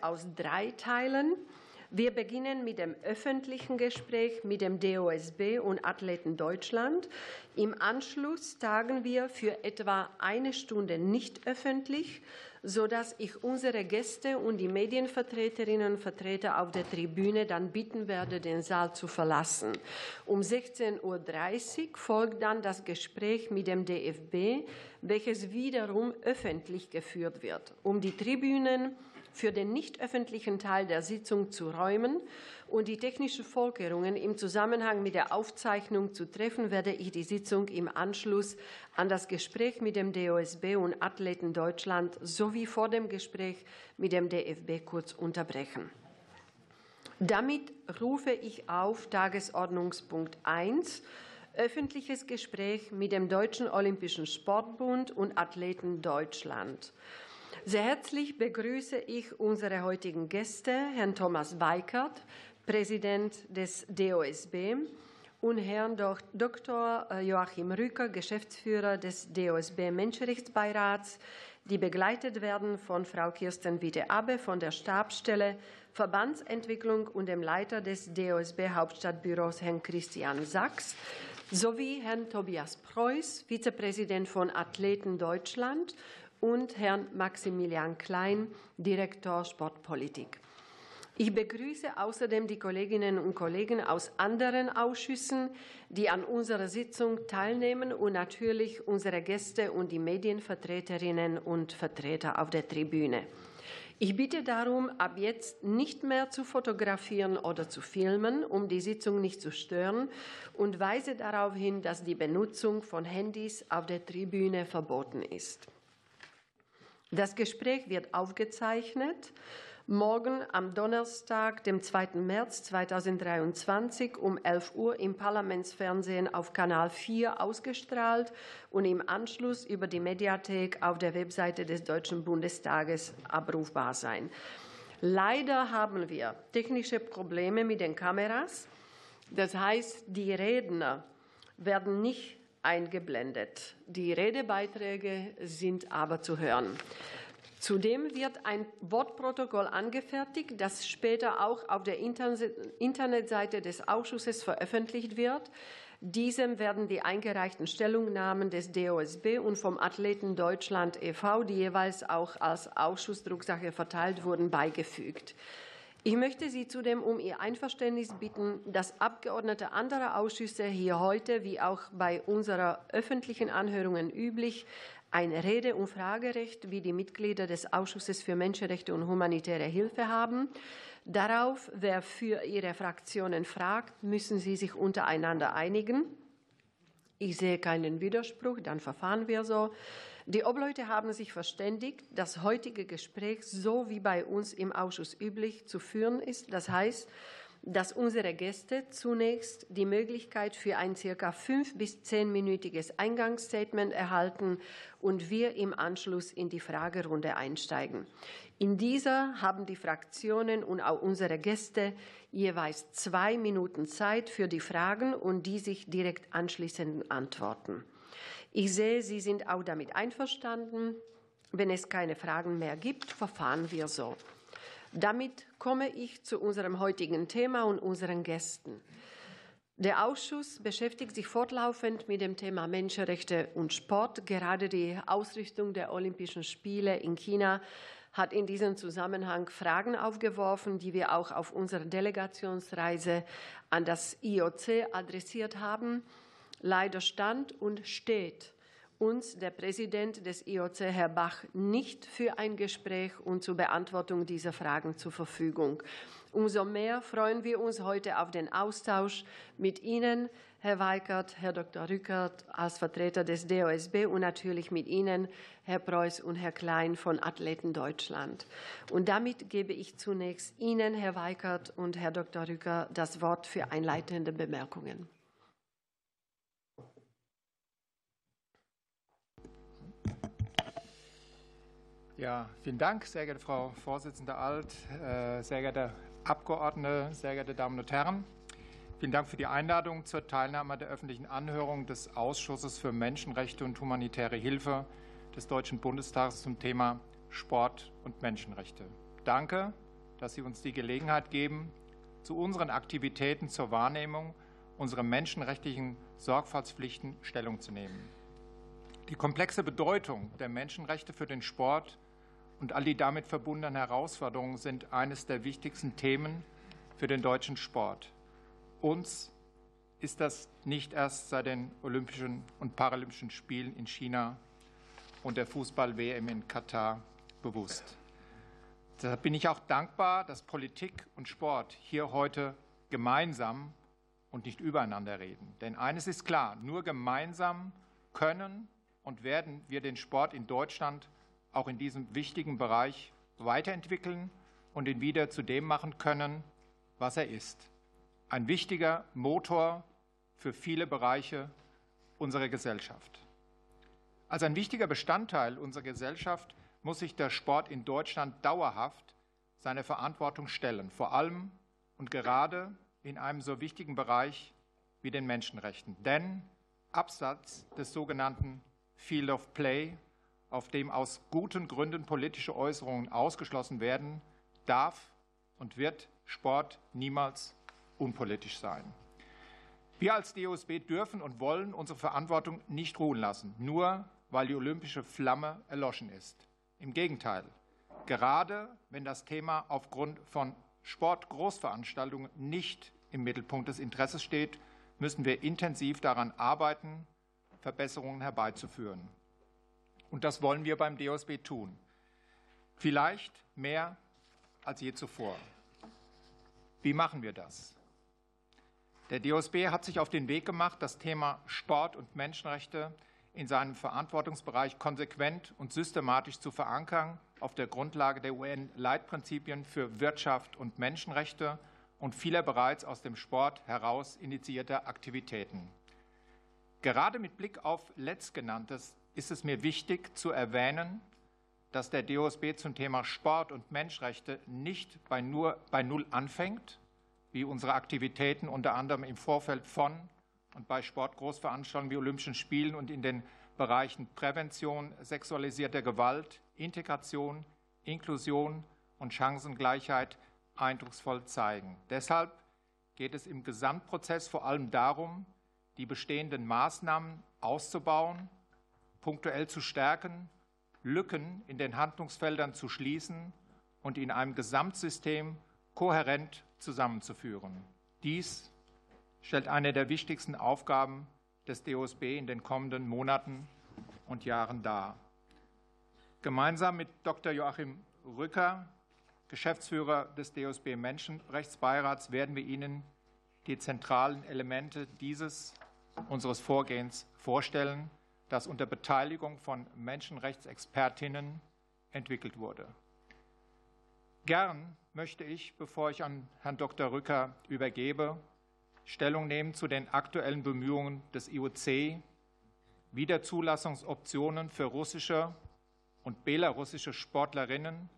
aus drei Teilen. Wir beginnen mit dem öffentlichen Gespräch mit dem DOSB und Athleten Deutschland. Im Anschluss tagen wir für etwa eine Stunde nicht öffentlich, sodass ich unsere Gäste und die Medienvertreterinnen und Vertreter auf der Tribüne dann bitten werde, den Saal zu verlassen. Um 16.30 Uhr folgt dann das Gespräch mit dem DFB, welches wiederum öffentlich geführt wird. Um die Tribünen für den nicht öffentlichen Teil der Sitzung zu räumen und die technischen Vorkehrungen im Zusammenhang mit der Aufzeichnung zu treffen, werde ich die Sitzung im Anschluss an das Gespräch mit dem DOSB und Athleten Deutschland sowie vor dem Gespräch mit dem DFB kurz unterbrechen. Damit rufe ich auf Tagesordnungspunkt 1 öffentliches Gespräch mit dem Deutschen Olympischen Sportbund und Athleten Deutschland. Sehr herzlich begrüße ich unsere heutigen Gäste, Herrn Thomas Weikert, Präsident des DOSB, und Herrn Dr. Äh, Joachim Rücker, Geschäftsführer des DOSB Menschenrechtsbeirats, die begleitet werden von Frau Kirsten Witte-Abbe von der Stabsstelle Verbandsentwicklung und dem Leiter des DOSB Hauptstadtbüros, Herrn Christian Sachs, sowie Herrn Tobias Preuß, Vizepräsident von Athleten Deutschland und Herrn Maximilian Klein, Direktor Sportpolitik. Ich begrüße außerdem die Kolleginnen und Kollegen aus anderen Ausschüssen, die an unserer Sitzung teilnehmen und natürlich unsere Gäste und die Medienvertreterinnen und Vertreter auf der Tribüne. Ich bitte darum, ab jetzt nicht mehr zu fotografieren oder zu filmen, um die Sitzung nicht zu stören, und weise darauf hin, dass die Benutzung von Handys auf der Tribüne verboten ist. Das Gespräch wird aufgezeichnet. Morgen am Donnerstag, dem 2. März 2023 um 11 Uhr im Parlamentsfernsehen auf Kanal 4 ausgestrahlt und im Anschluss über die Mediathek auf der Webseite des Deutschen Bundestages abrufbar sein. Leider haben wir technische Probleme mit den Kameras. Das heißt, die Redner werden nicht eingeblendet. Die Redebeiträge sind aber zu hören. Zudem wird ein Wortprotokoll angefertigt, das später auch auf der Internetseite des Ausschusses veröffentlicht wird. Diesem werden die eingereichten Stellungnahmen des DOSB und vom Athleten Deutschland e.V., die jeweils auch als Ausschussdrucksache verteilt wurden, beigefügt. Ich möchte Sie zudem um Ihr Einverständnis bitten, dass Abgeordnete anderer Ausschüsse hier heute, wie auch bei unserer öffentlichen Anhörungen üblich, ein Rede- und Fragerecht wie die Mitglieder des Ausschusses für Menschenrechte und humanitäre Hilfe haben. Darauf, wer für ihre Fraktionen fragt, müssen sie sich untereinander einigen. Ich sehe keinen Widerspruch, dann verfahren wir so. Die Obleute haben sich verständigt, das heutige Gespräch so wie bei uns im Ausschuss üblich zu führen ist. Das heißt, dass unsere Gäste zunächst die Möglichkeit für ein circa fünf bis zehnminütiges Eingangsstatement erhalten und wir im Anschluss in die Fragerunde einsteigen. In dieser haben die Fraktionen und auch unsere Gäste jeweils zwei Minuten Zeit für die Fragen und die sich direkt anschließenden Antworten. Ich sehe, Sie sind auch damit einverstanden. Wenn es keine Fragen mehr gibt, verfahren wir so. Damit komme ich zu unserem heutigen Thema und unseren Gästen. Der Ausschuss beschäftigt sich fortlaufend mit dem Thema Menschenrechte und Sport. Gerade die Ausrichtung der Olympischen Spiele in China hat in diesem Zusammenhang Fragen aufgeworfen, die wir auch auf unserer Delegationsreise an das IOC adressiert haben. Leider stand und steht uns der Präsident des IOC, Herr Bach, nicht für ein Gespräch und zur Beantwortung dieser Fragen zur Verfügung. Umso mehr freuen wir uns heute auf den Austausch mit Ihnen, Herr Weikert, Herr Dr. Rückert als Vertreter des DOSB und natürlich mit Ihnen, Herr Preuß und Herr Klein von Athleten Deutschland. Und damit gebe ich zunächst Ihnen, Herr Weikert und Herr Dr. Rücker, das Wort für einleitende Bemerkungen. Ja, vielen Dank, sehr geehrte Frau Vorsitzende Alt, äh, sehr geehrte Abgeordnete, sehr geehrte Damen und Herren. Vielen Dank für die Einladung zur Teilnahme der öffentlichen Anhörung des Ausschusses für Menschenrechte und humanitäre Hilfe des Deutschen Bundestages zum Thema Sport und Menschenrechte. danke, dass Sie uns die Gelegenheit geben, zu unseren Aktivitäten zur Wahrnehmung unserer menschenrechtlichen Sorgfaltspflichten Stellung zu nehmen. Die komplexe Bedeutung der Menschenrechte für den Sport und all die damit verbundenen Herausforderungen sind eines der wichtigsten Themen für den deutschen Sport. Uns ist das nicht erst seit den Olympischen und Paralympischen Spielen in China und der Fußball-WM in Katar bewusst. Deshalb bin ich auch dankbar, dass Politik und Sport hier heute gemeinsam und nicht übereinander reden. Denn eines ist klar, nur gemeinsam können und werden wir den Sport in Deutschland auch in diesem wichtigen Bereich weiterentwickeln und ihn wieder zu dem machen können, was er ist. Ein wichtiger Motor für viele Bereiche unserer Gesellschaft. Als ein wichtiger Bestandteil unserer Gesellschaft muss sich der Sport in Deutschland dauerhaft seiner Verantwortung stellen, vor allem und gerade in einem so wichtigen Bereich wie den Menschenrechten. Denn Absatz des sogenannten Field of Play, auf dem aus guten Gründen politische Äußerungen ausgeschlossen werden, darf und wird Sport niemals unpolitisch sein. Wir als DOSB dürfen und wollen unsere Verantwortung nicht ruhen lassen, nur weil die olympische Flamme erloschen ist. Im Gegenteil, gerade wenn das Thema aufgrund von Sportgroßveranstaltungen nicht im Mittelpunkt des Interesses steht, müssen wir intensiv daran arbeiten, Verbesserungen herbeizuführen. Und das wollen wir beim DOSB tun. Vielleicht mehr als je zuvor. Wie machen wir das? Der DOSB hat sich auf den Weg gemacht, das Thema Sport und Menschenrechte in seinem Verantwortungsbereich konsequent und systematisch zu verankern, auf der Grundlage der UN-Leitprinzipien für Wirtschaft und Menschenrechte und vieler bereits aus dem Sport heraus initiierter Aktivitäten. Gerade mit Blick auf letztgenanntes ist es mir wichtig zu erwähnen, dass der DOSB zum Thema Sport und Menschenrechte nicht bei, nur, bei Null anfängt, wie unsere Aktivitäten unter anderem im Vorfeld von und bei Sportgroßveranstaltungen wie Olympischen Spielen und in den Bereichen Prävention sexualisierter Gewalt, Integration, Inklusion und Chancengleichheit eindrucksvoll zeigen. Deshalb geht es im Gesamtprozess vor allem darum, die bestehenden Maßnahmen auszubauen, punktuell zu stärken, Lücken in den Handlungsfeldern zu schließen und in einem Gesamtsystem kohärent zusammenzuführen. Dies stellt eine der wichtigsten Aufgaben des DOSB in den kommenden Monaten und Jahren dar. Gemeinsam mit Dr. Joachim Rücker, Geschäftsführer des DOSB Menschenrechtsbeirats, werden wir Ihnen die zentralen Elemente dieses unseres Vorgehens vorstellen, das unter Beteiligung von Menschenrechtsexpertinnen entwickelt wurde. Gern möchte ich, bevor ich an Herrn Dr. Rücker übergebe, Stellung nehmen zu den aktuellen Bemühungen des IOC, Wiederzulassungsoptionen für russische und belarussische Sportlerinnen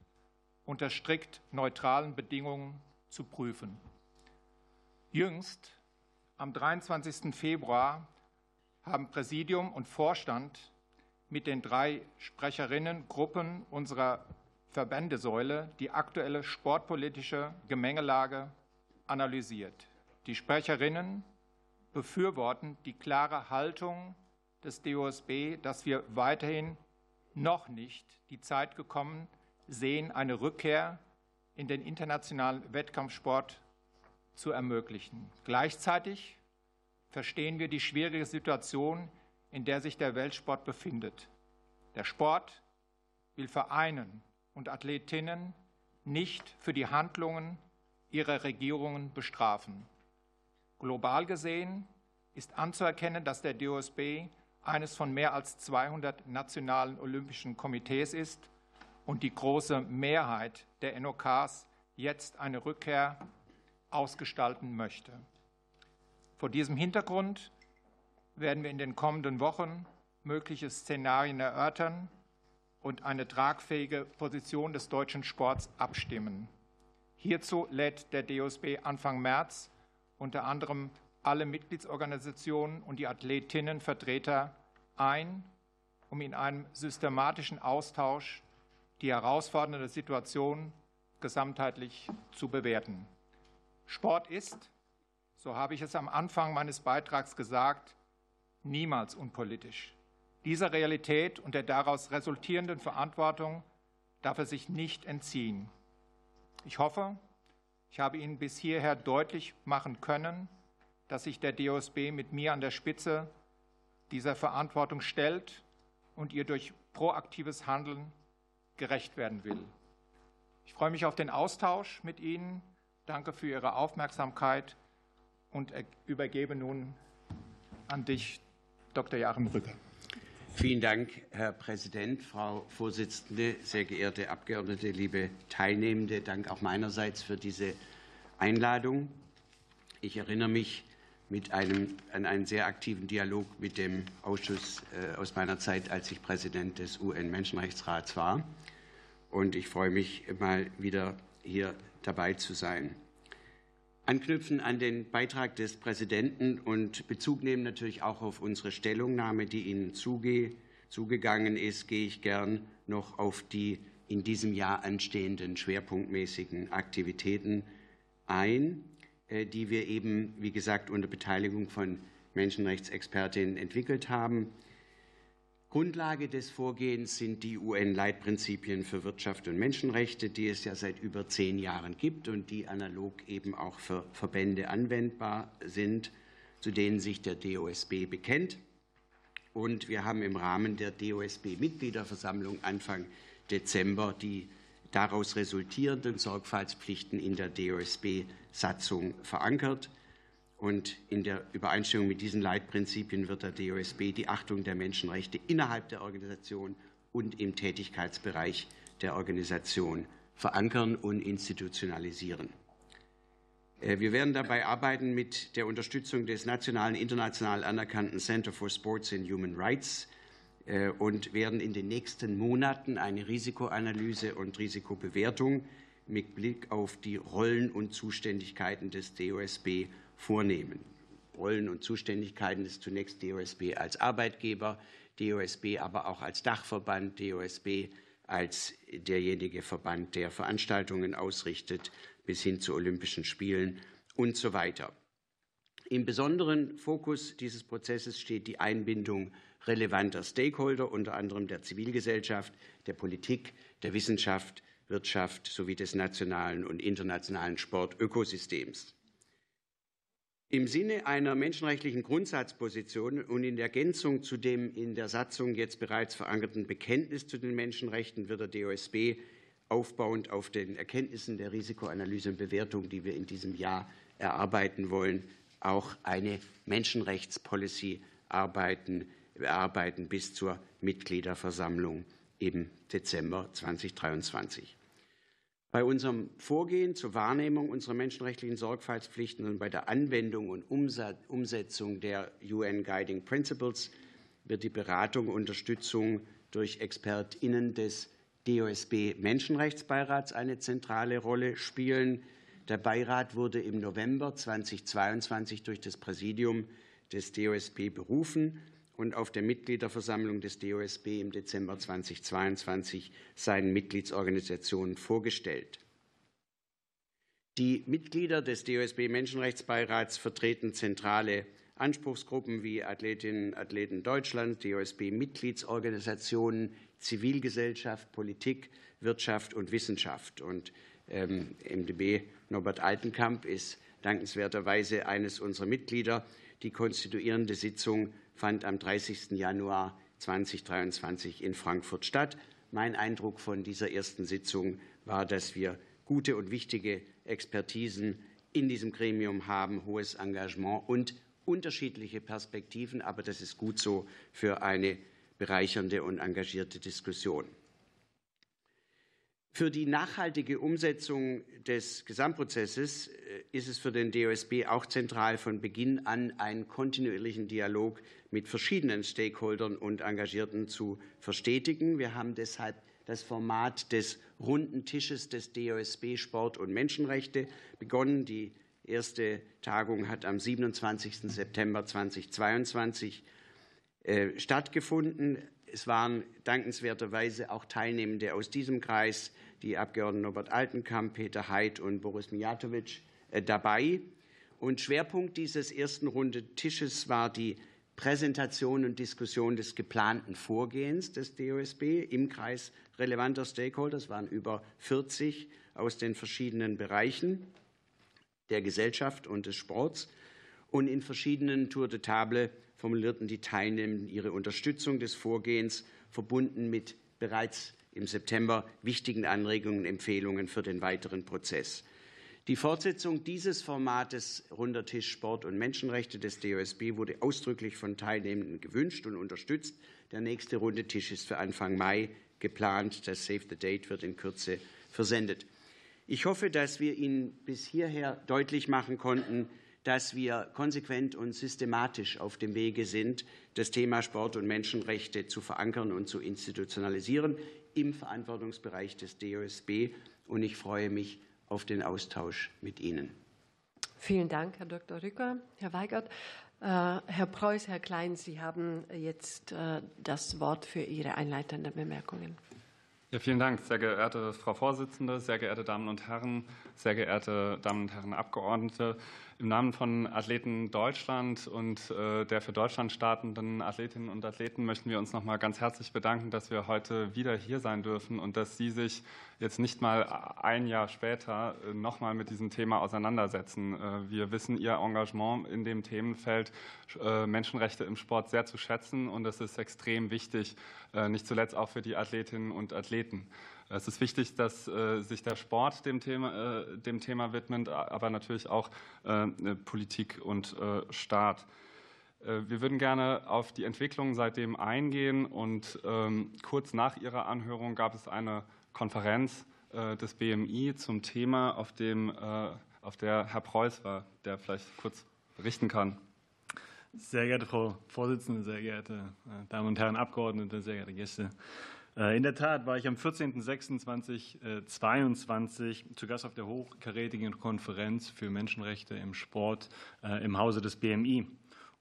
unter strikt neutralen Bedingungen zu prüfen. Jüngst am 23. Februar haben Präsidium und Vorstand mit den drei Sprecherinnengruppen unserer Verbändesäule die aktuelle sportpolitische Gemengelage analysiert. Die Sprecherinnen befürworten die klare Haltung des DOSB, dass wir weiterhin noch nicht die Zeit gekommen sehen, eine Rückkehr in den internationalen Wettkampfsport zu ermöglichen. Gleichzeitig verstehen wir die schwierige Situation, in der sich der Weltsport befindet. Der Sport will vereinen und Athletinnen nicht für die Handlungen ihrer Regierungen bestrafen. Global gesehen ist anzuerkennen, dass der DOSB eines von mehr als 200 nationalen olympischen Komitees ist und die große Mehrheit der NOKs jetzt eine Rückkehr ausgestalten möchte. Vor diesem Hintergrund werden wir in den kommenden Wochen mögliche Szenarien erörtern und eine tragfähige Position des deutschen Sports abstimmen. Hierzu lädt der DOSB Anfang März unter anderem alle Mitgliedsorganisationen und die Athletinnenvertreter ein, um in einem systematischen Austausch die herausfordernde Situation gesamtheitlich zu bewerten. Sport ist, so habe ich es am Anfang meines Beitrags gesagt, niemals unpolitisch. Dieser Realität und der daraus resultierenden Verantwortung darf er sich nicht entziehen. Ich hoffe, ich habe Ihnen bis hierher deutlich machen können, dass sich der DOSB mit mir an der Spitze dieser Verantwortung stellt und ihr durch proaktives Handeln gerecht werden will. Ich freue mich auf den Austausch mit Ihnen. Danke für Ihre Aufmerksamkeit und übergebe nun an dich, Dr. Joachim Rügge. Vielen Dank, Herr Präsident, Frau Vorsitzende, sehr geehrte Abgeordnete, liebe Teilnehmende. Dank auch meinerseits für diese Einladung. Ich erinnere mich einem, an einen sehr aktiven Dialog mit dem Ausschuss äh, aus meiner Zeit, als ich Präsident des UN-Menschenrechtsrats war. Und ich freue mich, mal wieder hier dabei zu sein. Anknüpfen an den Beitrag des Präsidenten und Bezug nehmen natürlich auch auf unsere Stellungnahme, die Ihnen zuge, zugegangen ist, gehe ich gern noch auf die in diesem Jahr anstehenden schwerpunktmäßigen Aktivitäten ein. Äh, die wir eben, wie gesagt, unter Beteiligung von Menschenrechtsexpertinnen entwickelt haben. Grundlage des Vorgehens sind die UN-Leitprinzipien für Wirtschaft und Menschenrechte, die es ja seit über zehn Jahren gibt und die analog eben auch für Verbände anwendbar sind, zu denen sich der DOSB bekennt. Und wir haben im Rahmen der DOSB-Mitgliederversammlung Anfang Dezember die daraus resultierenden Sorgfaltspflichten in der DOSB-Satzung verankert. Und in der Übereinstimmung mit diesen Leitprinzipien wird der DOSB die Achtung der Menschenrechte innerhalb der Organisation und im Tätigkeitsbereich der Organisation verankern und institutionalisieren. Äh, wir werden dabei arbeiten mit der Unterstützung des nationalen, international anerkannten Center for Sports and Human Rights äh, und werden in den nächsten Monaten eine Risikoanalyse und Risikobewertung mit Blick auf die Rollen und Zuständigkeiten des DOSB vornehmen. Rollen und Zuständigkeiten ist zunächst DOSB als Arbeitgeber, DOSB aber auch als Dachverband, DOSB als derjenige Verband, der Veranstaltungen ausrichtet, bis hin zu Olympischen Spielen und so weiter. Im besonderen Fokus dieses Prozesses steht die Einbindung relevanter Stakeholder, unter anderem der Zivilgesellschaft, der Politik, der Wissenschaft, Wirtschaft sowie des nationalen und internationalen Sportökosystems. Im Sinne einer menschenrechtlichen Grundsatzposition und in Ergänzung zu dem in der Satzung jetzt bereits verankerten Bekenntnis zu den Menschenrechten wird der DOSB aufbauend auf den Erkenntnissen der Risikoanalyse und Bewertung, die wir in diesem Jahr erarbeiten wollen, auch eine Menschenrechtspolicy arbeiten, bearbeiten bis zur Mitgliederversammlung im Dezember 2023. Bei unserem Vorgehen zur Wahrnehmung unserer menschenrechtlichen Sorgfaltspflichten und bei der Anwendung und Umsetzung der UN Guiding Principles wird die Beratung und Unterstützung durch ExpertInnen des DOSB Menschenrechtsbeirats eine zentrale Rolle spielen. Der Beirat wurde im November 2022 durch das Präsidium des DOSB berufen und auf der Mitgliederversammlung des DOSB im Dezember 2022 seinen Mitgliedsorganisationen vorgestellt. Die Mitglieder des DOSB Menschenrechtsbeirats vertreten zentrale Anspruchsgruppen wie Athletinnen und Athleten Deutschland, DOSB-Mitgliedsorganisationen, Zivilgesellschaft, Politik, Wirtschaft und Wissenschaft. Und ähm, MdB Norbert Altenkamp ist dankenswerterweise eines unserer Mitglieder. Die konstituierende Sitzung fand am 30. Januar 2023 in Frankfurt statt. Mein Eindruck von dieser ersten Sitzung war, dass wir gute und wichtige Expertisen in diesem Gremium haben, hohes Engagement und unterschiedliche Perspektiven. Aber das ist gut so für eine bereichernde und engagierte Diskussion. Für die nachhaltige Umsetzung des Gesamtprozesses äh, ist es für den DOSB auch zentral, von Beginn an einen kontinuierlichen Dialog mit verschiedenen Stakeholdern und Engagierten zu verstetigen. Wir haben deshalb das Format des runden Tisches des DOSB Sport und Menschenrechte begonnen. Die erste Tagung hat am 27. September 2022 äh, stattgefunden. Es waren dankenswerterweise auch Teilnehmende aus diesem Kreis die Abgeordneten Norbert Altenkamp, Peter Heid und Boris Mijatovic äh, dabei. Und Schwerpunkt dieses ersten Runde Tisches war die Präsentation und Diskussion des geplanten Vorgehens des DOSB im Kreis relevanter Stakeholder. Es waren über 40 aus den verschiedenen Bereichen der Gesellschaft und des Sports. Und in verschiedenen Tour de Table formulierten die Teilnehmenden ihre Unterstützung des Vorgehens, verbunden mit bereits im September wichtigen Anregungen und Empfehlungen für den weiteren Prozess. Die Fortsetzung dieses Formates Runder Tisch Sport und Menschenrechte des DOSB wurde ausdrücklich von Teilnehmenden gewünscht und unterstützt. Der nächste Runde Tisch ist für Anfang Mai geplant. Das Save the Date wird in Kürze versendet. Ich hoffe, dass wir Ihnen bis hierher deutlich machen konnten, dass wir konsequent und systematisch auf dem Wege sind, das Thema Sport und Menschenrechte zu verankern und zu institutionalisieren im Verantwortungsbereich des DOSB. Und ich freue mich auf den Austausch mit Ihnen. Vielen Dank, Herr Dr. Rücker. Herr Weigert, äh, Herr Preuß, Herr Klein, Sie haben jetzt äh, das Wort für Ihre einleitenden Bemerkungen. Ja, vielen Dank, sehr geehrte Frau Vorsitzende, sehr geehrte Damen und Herren, sehr geehrte Damen und Herren Abgeordnete. Im Namen von Athleten Deutschland und äh, der für Deutschland startenden Athletinnen und Athleten möchten wir uns noch mal ganz herzlich bedanken, dass wir heute wieder hier sein dürfen und dass Sie sich jetzt nicht mal ein Jahr später äh, noch mal mit diesem Thema auseinandersetzen. Äh, wir wissen Ihr Engagement in dem Themenfeld Menschenrechte im Sport sehr zu schätzen und es ist extrem wichtig, nicht zuletzt auch für die Athletinnen und Athleten. Es ist wichtig, dass äh, sich der Sport dem Thema, äh, dem Thema widmet, aber natürlich auch äh, Politik und Staat. Wir würden gerne auf die Entwicklung seitdem eingehen und ähm, kurz nach Ihrer Anhörung gab es eine Konferenz des BMI zum Thema, auf, dem, auf der Herr Preuß war, der vielleicht kurz berichten kann. Sehr geehrte Frau Vorsitzende, sehr geehrte Damen und Herren Abgeordnete, sehr geehrte Gäste. Äh, in der Tat war ich am 14.06.2022 zu Gast auf der hochkarätigen Konferenz für Menschenrechte im Sport äh, im Hause des BMI.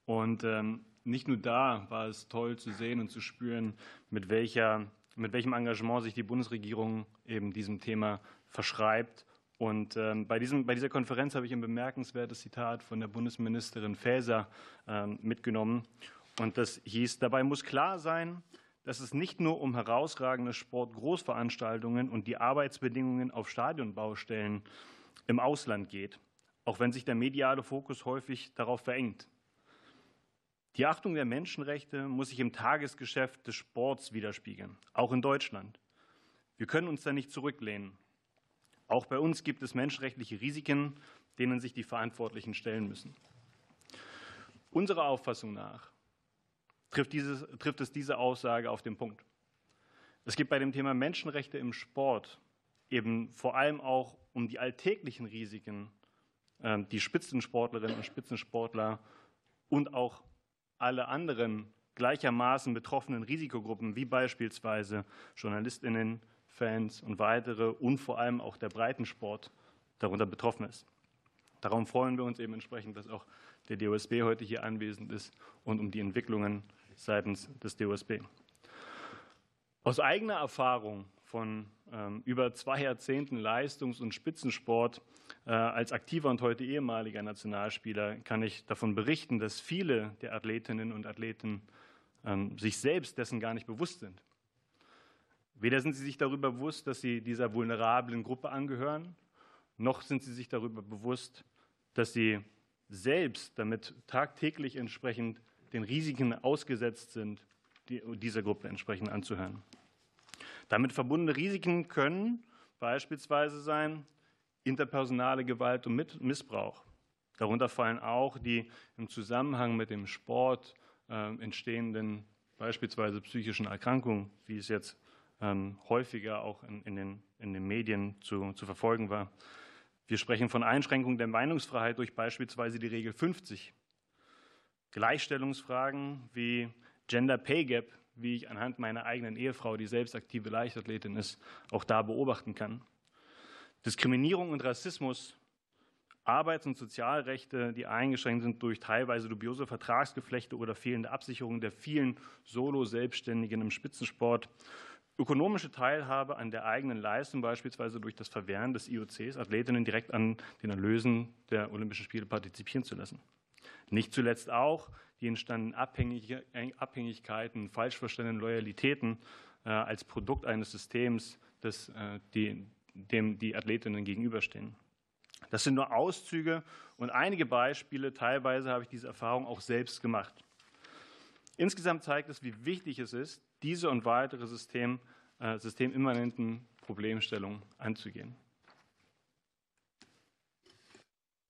Und ähm, nicht nur da war es toll zu sehen und zu spüren, mit, welcher, mit welchem Engagement sich die Bundesregierung eben diesem Thema verschreibt. Und ähm, bei, diesem, bei dieser Konferenz habe ich ein bemerkenswertes Zitat von der Bundesministerin Faeser ähm, mitgenommen. Und das hieß, dabei muss klar sein, dass es nicht nur um herausragende Sportgroßveranstaltungen und die Arbeitsbedingungen auf Stadionbaustellen im Ausland geht, auch wenn sich der mediale Fokus häufig darauf verengt. Die Achtung der Menschenrechte muss sich im Tagesgeschäft des Sports widerspiegeln, auch in Deutschland. Wir können uns da nicht zurücklehnen. Auch bei uns gibt es menschenrechtliche Risiken, denen sich die Verantwortlichen stellen müssen. Unserer Auffassung nach trifft, dieses, trifft es diese Aussage auf den Punkt. Es geht bei dem Thema Menschenrechte im Sport eben vor allem auch um die alltäglichen Risiken, ähm, die Spitzensportlerinnen und Spitzensportler und auch alle anderen gleichermaßen betroffenen Risikogruppen, wie beispielsweise Journalistinnen, Fans und weitere und vor allem auch der Breitensport darunter betroffen ist. Darum freuen wir uns eben entsprechend, dass auch der DOSB heute hier anwesend ist und um die Entwicklungen seitens des DOSB. Aus eigener Erfahrung von ähm, über zwei Jahrzehnten Leistungs- und Spitzensport äh, als aktiver und heute ehemaliger Nationalspieler kann ich davon berichten, dass viele der Athletinnen und Athleten ähm, sich selbst dessen gar nicht bewusst sind. Weder sind sie sich darüber bewusst, dass sie dieser vulnerablen Gruppe angehören, noch sind sie sich darüber bewusst, dass sie selbst damit tagtäglich entsprechend den Risiken ausgesetzt sind, die, dieser Gruppe entsprechend anzuhören. Damit verbundene Risiken können beispielsweise sein interpersonale Gewalt und Missbrauch. Darunter fallen auch die im Zusammenhang mit dem Sport äh, entstehenden beispielsweise psychischen Erkrankungen, wie es jetzt ähm, häufiger auch in, in, den, in den Medien zu, zu verfolgen war. Wir sprechen von Einschränkungen der Meinungsfreiheit durch beispielsweise die Regel 50 Gleichstellungsfragen wie Gender Pay Gap, wie ich anhand meiner eigenen Ehefrau, die selbst aktive Leichtathletin ist, auch da beobachten kann. Diskriminierung und Rassismus, Arbeits- und Sozialrechte, die eingeschränkt sind durch teilweise dubiose Vertragsgeflechte oder fehlende Absicherung der vielen Solo-Selbstständigen im Spitzensport, ökonomische Teilhabe an der eigenen Leistung, beispielsweise durch das Verwehren des IOCs, Athletinnen direkt an den Erlösen der Olympischen Spiele partizipieren zu lassen. Nicht zuletzt auch die entstandenen Abhängigkeiten, falsch verstandenen Loyalitäten äh, als Produkt eines Systems, das, äh, die, dem die Athletinnen gegenüberstehen. Das sind nur Auszüge und einige Beispiele. Teilweise habe ich diese Erfahrung auch selbst gemacht. Insgesamt zeigt es, wie wichtig es ist, diese und weitere System, äh, systemimmanenten Problemstellungen anzugehen.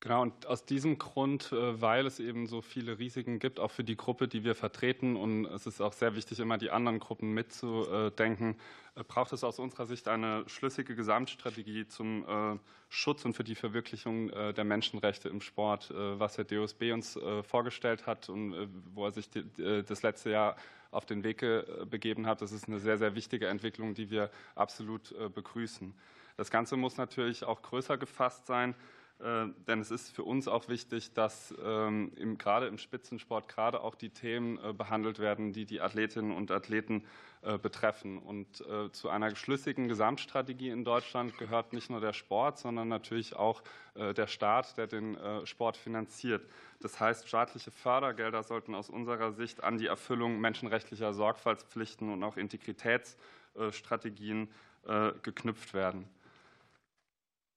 Genau, und aus diesem Grund, äh, weil es eben so viele Risiken gibt, auch für die Gruppe, die wir vertreten, und es ist auch sehr wichtig, immer die anderen Gruppen mitzudenken, äh, braucht es aus unserer Sicht eine schlüssige Gesamtstrategie zum äh, Schutz und für die Verwirklichung der Menschenrechte im Sport, was Herr DOSB uns vorgestellt hat und wo er sich das letzte Jahr auf den Weg begeben hat. Das ist eine sehr, sehr wichtige Entwicklung, die wir absolut begrüßen. Das Ganze muss natürlich auch größer gefasst sein. Äh, denn es ist für uns auch wichtig, dass ähm, im, gerade im Spitzensport gerade auch die Themen äh, behandelt werden, die die Athletinnen und Athleten äh, betreffen. Und zu einer schlüssigen Gesamtstrategie in Deutschland gehört nicht nur der Sport, sondern natürlich auch der Staat, der den Sport finanziert. Das heißt, staatliche Fördergelder sollten aus unserer Sicht an die Erfüllung menschenrechtlicher Sorgfaltspflichten und auch Integritätsstrategien geknüpft werden.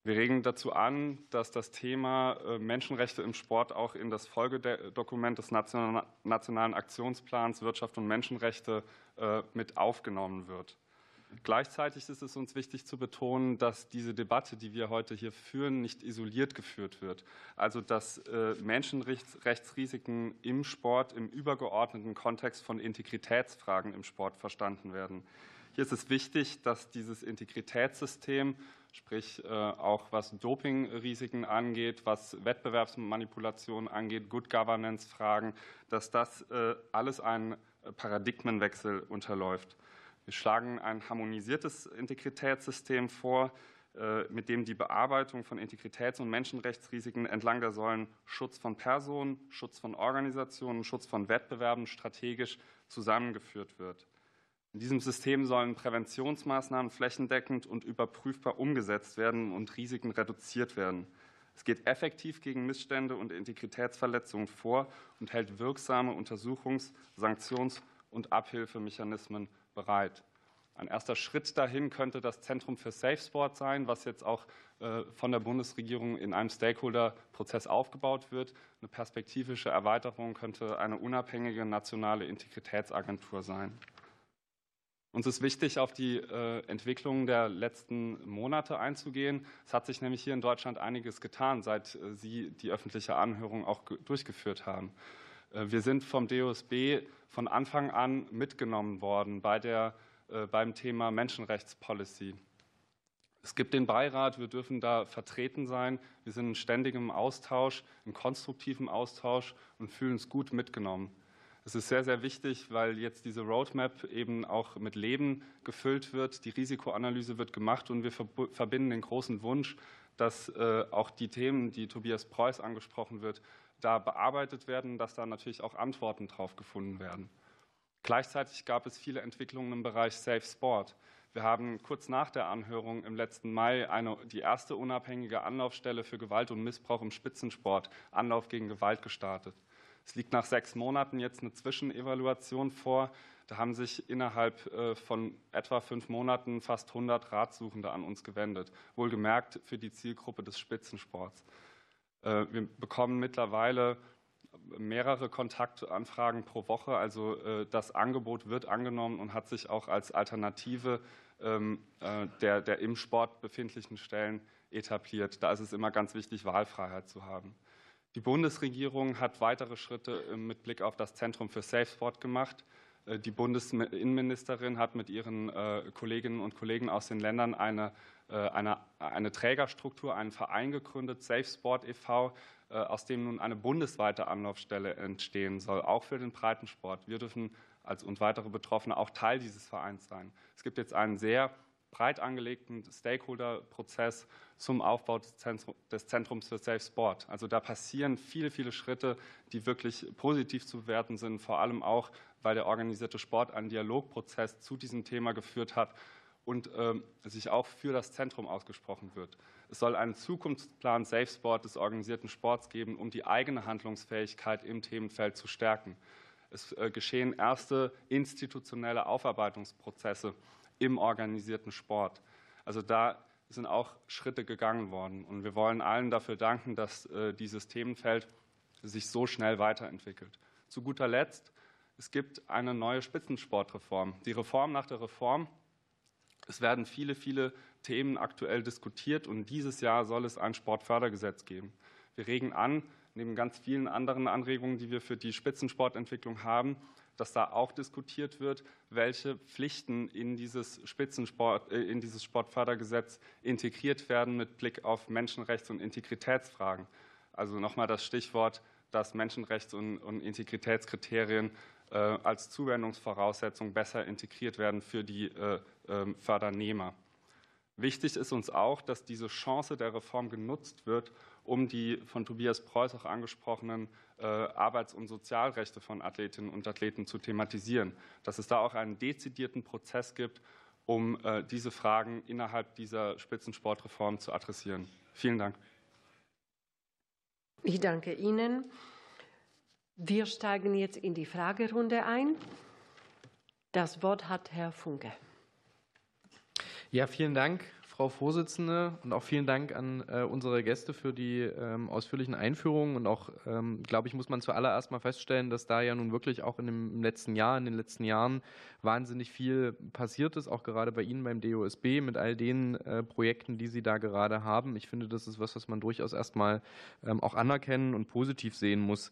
Wir regen dazu an, dass das Thema äh, Menschenrechte im Sport auch in das Folgedokument des Nationalen Aktionsplans Wirtschaft und Menschenrechte äh, mit aufgenommen wird. Gleichzeitig ist es uns wichtig zu betonen, dass diese Debatte, die wir heute hier führen, nicht isoliert geführt wird. Also dass äh, Menschenrechtsrisiken im Sport im übergeordneten Kontext von Integritätsfragen im Sport verstanden werden. Hier ist es wichtig, dass dieses Integritätssystem sprich äh, auch was Dopingrisiken angeht, was Wettbewerbsmanipulation angeht, Good Governance-Fragen, dass das äh, alles einen Paradigmenwechsel unterläuft. Wir schlagen ein harmonisiertes Integritätssystem vor, äh, mit dem die Bearbeitung von Integritäts- und Menschenrechtsrisiken entlang der Säulen Schutz von Personen, Schutz von Organisationen, Schutz von Wettbewerben strategisch zusammengeführt wird. In diesem System sollen Präventionsmaßnahmen flächendeckend und überprüfbar umgesetzt werden und Risiken reduziert werden. Es geht effektiv gegen Missstände und Integritätsverletzungen vor und hält wirksame Untersuchungs-, Sanktions- und Abhilfemechanismen bereit. Ein erster Schritt dahin könnte das Zentrum für Safe Sport sein, was jetzt auch äh, von der Bundesregierung in einem Stakeholder-Prozess aufgebaut wird. Eine perspektivische Erweiterung könnte eine unabhängige nationale Integritätsagentur sein. Uns ist wichtig, auf die äh, Entwicklung der letzten Monate einzugehen. Es hat sich nämlich hier in Deutschland einiges getan, seit äh, Sie die öffentliche Anhörung auch durchgeführt haben. Äh, wir sind vom DOSB von Anfang an mitgenommen worden bei der, beim Thema Menschenrechtspolicy. Es gibt den Beirat, wir dürfen da vertreten sein. Wir sind in ständigem Austausch, in konstruktivem Austausch und fühlen uns gut mitgenommen. Es ist sehr, sehr wichtig, weil jetzt diese Roadmap eben auch mit Leben gefüllt wird. Die Risikoanalyse wird gemacht und wir verbinden den großen Wunsch, dass äh, auch die Themen, die Tobias Preuß angesprochen wird, da bearbeitet werden, dass da natürlich auch Antworten drauf gefunden werden. Gleichzeitig gab es viele Entwicklungen im Bereich Safe Sport. Wir haben kurz nach der Anhörung im letzten Mai eine, die erste unabhängige Anlaufstelle für Gewalt und Missbrauch im Spitzensport, Anlauf gegen Gewalt, gestartet. Es liegt nach sechs Monaten jetzt eine Zwischenevaluation vor. Da haben sich innerhalb äh, von etwa fünf Monaten fast 100 Ratsuchende an uns gewendet, wohlgemerkt für die Zielgruppe des Spitzensports. Äh, wir bekommen mittlerweile mehrere Kontaktanfragen pro Woche. Also äh, das Angebot wird angenommen und hat sich auch als Alternative ähm, der, der im Sport befindlichen Stellen etabliert. Da ist es immer ganz wichtig, Wahlfreiheit zu haben. Die Bundesregierung hat weitere Schritte äh, mit Blick auf das Zentrum für Safe Sport gemacht. Äh, die Bundesinnenministerin hat mit ihren äh, Kolleginnen und Kollegen aus den Ländern eine, eine, eine Trägerstruktur, einen Verein gegründet, Safe Sport e.V., aus dem nun eine bundesweite Anlaufstelle entstehen soll, auch für den Breitensport. Wir dürfen als und weitere Betroffene auch Teil dieses Vereins sein. Es gibt jetzt einen sehr breit angelegten Stakeholder-Prozess zum Aufbau des Zentrums für Safe Sport. Also da passieren viele, viele Schritte, die wirklich positiv zu bewerten sind, vor allem auch, weil der organisierte Sport einen Dialogprozess zu diesem Thema geführt hat und äh, sich auch für das Zentrum ausgesprochen wird. Es soll einen Zukunftsplan Safe Sport des organisierten Sports geben, um die eigene Handlungsfähigkeit im Themenfeld zu stärken. Es äh, geschehen erste institutionelle Aufarbeitungsprozesse im organisierten Sport. Also da sind auch Schritte gegangen worden. Und wir wollen allen dafür danken, dass äh, dieses Themenfeld sich so schnell weiterentwickelt. Zu guter Letzt, es gibt eine neue Spitzensportreform. Die Reform nach der Reform. Es werden viele, viele Themen aktuell diskutiert und dieses Jahr soll es ein Sportfördergesetz geben. Wir regen an, neben ganz vielen anderen Anregungen, die wir für die Spitzensportentwicklung haben, dass da auch diskutiert wird, welche Pflichten in dieses Spitzensport, äh, in dieses Sportfördergesetz integriert werden mit Blick auf Menschenrechts- und Integritätsfragen. Also nochmal das Stichwort, dass Menschenrechts- und, Integritätskriterien äh, als Zuwendungsvoraussetzung besser integriert werden für die äh, äh, Fördernehmer. Wichtig ist uns auch, dass diese Chance der Reform genutzt wird, um die von Tobias Preuß auch angesprochenen äh, Arbeits- und Sozialrechte von Athletinnen und Athleten zu thematisieren, dass es da auch einen dezidierten Prozess gibt, um äh, diese Fragen innerhalb dieser Spitzensportreform zu adressieren. Vielen Dank. Ich danke Ihnen. Wir steigen jetzt in die Fragerunde ein. Das Wort hat Herr Funke. Ja, vielen Dank, Frau Vorsitzende, und auch vielen Dank an äh, unsere Gäste für die ähm, ausführlichen Einführungen. Und auch, ähm, glaube ich, muss man zuallererst mal feststellen, dass da ja nun wirklich auch in dem, letzten Jahr, in den letzten Jahren wahnsinnig viel passiert ist, auch gerade bei Ihnen beim DOSB mit all den äh, Projekten, die Sie da gerade haben. Ich finde, das ist was, was man durchaus erstmal ähm, auch anerkennen und positiv sehen muss.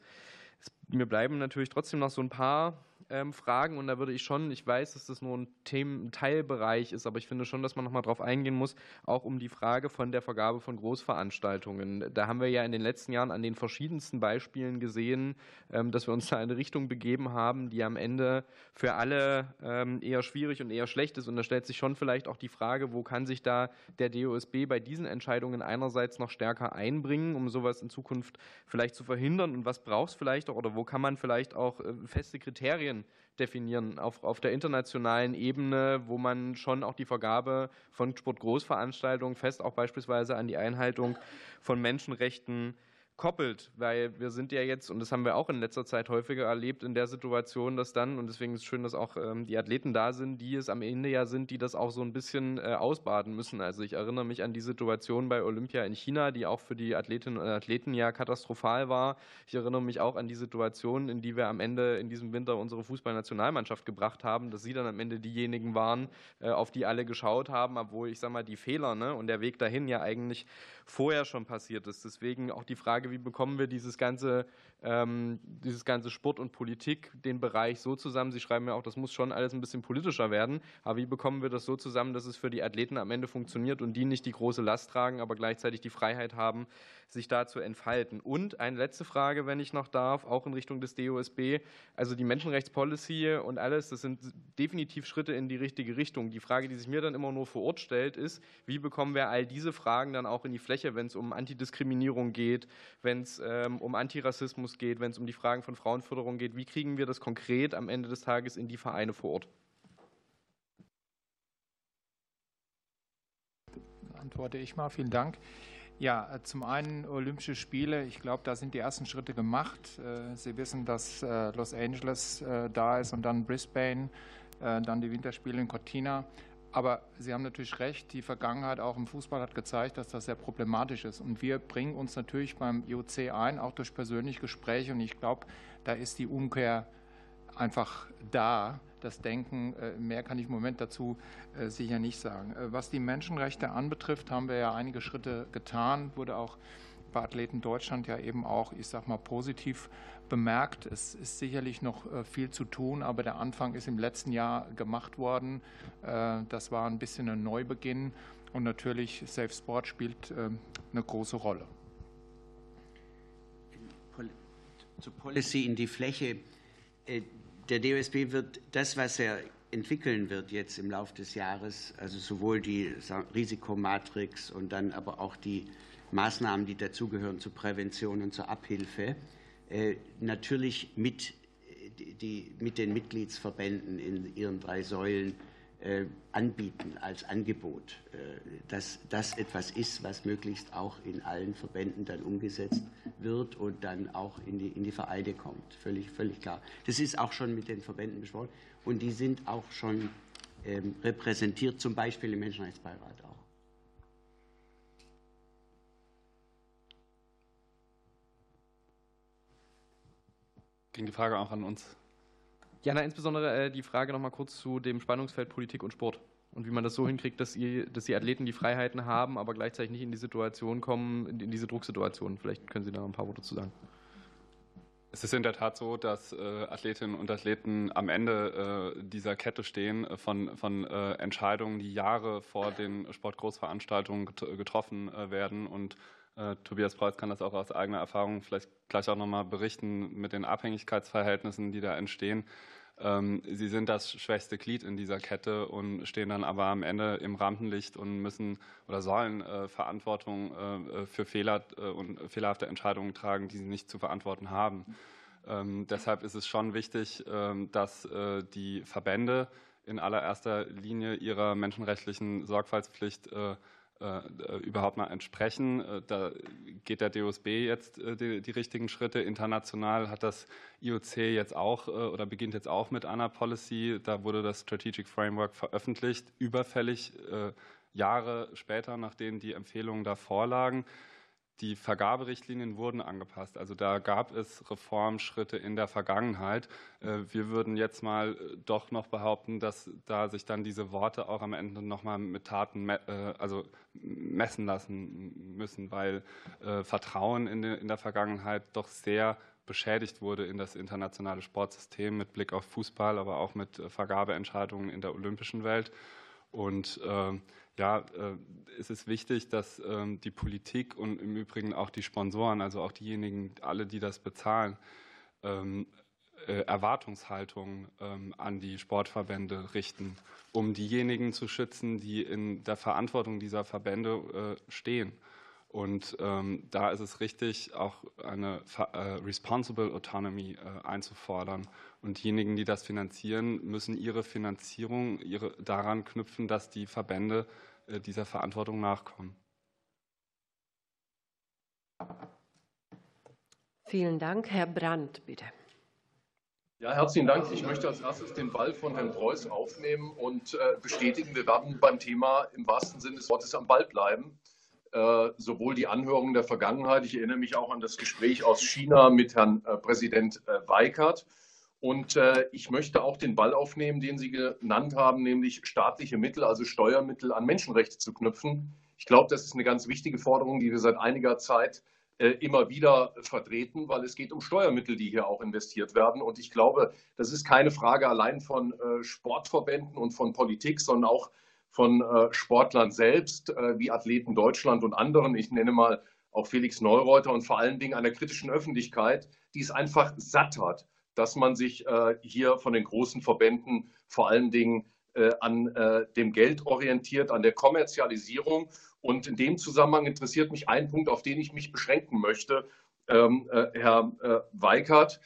Mir bleiben natürlich trotzdem noch so ein paar ähm, Fragen und da würde ich schon, ich weiß, dass das nur ein, Themen, ein Teilbereich ist, aber ich finde schon, dass man nochmal drauf eingehen muss, auch um die Frage von der Vergabe von Großveranstaltungen. Da haben wir ja in den letzten Jahren an den verschiedensten Beispielen gesehen, ähm, dass wir uns da in eine Richtung begeben haben, die am Ende für alle ähm, eher schwierig und eher schlecht ist. Und da stellt sich schon vielleicht auch die Frage, wo kann sich da der DOSB bei diesen Entscheidungen einerseits noch stärker einbringen, um sowas in Zukunft vielleicht zu verhindern und was braucht es vielleicht auch oder wo kann man vielleicht auch äh, feste Kriterien Kriterien definieren. Auf, auf der internationalen Ebene, wo man schon auch die Vergabe von Sportgroßveranstaltungen fest auch beispielsweise an die Einhaltung von Menschenrechten koppelt, weil wir sind ja jetzt, und das haben wir auch in letzter Zeit häufiger erlebt, in der Situation, dass dann, und deswegen ist es schön, dass auch ähm, die Athleten da sind, die es am Ende ja sind, die das auch so ein bisschen äh, ausbaden müssen. Also ich erinnere mich an die Situation bei Olympia in China, die auch für die Athletinnen und Athleten ja katastrophal war. Ich erinnere mich auch an die Situation, in die wir am Ende in diesem Winter unsere Fußballnationalmannschaft gebracht haben, dass sie dann am Ende diejenigen waren, äh, auf die alle geschaut haben, obwohl ich sage mal, die Fehler ne, und der Weg dahin ja eigentlich vorher schon passiert ist. Deswegen auch die Frage, Frage, wie bekommen wir dieses ganze, ähm, dieses ganze Sport und Politik, den Bereich so zusammen. Sie schreiben ja auch, das muss schon alles ein bisschen politischer werden. Aber wie bekommen wir das so zusammen, dass es für die Athleten am Ende funktioniert und die nicht die große Last tragen, aber gleichzeitig die Freiheit haben, sich da zu entfalten? Und eine letzte Frage, wenn ich noch darf, auch in Richtung des DOSB. Also die Menschenrechtspolicy und alles, das sind definitiv Schritte in die richtige Richtung. Die Frage, die sich mir dann immer nur vor Ort stellt, ist, wie bekommen wir all diese Fragen dann auch in die Fläche, wenn es um Antidiskriminierung geht, wenn es ähm, um Antirassismus geht, wenn es um die Fragen von Frauenförderung geht. Wie kriegen wir das konkret am Ende des Tages in die Vereine vor Ort? Antworte ich mal. Vielen Dank. Ja, äh, zum einen Olympische Spiele. Ich glaube, da sind die ersten Schritte gemacht. Äh, Sie wissen, dass äh, Los Angeles da ist und dann Brisbane, dann die Winterspiele in Cortina. Aber Sie haben natürlich recht, die Vergangenheit auch im Fußball hat gezeigt, dass das sehr problematisch ist. Und wir bringen uns natürlich beim IOC ein, auch durch persönliche Gespräche. Und ich glaube, da ist die Umkehr einfach da, das Denken. Äh, mehr kann ich im Moment dazu äh, sicher nicht sagen. Äh, was die Menschenrechte anbetrifft, haben wir ja einige Schritte getan, wurde auch bei Athleten Deutschland ja eben auch, ich sag mal, positiv bemerkt. Es ist sicherlich noch äh, viel zu tun, aber der Anfang ist im letzten Jahr gemacht worden. Äh, das war ein bisschen ein Neubeginn und natürlich Safe Sport spielt äh, eine große Rolle. Zur Policy in die Fläche. Der DOSB wird das, was er entwickeln wird jetzt im Laufe des Jahres, also sowohl die Risikomatrix und dann aber auch die Maßnahmen, die dazugehören zur Prävention und zur Abhilfe, natürlich mit, die, mit den Mitgliedsverbänden in ihren drei Säulen äh, anbieten als Angebot, äh, dass das etwas ist, was möglichst auch in allen Verbänden dann umgesetzt wird und dann auch in die, in die Vereine kommt. Völlig, völlig klar. Das ist auch schon mit den Verbänden besprochen und die sind auch schon ähm, repräsentiert, zum Beispiel im Menschenrechtsbeirat auch. Ging die Frage auch an uns? Ja, na, insbesondere äh, die Frage noch mal kurz zu dem Spannungsfeld Politik und Sport und wie man das so hinkriegt, dass, ihr, dass die Athleten die Freiheiten haben, aber gleichzeitig nicht in die Situation kommen, in, in diese Drucksituation. Vielleicht können Sie da ein paar Worte zu sagen. Es ist in der Tat so, dass äh, Athletinnen und Athleten am Ende äh, dieser Kette stehen äh, von, von äh, Entscheidungen, die Jahre vor den Sportgroßveranstaltungen get getroffen äh, werden. Und äh, Tobias Preuß kann das auch aus eigener Erfahrung vielleicht gleich auch nochmal berichten mit den Abhängigkeitsverhältnissen, die da entstehen. Ähm, sie sind das schwächste Glied in dieser Kette und stehen dann aber am Ende im Rampenlicht und müssen oder sollen äh, Verantwortung äh, für Fehler und fehlerhafte Entscheidungen tragen, die sie nicht zu verantworten haben. Ähm, deshalb ist es schon wichtig, ähm, dass die Verbände in allererster Linie ihrer menschenrechtlichen Sorgfaltspflicht äh, äh, überhaupt mal entsprechen. Äh, da geht der DOSB jetzt äh, die, die, richtigen Schritte. International hat das IOC jetzt auch oder beginnt jetzt auch mit einer Policy. Da wurde das Strategic Framework veröffentlicht, überfällig Jahre später, nachdem die Empfehlungen da vorlagen. Die Vergaberichtlinien wurden angepasst. Also da gab es Reformschritte in der Vergangenheit. Äh, wir würden jetzt mal äh, doch noch behaupten, dass da sich dann diese Worte auch am Ende nochmal mit Taten äh, also messen lassen müssen, weil Vertrauen in der Vergangenheit doch sehr beschädigt wurde in das internationale Sportsystem mit Blick auf Fußball, aber auch mit Vergabeentscheidungen in der olympischen Welt. Und ja, äh, es ist wichtig, dass ähm, die Politik und im Übrigen auch die Sponsoren, also auch diejenigen, alle, die das bezahlen, ähm, äh, Erwartungshaltung ähm, an die Sportverbände richten, um diejenigen zu schützen, die in der Verantwortung dieser Verbände äh, stehen. Und ähm, da ist es richtig, auch eine äh, Responsible Autonomy äh, einzufordern. Und diejenigen, die das finanzieren, müssen ihre Finanzierung ihre, daran knüpfen, dass die Verbände äh, dieser Verantwortung nachkommen. Vielen Dank. Herr Brandt, bitte. Ja, herzlichen Dank. Ich möchte als erstes den Ball von Herrn Preuß aufnehmen und äh, bestätigen, wir werden beim Thema im wahrsten Sinne des Wortes am Ball bleiben. Äh, sowohl die Anhörungen der Vergangenheit, ich erinnere mich auch an das Gespräch aus China mit Herrn Präsident Weikert, und äh, ich möchte auch den Ball aufnehmen, den Sie genannt haben, nämlich staatliche Mittel, also Steuermittel an Menschenrechte zu knüpfen. Ich glaube, das ist eine ganz wichtige Forderung, die wir seit einiger Zeit äh, immer wieder vertreten, weil es geht um Steuermittel, die hier auch investiert werden. Und ich glaube, das ist keine Frage allein von äh, Sportverbänden und von Politik, sondern auch von äh, Sportlern selbst, äh, wie Athleten Deutschland und anderen. Ich nenne mal auch Felix Neureuter und vor allen Dingen einer kritischen Öffentlichkeit, die es einfach satt hat dass man sich äh, hier von den großen Verbänden vor allen Dingen an dem Geld orientiert, an der Kommerzialisierung. Und in dem Zusammenhang interessiert mich ein Punkt, auf den ich mich beschränken möchte, ähm, Herr Weikert.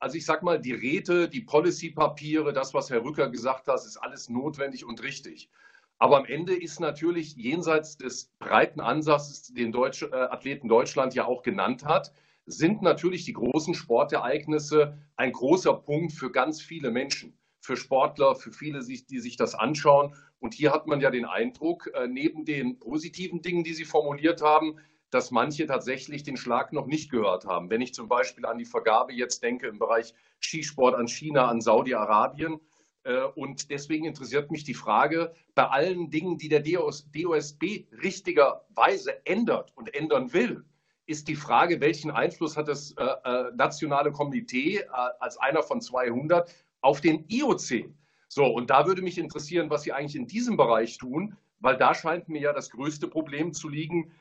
Also ich sage mal, die Räte, die Policy-Papiere, das, was Herr Rücker gesagt hat, ist alles notwendig und richtig. Aber am Ende ist natürlich jenseits des breiten Ansatzes, den Deutsche, Athleten Deutschland ja auch genannt hat, sind natürlich die großen Sportereignisse ein großer Punkt für ganz viele Menschen, für Sportler, für viele, die sich das anschauen. Und hier hat man ja den Eindruck, äh, neben den positiven Dingen, die Sie formuliert haben, dass manche tatsächlich den Schlag noch nicht gehört haben. Wenn ich zum Beispiel an die Vergabe jetzt denke im Bereich Skisport an China, an Saudi-Arabien. Äh, und deswegen interessiert mich die Frage, bei allen Dingen, die der DOSB richtigerweise ändert und ändern will, ist die Frage, welchen Einfluss hat das äh, äh nationale Komitee als einer von 200 auf den IOC? So, und da würde mich interessieren, was Sie eigentlich in diesem Bereich tun, weil da scheint mir ja das größte Problem zu liegen.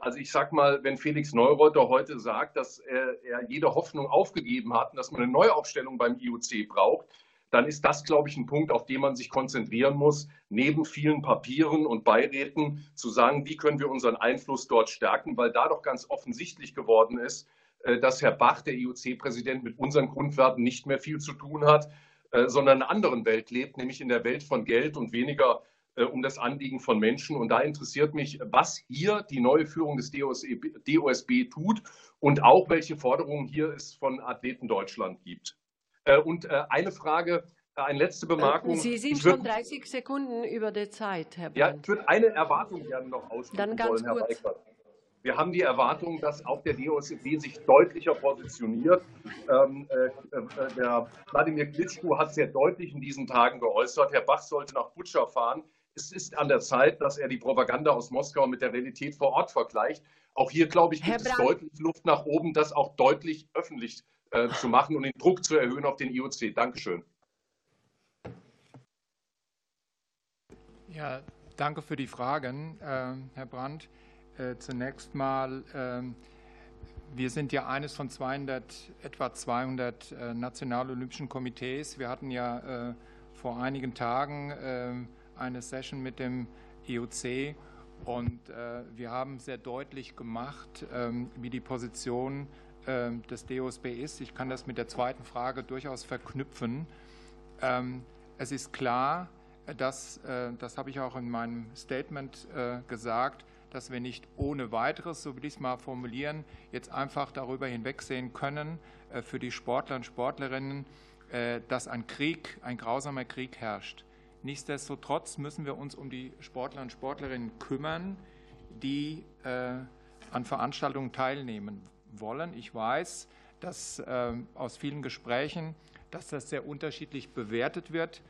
Also ich sage mal, wenn Felix Neureuter heute sagt, dass er jede Hoffnung aufgegeben hat und dass man eine Neuaufstellung beim IOC braucht, dann ist das, glaube ich, ein Punkt, auf den man sich konzentrieren muss, neben vielen Papieren und Beiräten zu sagen, wie können wir unseren Einfluss dort stärken, weil da doch ganz offensichtlich geworden ist, äh, dass Herr Bach, der IOC-Präsident, mit unseren Grundwerten nicht mehr viel zu tun hat, äh, sondern in einer anderen Welt lebt, nämlich in der Welt von Geld und weniger äh, um das Anliegen von Menschen. Und da interessiert mich, was hier die neue Führung des DOSB tut und auch welche Forderungen hier es von Athleten Deutschland gibt. Äh, und äh, eine Frage, äh, eine letzte Bemerkung. Sie sind schon 30 Sekunden über der Zeit, Herr Brandt. Ja, ich würde eine Erwartung gerne noch ausdrücken Dann ganz wollen, Herr kurz. Wir haben die Erwartung, dass auch der DOSB sich deutlicher positioniert. Ähm, äh, äh, der Wladimir Klitschko hat sehr deutlich in diesen Tagen geäußert, Herr Bach sollte nach Butscha fahren. Es ist an der Zeit, dass er die Propaganda aus Moskau mit der Realität vor Ort vergleicht. Auch hier, glaube ich, Herr gibt es Brandt. deutlich Luft nach oben, das auch deutlich öffentlich äh, zu machen und den Druck zu erhöhen auf den IOC. Dankeschön. Ja, danke für die Fragen, äh, Herr Brandt. Äh, zunächst mal, ähm, wir sind ja eines von 200, etwa 200 äh, Nationalolympischen Komitees. Wir hatten ja äh, vor einigen Tagen eine Session mit dem IOC und wir haben sehr deutlich gemacht, ähm, wie die Position des DOSB ist. Ich kann das mit der zweiten Frage durchaus verknüpfen. Ähm, es ist klar, dass, äh, das habe ich auch in meinem Statement äh, gesagt, dass wir nicht ohne weiteres, so will ich es mal formulieren, jetzt einfach darüber hinwegsehen können äh, für die Sportler und Sportlerinnen, äh, dass ein Krieg, ein grausamer Krieg herrscht. Nichtsdestotrotz müssen wir uns um die Sportler und Sportlerinnen kümmern, die äh, an Veranstaltungen teilnehmen wollen. Ich weiß, dass äh, aus vielen Gesprächen, dass das sehr unterschiedlich bewertet wird.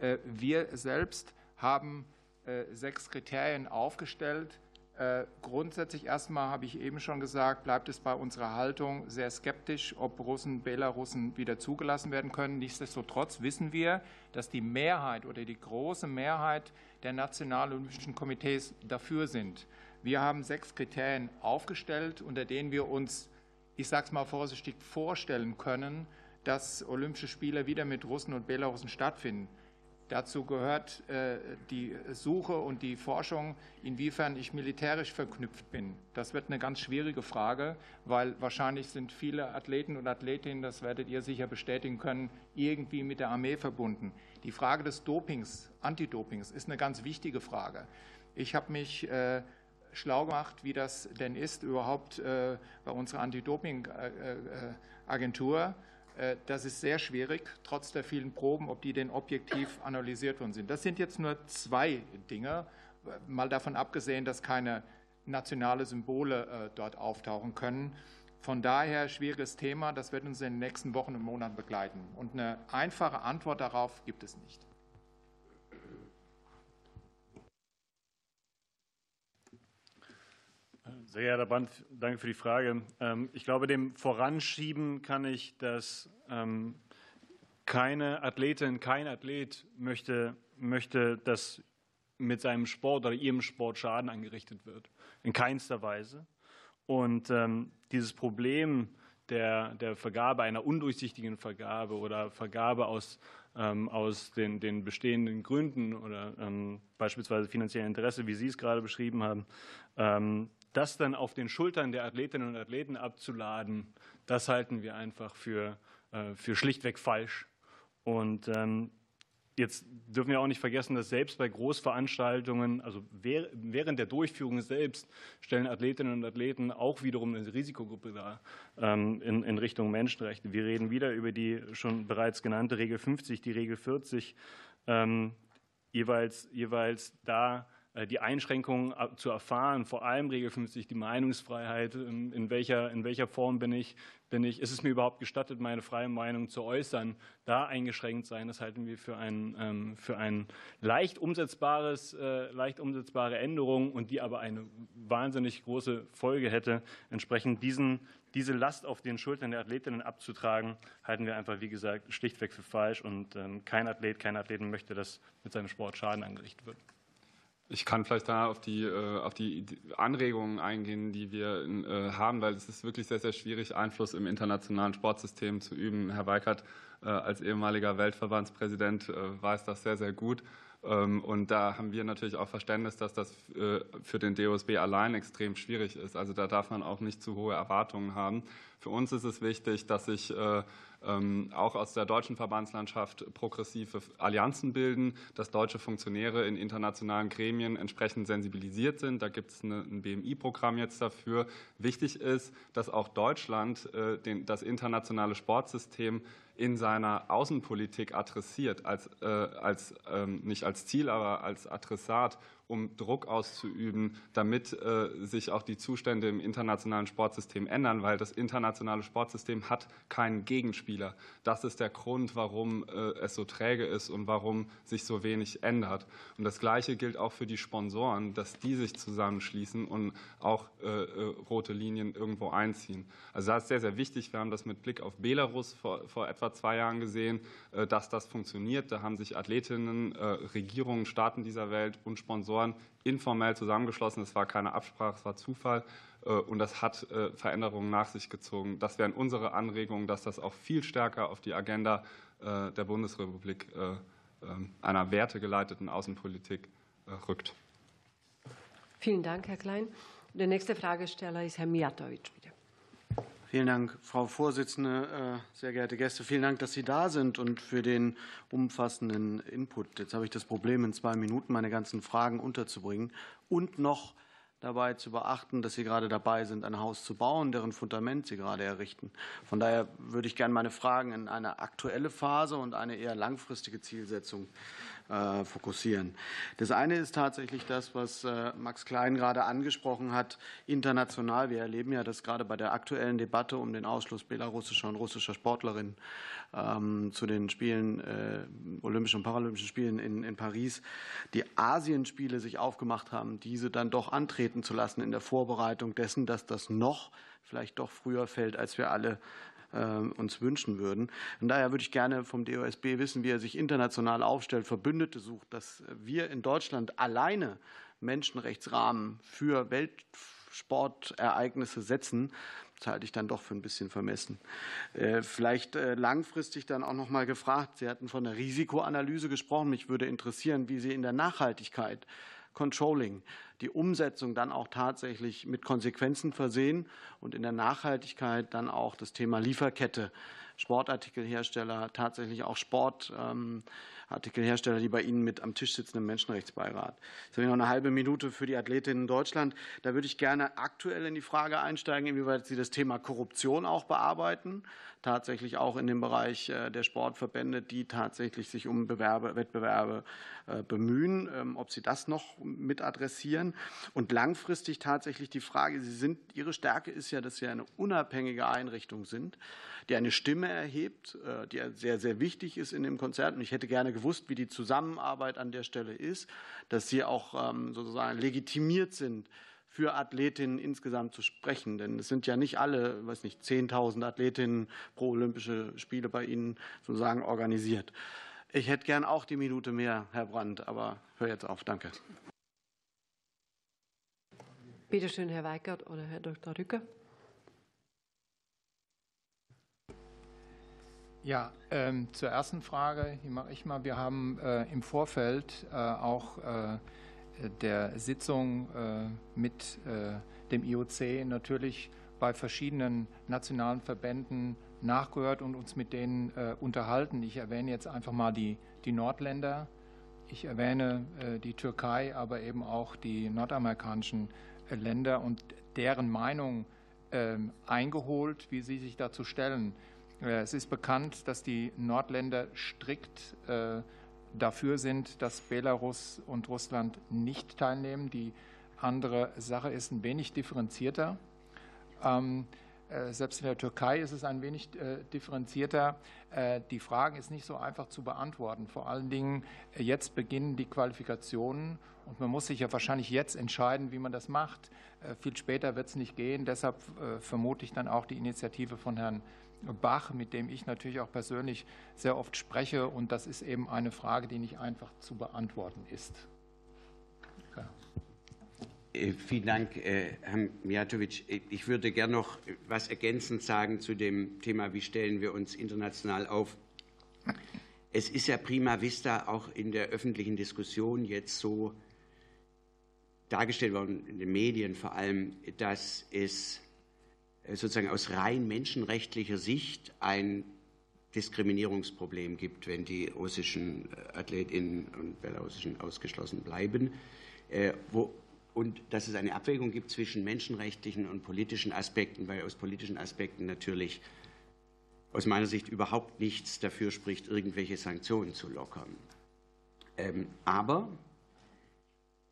Äh, Wir selbst haben äh, sechs Kriterien aufgestellt. Äh, Grundsätzlich erstmal habe ich eben schon gesagt, bleibt es bei unserer Haltung sehr skeptisch, ob Russen, Belarussen wieder zugelassen werden können. Nichtsdestotrotz wissen wir, dass die Mehrheit oder die große Mehrheit der Nationalolympischen Komitees dafür sind. Wir haben sechs Kriterien aufgestellt, unter denen wir uns, ich sage es mal vorsichtig, vorstellen können, dass Olympische Spiele wieder mit Russen und Belarussen stattfinden. Dazu gehört äh, die Suche und die Forschung, inwiefern ich militärisch verknüpft bin. Das wird eine ganz schwierige Frage, weil wahrscheinlich sind viele Athleten und Athletinnen, das werdet ihr sicher bestätigen können, irgendwie mit der Armee verbunden. Die Frage des Dopings, Antidopings, ist eine ganz wichtige Frage. Ich habe mich äh, schlau gemacht, wie das denn ist überhaupt äh, bei unserer Anti-Doping-Agentur. Äh, Das ist sehr schwierig, trotz der vielen Proben, ob die denn objektiv analysiert worden sind. Das sind jetzt nur zwei Dinge, mal davon abgesehen, dass keine nationale Symbole äh, dort auftauchen können. Von daher schwieriges Thema, das wird uns in den nächsten Wochen und Monaten begleiten. Und eine einfache Antwort darauf gibt es nicht. Sehr geehrter Brandt, danke für die Frage. Ähm, Ich glaube, dem Voranschieben kann ich, dass ähm, keine Athletin, kein Athlet möchte, möchte, dass mit seinem Sport oder ihrem Sport Schaden angerichtet wird. In keinster Weise. Und ähm, dieses Problem der, der Vergabe, einer undurchsichtigen Vergabe oder Vergabe aus, aus den, den bestehenden Gründen oder beispielsweise finanziellen Interesse, wie Sie es gerade beschrieben haben, das dann auf den Schultern der Athletinnen und Athleten abzuladen, das halten wir einfach für, äh, für schlichtweg falsch. Und ähm, Jetzt dürfen wir auch nicht vergessen, dass selbst bei Großveranstaltungen, also während der Durchführung selbst, stellen Athletinnen und Athleten auch wiederum eine Risikogruppe dar ähm, in, in Richtung Menschenrechte. Wir reden wieder über die schon bereits genannte Regel 50, die Regel 40, ähm, jeweils, jeweils da die Einschränkungen zu erfahren, vor allem Regel 50, die Meinungsfreiheit, ähm, in welcher, in welcher Form bin ich, bin ich, ist es mir überhaupt gestattet, meine freie Meinung zu äußern, da eingeschränkt sein, das halten wir für ein, ähm, für ein leicht umsetzbares, äh, leicht umsetzbare Änderung und die aber eine wahnsinnig große Folge hätte. Entsprechend diesen, diese Last auf den Schultern der Athletinnen abzutragen, halten wir einfach, wie gesagt, schlichtweg für falsch und ähm, kein Athlet, keine Athletin möchte, dass mit seinem Sport Schaden angerichtet wird. Ich kann vielleicht da auf die, äh, auf die Anregungen eingehen, die wir äh, haben, weil es ist wirklich sehr, sehr schwierig, Einfluss im internationalen Sportsystem zu üben. Herr Weikert äh, als ehemaliger Weltverbandspräsident weiß das sehr, sehr gut. Ähm, und da haben wir natürlich auch Verständnis, dass das für den DOSB allein extrem schwierig ist. Also da darf man auch nicht zu hohe Erwartungen haben. Für uns ist es wichtig, dass sich ähm, auch aus der deutschen Verbandslandschaft progressive Allianzen bilden, dass deutsche Funktionäre in internationalen Gremien entsprechend sensibilisiert sind. Da gibt es ein BMI-Programm jetzt dafür. Wichtig ist, dass auch Deutschland äh, das internationale Sportsystem in seiner Außenpolitik adressiert, als, äh, als, ähm, nicht als Ziel, aber als Adressat um Druck auszuüben, damit äh, sich auch die Zustände im internationalen Sportsystem ändern, weil das internationale Sportsystem hat keinen Gegenspieler. Das ist der Grund, warum äh, es so träge ist und warum sich so wenig ändert. Und das Gleiche gilt auch für die Sponsoren, dass die sich zusammenschließen und auch äh, rote Linien irgendwo einziehen. Also das ist sehr, sehr wichtig. Wir haben das mit Blick auf Belarus vor, vor etwa zwei Jahren gesehen, dass das funktioniert. Da haben sich Athletinnen, Regierungen, Staaten dieser Welt und Sponsoren Investoren informell zusammengeschlossen. Es war keine Absprache, es war Zufall. Äh, und das hat äh, Veränderungen nach sich gezogen. Das wären unsere Anregungen, dass das auch viel stärker auf die Agenda äh, der Bundesrepublik ähm, einer wertegeleiteten Außenpolitik rückt. Vielen Dank, Herr Klein. Der nächste Fragesteller ist Herr Mijatovic. Vielen Dank, Frau Vorsitzende, äh, sehr geehrte Gäste. Vielen Dank, dass Sie da sind und für den umfassenden Input. Jetzt habe ich das Problem, in zwei Minuten meine ganzen Fragen unterzubringen und noch dabei zu beachten, dass Sie gerade dabei sind, ein Haus zu bauen, deren Fundament Sie gerade errichten. Von daher würde ich gerne meine Fragen in eine aktuelle Phase und eine eher langfristige Zielsetzung fokussieren. Das eine ist tatsächlich das, was äh, Max Klein gerade angesprochen hat, international. Wir erleben ja, dass gerade bei der aktuellen Debatte um den Ausschluss belarussischer und russischer Sportlerinnen ähm, zu den Spielen, äh, Olympischen und Paralympischen Spielen in, in Paris, die Asienspiele sich aufgemacht haben, diese dann doch antreten zu lassen in der Vorbereitung dessen, dass das noch vielleicht doch früher fällt, als wir alle uns wünschen würden. Und daher würde ich gerne vom DOSB wissen, wie er sich international aufstellt, Verbündete sucht, dass wir in Deutschland alleine Menschenrechtsrahmen für Weltsportereignisse setzen. Das halte ich dann doch für ein bisschen vermessen. Äh, vielleicht äh, langfristig dann auch noch mal gefragt. Sie hatten von der Risikoanalyse gesprochen. Mich würde interessieren, wie Sie in der Nachhaltigkeit Controlling, die Umsetzung dann auch tatsächlich mit Konsequenzen versehen und in der Nachhaltigkeit dann auch das Thema Lieferkette, Sportartikelhersteller, tatsächlich auch Sportartikelhersteller, die bei Ihnen mit am Tisch sitzen im Menschenrechtsbeirat. Jetzt habe ich noch eine halbe Minute für die Athletinnen in Deutschland. Da würde ich gerne aktuell in die Frage einsteigen, inwieweit Sie das Thema Korruption auch bearbeiten tatsächlich auch in dem Bereich äh, der Sportverbände, die tatsächlich sich um Bewerbe, Wettbewerbe äh, bemühen, ähm, ob sie das noch mit adressieren. Und langfristig tatsächlich die Frage, sie sind, Ihre Stärke ist ja, dass Sie eine unabhängige Einrichtung sind, die eine Stimme erhebt, äh, die sehr, sehr wichtig ist in dem Konzert. Und ich hätte gerne gewusst, wie die Zusammenarbeit an der Stelle ist, dass Sie auch ähm, sozusagen legitimiert sind, für Athletinnen insgesamt zu sprechen. Denn es sind ja nicht alle, weiß nicht, 10.000 Athletinnen pro Olympische Spiele bei Ihnen sozusagen organisiert. Ich hätte gern auch die Minute mehr, Herr Brandt, aber hör jetzt auf. Danke. Bitte schön, Herr Weigert oder Herr Dr. Rücker. Ja, ähm, zur ersten Frage, die mache ich mal. Wir haben äh, im Vorfeld äh, auch äh, der Sitzung äh, mit äh, dem IOC natürlich bei verschiedenen nationalen Verbänden nachgehört und uns mit denen äh, unterhalten. Ich erwähne jetzt einfach mal die, die Nordländer. Ich erwähne die Türkei, aber eben auch die nordamerikanischen Länder und deren Meinung ähm, eingeholt, wie sie sich dazu stellen. Es ist bekannt, dass die Nordländer strikt dafür sind, dass Belarus und Russland nicht teilnehmen. Die andere Sache ist ein wenig differenzierter. Ähm, äh, selbst in der Türkei ist es ein wenig äh, differenzierter. Äh, die Frage ist nicht so einfach zu beantworten. Vor allen Dingen, jetzt beginnen die Qualifikationen und man muss sich ja wahrscheinlich jetzt entscheiden, wie man das macht. Viel später wird es nicht gehen. Deshalb vermute ich dann auch die Initiative von Herrn Bach, mit dem ich natürlich auch persönlich sehr oft spreche. Und das ist eben eine Frage, die nicht einfach zu beantworten ist. Ja. Äh, vielen Dank, äh, Herr Mijatovic. Ich würde gerne noch etwas ergänzend sagen zu dem Thema, wie stellen wir uns international auf. Es ist ja prima vista auch in der öffentlichen Diskussion jetzt so dargestellt worden, in den Medien vor allem, dass es äh, sozusagen aus rein menschenrechtlicher Sicht ein Diskriminierungsproblem gibt, wenn die russischen Athletinnen und Belarussischen ausgeschlossen bleiben. Wo und dass es eine Abwägung gibt zwischen menschenrechtlichen und politischen Aspekten, weil aus politischen Aspekten natürlich aus meiner Sicht überhaupt nichts dafür spricht, irgendwelche Sanktionen zu lockern. Ähm, aber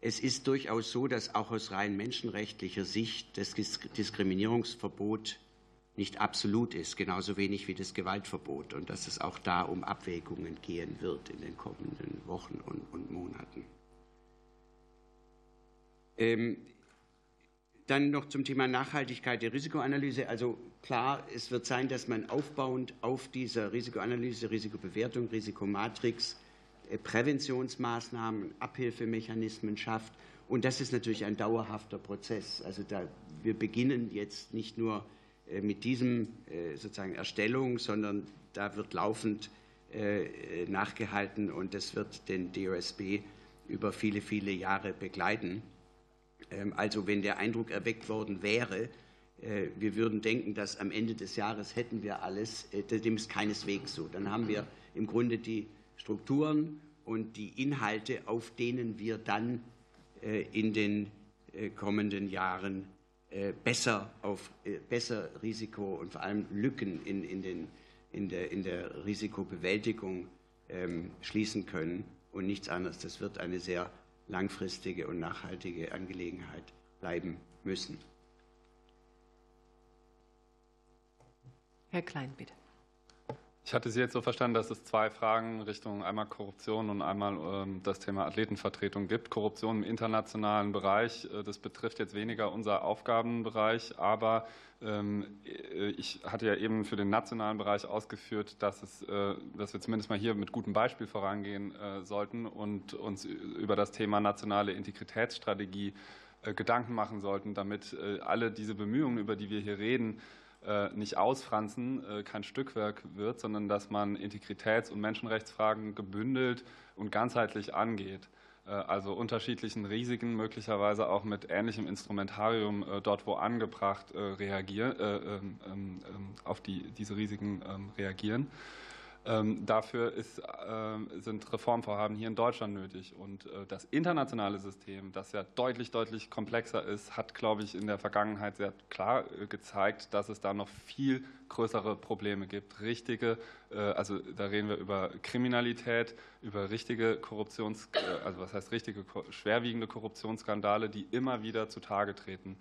es ist durchaus so, dass auch aus rein menschenrechtlicher Sicht das Diskriminierungsverbot nicht absolut ist, genauso wenig wie das Gewaltverbot und dass es auch da um Abwägungen gehen wird in den kommenden Wochen und, und Monaten. Ähm, dann noch zum Thema Nachhaltigkeit der Risikoanalyse. Also klar, es wird sein, dass man aufbauend auf dieser Risikoanalyse, Risikobewertung, Risikomatrix Präventionsmaßnahmen, Abhilfemechanismen schafft. Und das ist natürlich ein dauerhafter Prozess. Also da, wir beginnen jetzt nicht nur äh, mit diesem äh, sozusagen Erstellung, sondern da wird laufend nachgehalten und das wird den DOSB über viele, viele Jahre begleiten. Ähm, also wenn der Eindruck erweckt worden wäre, äh, wir würden denken, dass am Ende des Jahres hätten wir alles, äh, dem ist keineswegs so. Dann haben wir im Grunde die Strukturen und die Inhalte, auf denen wir dann äh, in den kommenden Jahren besser auf besser Risiko und vor allem Lücken in, in, den, in, der, in der Risikobewältigung ähm, schließen können und nichts anderes. Das wird eine sehr langfristige und nachhaltige Angelegenheit bleiben müssen. Herr Klein, bitte. Ich hatte Sie jetzt so verstanden, dass es zwei Fragen Richtung einmal Korruption und einmal ähm, das Thema Athletenvertretung gibt. Korruption im internationalen Bereich, äh, das betrifft jetzt weniger unser Aufgabenbereich, aber ähm, äh, ich hatte ja eben für den nationalen Bereich ausgeführt, dass, es, äh, dass wir zumindest mal hier mit gutem Beispiel vorangehen sollten und uns über das Thema nationale Integritätsstrategie Gedanken machen sollten, damit alle diese Bemühungen, über die wir hier reden, nicht ausfranzen, kein Stückwerk wird, sondern dass man Integritäts- und Menschenrechtsfragen gebündelt und ganzheitlich angeht. Äh, also unterschiedlichen Risiken, möglicherweise auch mit ähnlichem Instrumentarium äh, dort wo angebracht äh, reagieren, ähm, ähm, ähm, auf die, diese Risiken reagieren. Ähm, dafür ist, äh, sind Reformvorhaben hier in Deutschland nötig. Und äh, das internationale System, das ja deutlich, deutlich komplexer ist, hat, glaube ich, in der Vergangenheit sehr klar äh, gezeigt, dass es da noch viel größere Probleme gibt. Richtige, äh, also da reden wir über Kriminalität, über richtige Korruptions, also was heißt richtige, schwerwiegende Korruptionsskandale, die immer wieder zutage treten.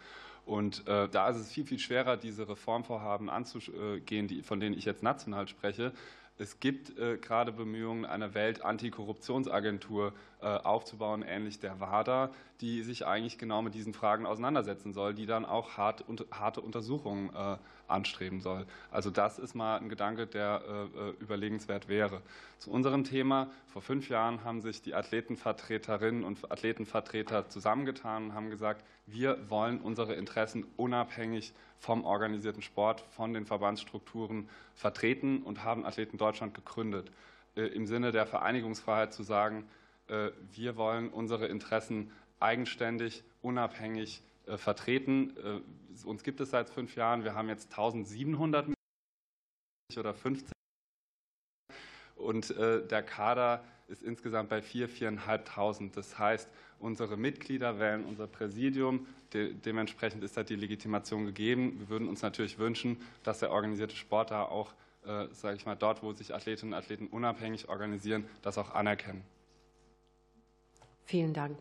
Und da ist es viel, viel schwerer, diese Reformvorhaben anzugehen, von denen ich jetzt national spreche, es gibt äh, gerade Bemühungen, eine Welt-Antikorruptionsagentur aufzubauen, ähnlich der WADA, die sich eigentlich genau mit diesen Fragen auseinandersetzen soll, die dann auch hart, harte Untersuchungen äh, anstreben soll. Also das ist mal ein Gedanke, der äh, äh, überlegenswert wäre. Zu unserem Thema. Vor fünf Jahren haben sich die Athletenvertreterinnen und Athletenvertreter zusammengetan und haben gesagt, wir wollen unsere Interessen unabhängig vom organisierten Sport, von den Verbandsstrukturen vertreten und haben Athleten Deutschland gegründet. Äh, Im Sinne der Vereinigungsfreiheit zu sagen, äh, wir wollen unsere Interessen eigenständig, unabhängig äh, vertreten. Uns gibt es seit fünf Jahren. Wir haben jetzt 1700 oder 15 und der Kader ist insgesamt bei 4.000, 4.500. Das heißt, unsere Mitglieder wählen unser Präsidium. De dementsprechend ist da die Legitimation gegeben. Wir würden uns natürlich wünschen, dass der organisierte Sport da auch, äh, sage ich mal, dort, wo sich Athletinnen und Athleten unabhängig organisieren, das auch anerkennen. Vielen Dank.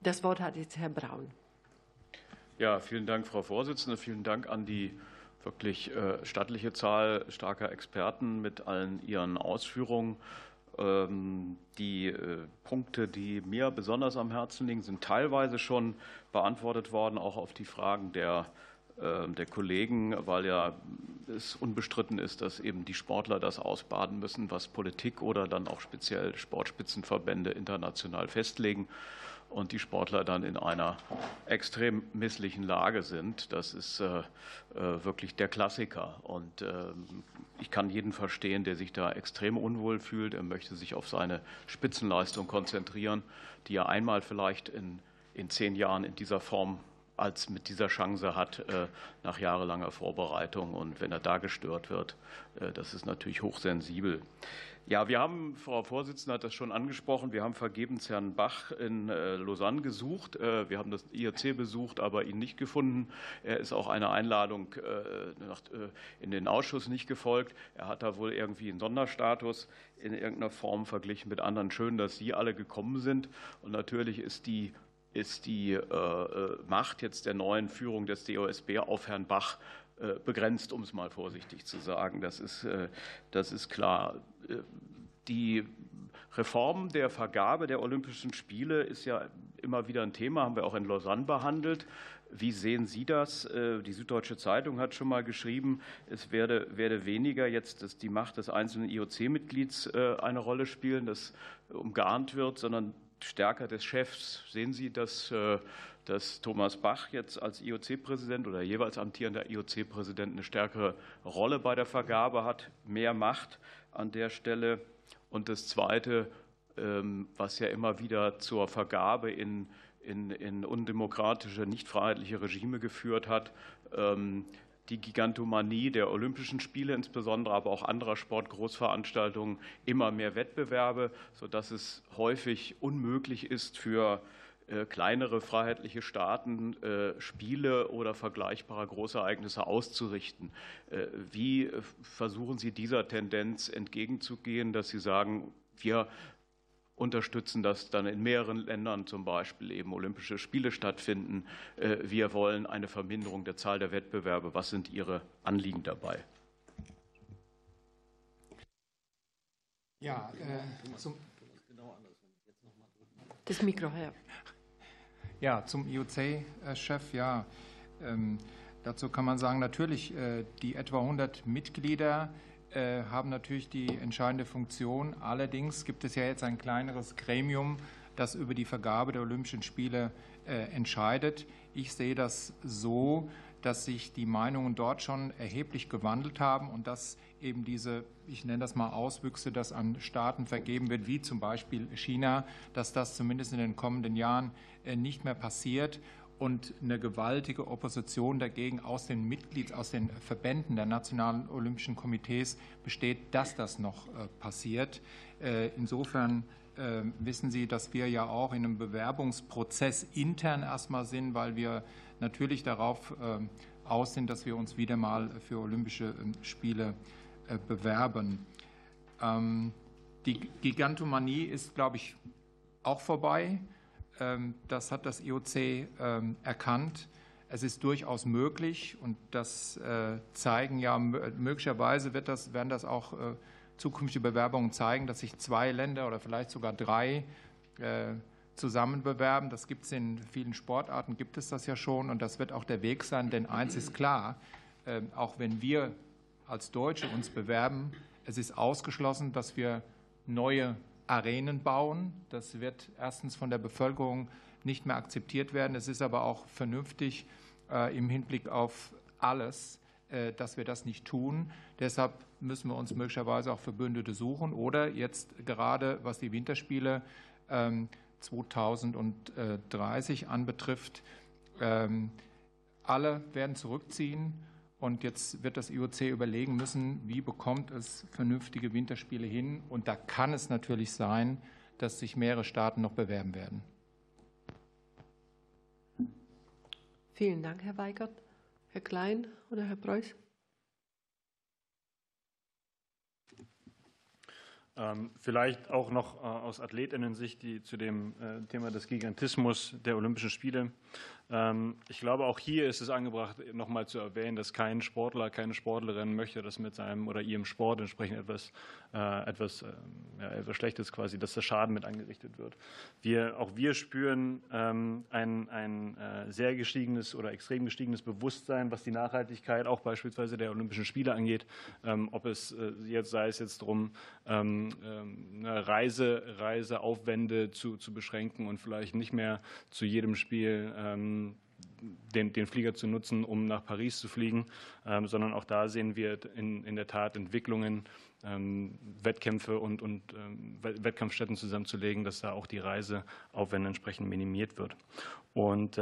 Das Wort hat jetzt Herr Braun. Ja, vielen Dank, Frau Vorsitzende. Vielen Dank an die wirklich äh, stattliche Zahl starker Experten mit allen ihren Ausführungen. Ähm, die äh, Punkte, die mir besonders am Herzen liegen, sind teilweise schon beantwortet worden, auch auf die Fragen der, der Kollegen, weil ja es unbestritten ist, dass eben die Sportler das ausbaden müssen, was Politik oder dann auch speziell Sportspitzenverbände international festlegen. und die Sportler dann in einer extrem misslichen Lage sind. Das ist äh, äh, wirklich der Klassiker. Und ähm, ich kann jeden verstehen, der sich da extrem unwohl fühlt. Er möchte sich auf seine Spitzenleistung konzentrieren, die er einmal vielleicht in, in zehn Jahren in dieser Form als mit dieser Chance hat äh, nach jahrelanger Vorbereitung. Und wenn er da gestört wird, das ist natürlich hochsensibel. Ja, wir haben, Frau Vorsitzende hat das schon angesprochen, wir haben vergebens Herrn Bach in äh, Lausanne gesucht. Äh, wir haben das IRC besucht, aber ihn nicht gefunden. Er ist auch einer Einladung äh, in den Ausschuss nicht gefolgt. Er hat da wohl irgendwie einen Sonderstatus in irgendeiner Form verglichen mit anderen. Schön, dass Sie alle gekommen sind. Und natürlich ist die ist die Macht jetzt der neuen Führung des DOSB auf Herrn Bach begrenzt, um es mal vorsichtig zu sagen. Das ist, das ist klar. Die Reform der Vergabe der Olympischen Spiele ist ja immer wieder ein Thema, haben wir auch in Lausanne behandelt. Wie sehen Sie das? Äh, die Süddeutsche Zeitung hat schon mal geschrieben, es werde, werde weniger jetzt dass die Macht des einzelnen IOC-Mitglieds äh, eine Rolle spielen, das umgarnt wird, sondern stärker des Chefs. Sehen Sie, dass, äh, dass Thomas Bach jetzt als IOC-Präsident oder jeweils amtierender IOC-Präsident eine stärkere Rolle bei der Vergabe hat, mehr Macht an der Stelle? Und das Zweite, ähm, was ja immer wieder zur Vergabe in, in, in undemokratische, nicht freiheitliche Regime geführt hat, ähm, die Gigantomanie der Olympischen Spiele, insbesondere aber auch anderer Sportgroßveranstaltungen, immer mehr Wettbewerbe, sodass es häufig unmöglich ist für äh, kleinere freiheitliche Staaten äh, Spiele oder vergleichbare Großereignisse auszurichten. Äh, wie versuchen Sie dieser Tendenz entgegenzugehen, dass Sie sagen, wir unterstützen, dass dann in mehreren Ländern zum Beispiel eben Olympische Spiele stattfinden. Wir wollen eine Verminderung der Zahl der Wettbewerbe. Was sind Ihre Anliegen dabei? Ja, äh, zum das Mikro, Herr. Ja, zum IOC-Chef, ja. Ähm, dazu kann man sagen, natürlich, äh, die etwa 100 Mitglieder äh, haben natürlich die entscheidende Funktion. Allerdings gibt es ja jetzt ein kleineres Gremium, das über die Vergabe der Olympischen Spiele äh, entscheidet. Ich sehe das so, dass sich die Meinungen dort schon erheblich gewandelt haben und dass eben diese, ich nenne das mal Auswüchse, das an Staaten vergeben wird, wie zum Beispiel China, dass das zumindest in den kommenden Jahren äh, nicht mehr passiert und eine gewaltige Opposition dagegen aus den Mitglieds, aus den Verbänden der nationalen Olympischen Komitees besteht, dass das noch äh, passiert. Äh, insofern wissen Sie, dass wir ja auch in einem Bewerbungsprozess intern erstmal sind, weil wir natürlich darauf aus sind, dass wir uns wieder mal für Olympische ähm, Spiele bewerben. Ähm, die Gigantomanie ist, glaube ich, auch vorbei. Ähm, das hat das IOC ähm, erkannt. Es ist durchaus möglich und das äh, zeigen ja möglicherweise wird das, werden das auch äh, zukünftige Bewerbungen zeigen, dass sich zwei Länder oder vielleicht sogar drei äh, zusammen bewerben. Das gibt es in vielen Sportarten, gibt es das ja schon und das wird auch der Weg sein, denn eins ist klar, ähm, auch wenn wir als Deutsche uns bewerben, es ist ausgeschlossen, dass wir neue Arenen bauen. Das wird erstens von der Bevölkerung nicht mehr akzeptiert werden. Es ist aber auch vernünftig äh, im Hinblick auf alles, äh, dass wir das nicht tun. Deshalb müssen wir uns möglicherweise auch Verbündete suchen oder jetzt gerade, was die Winterspiele 2030 ähm, anbetrifft, ähm, alle werden zurückziehen und jetzt wird das IOC überlegen müssen, wie bekommt es vernünftige Winterspiele hin. Und da kann es natürlich sein, dass sich mehrere Staaten noch bewerben werden. Vielen Dank, Herr Weigert. Herr Klein oder Herr Preuß? Ähm, vielleicht auch noch äh, aus Athletinnen-Sicht zu dem äh, Thema des Gigantismus der Olympischen Spiele. Ähm, ich glaube, auch hier ist es angebracht, nochmal zu erwähnen, dass kein Sportler, keine Sportlerin möchte, dass mit seinem oder ihrem Sport entsprechend etwas, äh, etwas, äh, ja, etwas Schlechtes quasi, dass der Schaden mit angerichtet wird. Wir, auch wir spüren ähm, ein, ein äh, sehr gestiegenes oder extrem gestiegenes Bewusstsein, was die Nachhaltigkeit auch beispielsweise der Olympischen Spiele angeht. Ähm, ob es äh, jetzt sei es jetzt darum, ähm, ähm, Reise, Reiseaufwände zu, zu beschränken und vielleicht nicht mehr zu jedem Spiel ähm, den, den, Flieger zu nutzen, um nach Paris zu fliegen, ähm, sondern auch da sehen wir in, in der Tat Entwicklungen, ähm, Wettkämpfe und, und ähm, Wettkampfstätten zusammenzulegen, dass da auch die Reiseaufwände entsprechend minimiert wird. Und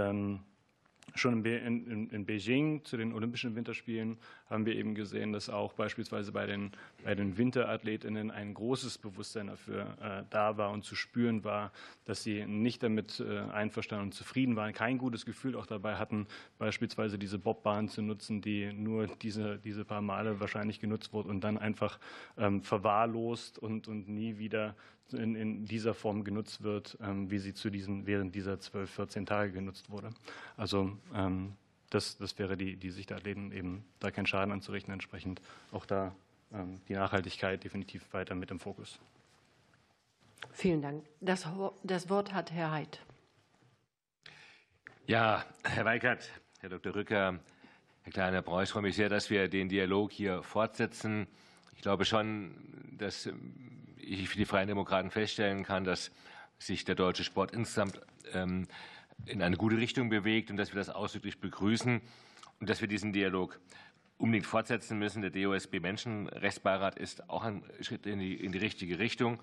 Schon in, in, Beijing zu den Olympischen Winterspielen haben wir eben gesehen, dass auch beispielsweise bei den, bei den Winterathletinnen ein großes Bewusstsein dafür äh, da war und zu spüren war, dass sie nicht damit äh, einverstanden und zufrieden waren, kein gutes Gefühl auch dabei hatten, beispielsweise diese Bobbahn zu nutzen, die nur diese, diese paar Male wahrscheinlich genutzt wurde und dann einfach ähm, verwahrlost und, und nie wieder in, in dieser Form genutzt wird, ähm, wie sie zu diesen, während dieser 12, 14 Tage genutzt wurde. Also ähm, das, das wäre die, die Sicht der Athleten, eben da keinen Schaden anzurichten, entsprechend auch da ähm, die Nachhaltigkeit definitiv weiter mit im Fokus. Vielen Dank. Das, das Wort hat Herr Heid. Ja, Herr Weikert, Herr Dr. Rücker, Herr Kleiner-Preuß, ich freue mich sehr, dass wir den Dialog hier fortsetzen. Ich glaube schon, dass ich für die Freien Demokraten feststellen kann, dass sich der deutsche Sport insgesamt ähm, in eine gute Richtung bewegt und dass wir das ausdrücklich begrüßen und dass wir diesen Dialog unbedingt fortsetzen müssen. Der DOSB Menschenrechtsbeirat ist auch ein Schritt in die, in die richtige Richtung.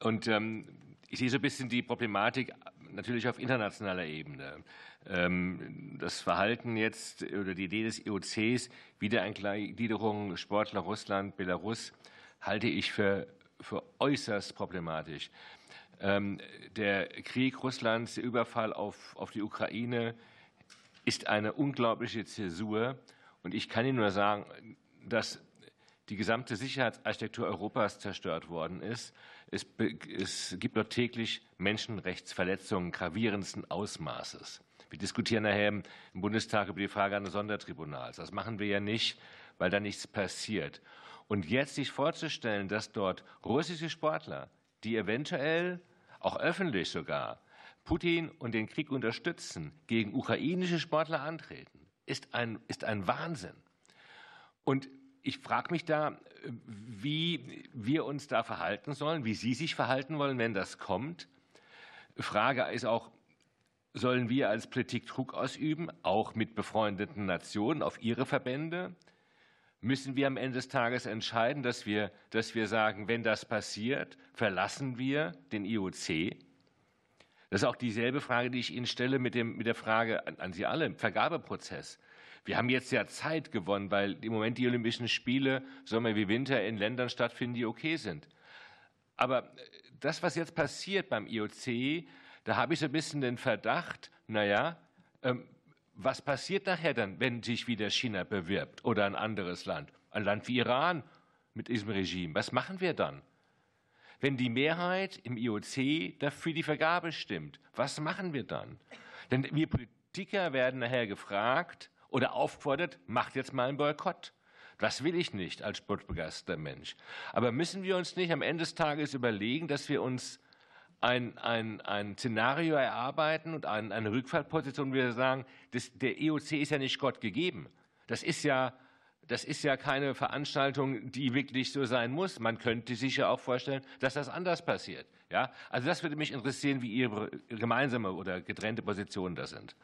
Und ähm, ich sehe so ein bisschen die Problematik natürlich auf internationaler Ebene. Ähm, das Verhalten jetzt oder die Idee des IOCs, Wiedereingliederung Sportler Russland, Belarus, halte ich für für äußerst problematisch. Ähm, der Krieg Russlands, der Überfall auf, auf die Ukraine ist eine unglaubliche Zäsur. Und ich kann Ihnen nur sagen, dass die gesamte Sicherheitsarchitektur Europas zerstört worden ist. Es, es, gibt dort täglich Menschenrechtsverletzungen gravierendsten Ausmaßes. Wir diskutieren nachher im Bundestag über die Frage eines Sondertribunals. Das machen wir ja nicht, weil da nichts passiert. Und jetzt sich vorzustellen, dass dort russische Sportler, die eventuell auch öffentlich sogar Putin und den Krieg unterstützen, gegen ukrainische Sportler antreten, ist ein, ist ein Wahnsinn. Und ich frage mich da, wie wir uns da verhalten sollen, wie Sie sich verhalten wollen, wenn das kommt. Frage ist auch, sollen wir als Politik Druck ausüben, auch mit befreundeten Nationen auf ihre Verbände? Müssen wir am Ende des Tages entscheiden, dass wir, dass wir sagen, wenn das passiert, verlassen wir den IOC. Das ist auch dieselbe Frage, die ich Ihnen stelle mit, dem, mit der Frage an, Sie alle im Vergabeprozess. Wir haben jetzt ja Zeit gewonnen, weil im Moment die Olympischen Spiele, Sommer wie Winter, in Ländern stattfinden, die okay sind. Aber das, was jetzt passiert beim IOC, da habe ich so ein bisschen den Verdacht, naja, ähm, was passiert nachher dann, wenn sich wieder China bewirbt oder ein anderes Land? Ein Land wie Iran mit diesem Regime. Was machen wir dann? Wenn die Mehrheit im IOC dafür die Vergabe stimmt, was machen wir dann? Denn wir Politiker werden nachher gefragt oder aufgefordert, macht jetzt mal einen Boykott. Das will ich nicht als sportbegeisterter Mensch. Aber müssen wir uns nicht am Ende des Tages überlegen, dass wir uns ein, ein, ein Szenario erarbeiten und ein, eine Rückfallposition, wo wir sagen, das, der EOC ist ja nicht Gott gegeben. Das ist ja, das ist ja keine Veranstaltung, die wirklich so sein muss. Man könnte sich ja auch vorstellen, dass das anders passiert. Ja? Also das würde mich interessieren, wie Ihre gemeinsame oder getrennte Positionen da sind.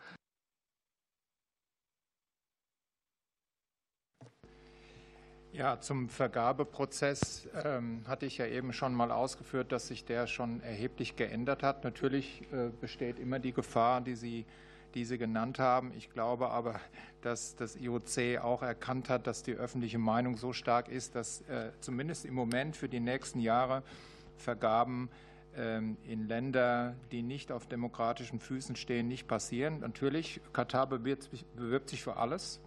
Ja, zum Vergabeprozess ähm, hatte ich ja eben schon mal ausgeführt, dass sich der schon erheblich geändert hat. Natürlich äh, besteht immer die Gefahr, die Sie, die Sie genannt haben. Ich glaube aber, dass das IOC auch erkannt hat, dass die öffentliche Meinung so stark ist, dass äh, zumindest im Moment für die nächsten Jahre Vergaben ähm, in Länder, die nicht auf demokratischen Füßen stehen, nicht passieren. Natürlich, Katar bewirbt, bewirbt sich für alles,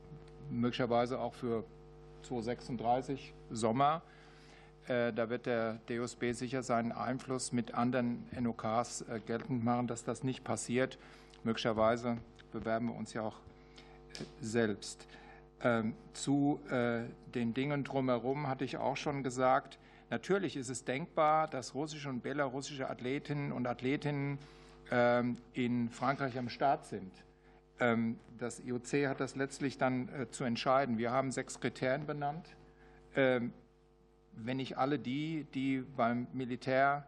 möglicherweise auch für 2036 Sommer. Äh, da wird der DOSB sicher seinen Einfluss mit anderen NOKs äh, geltend machen, dass das nicht passiert. möglicherweise bewerben wir uns ja auch selbst. Ähm, zu den Dingen drumherum hatte ich auch schon gesagt, natürlich ist es denkbar, dass russische und belarussische Athletinnen und Athletinnen ähm, in Frankreich am Start sind. Ähm, das IOC hat das letztlich dann zu entscheiden. Wir haben sechs Kriterien benannt. Wenn ich alle die, die beim Militär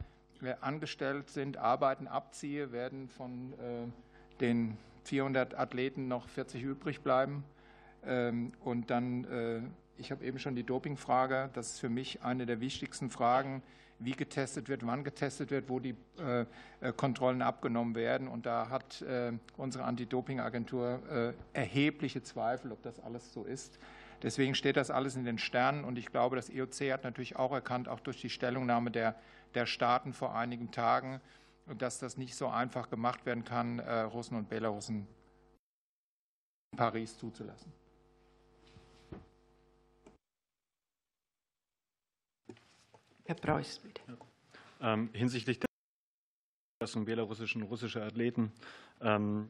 angestellt sind, arbeiten, abziehe, werden von den 400 Athleten noch 40 übrig bleiben. Ähm, und dann, äh, ich habe eben schon die Dopingfrage, das ist für mich eine der wichtigsten Fragen, wie getestet wird, wann getestet wird, wo die äh, äh, Kontrollen abgenommen werden. Und da hat unsere Anti-Doping-Agentur erhebliche Zweifel, ob das alles so ist. Deswegen steht das alles in den Sternen. Und ich glaube, das IOC hat natürlich auch erkannt, auch durch die Stellungnahme der, der Staaten vor einigen Tagen, dass das nicht so einfach gemacht werden kann, Russen und Belarussen in Paris zuzulassen. Herr Preuß, bitte. Ähm, hinsichtlich der und belarussischen russischer Athleten ähm,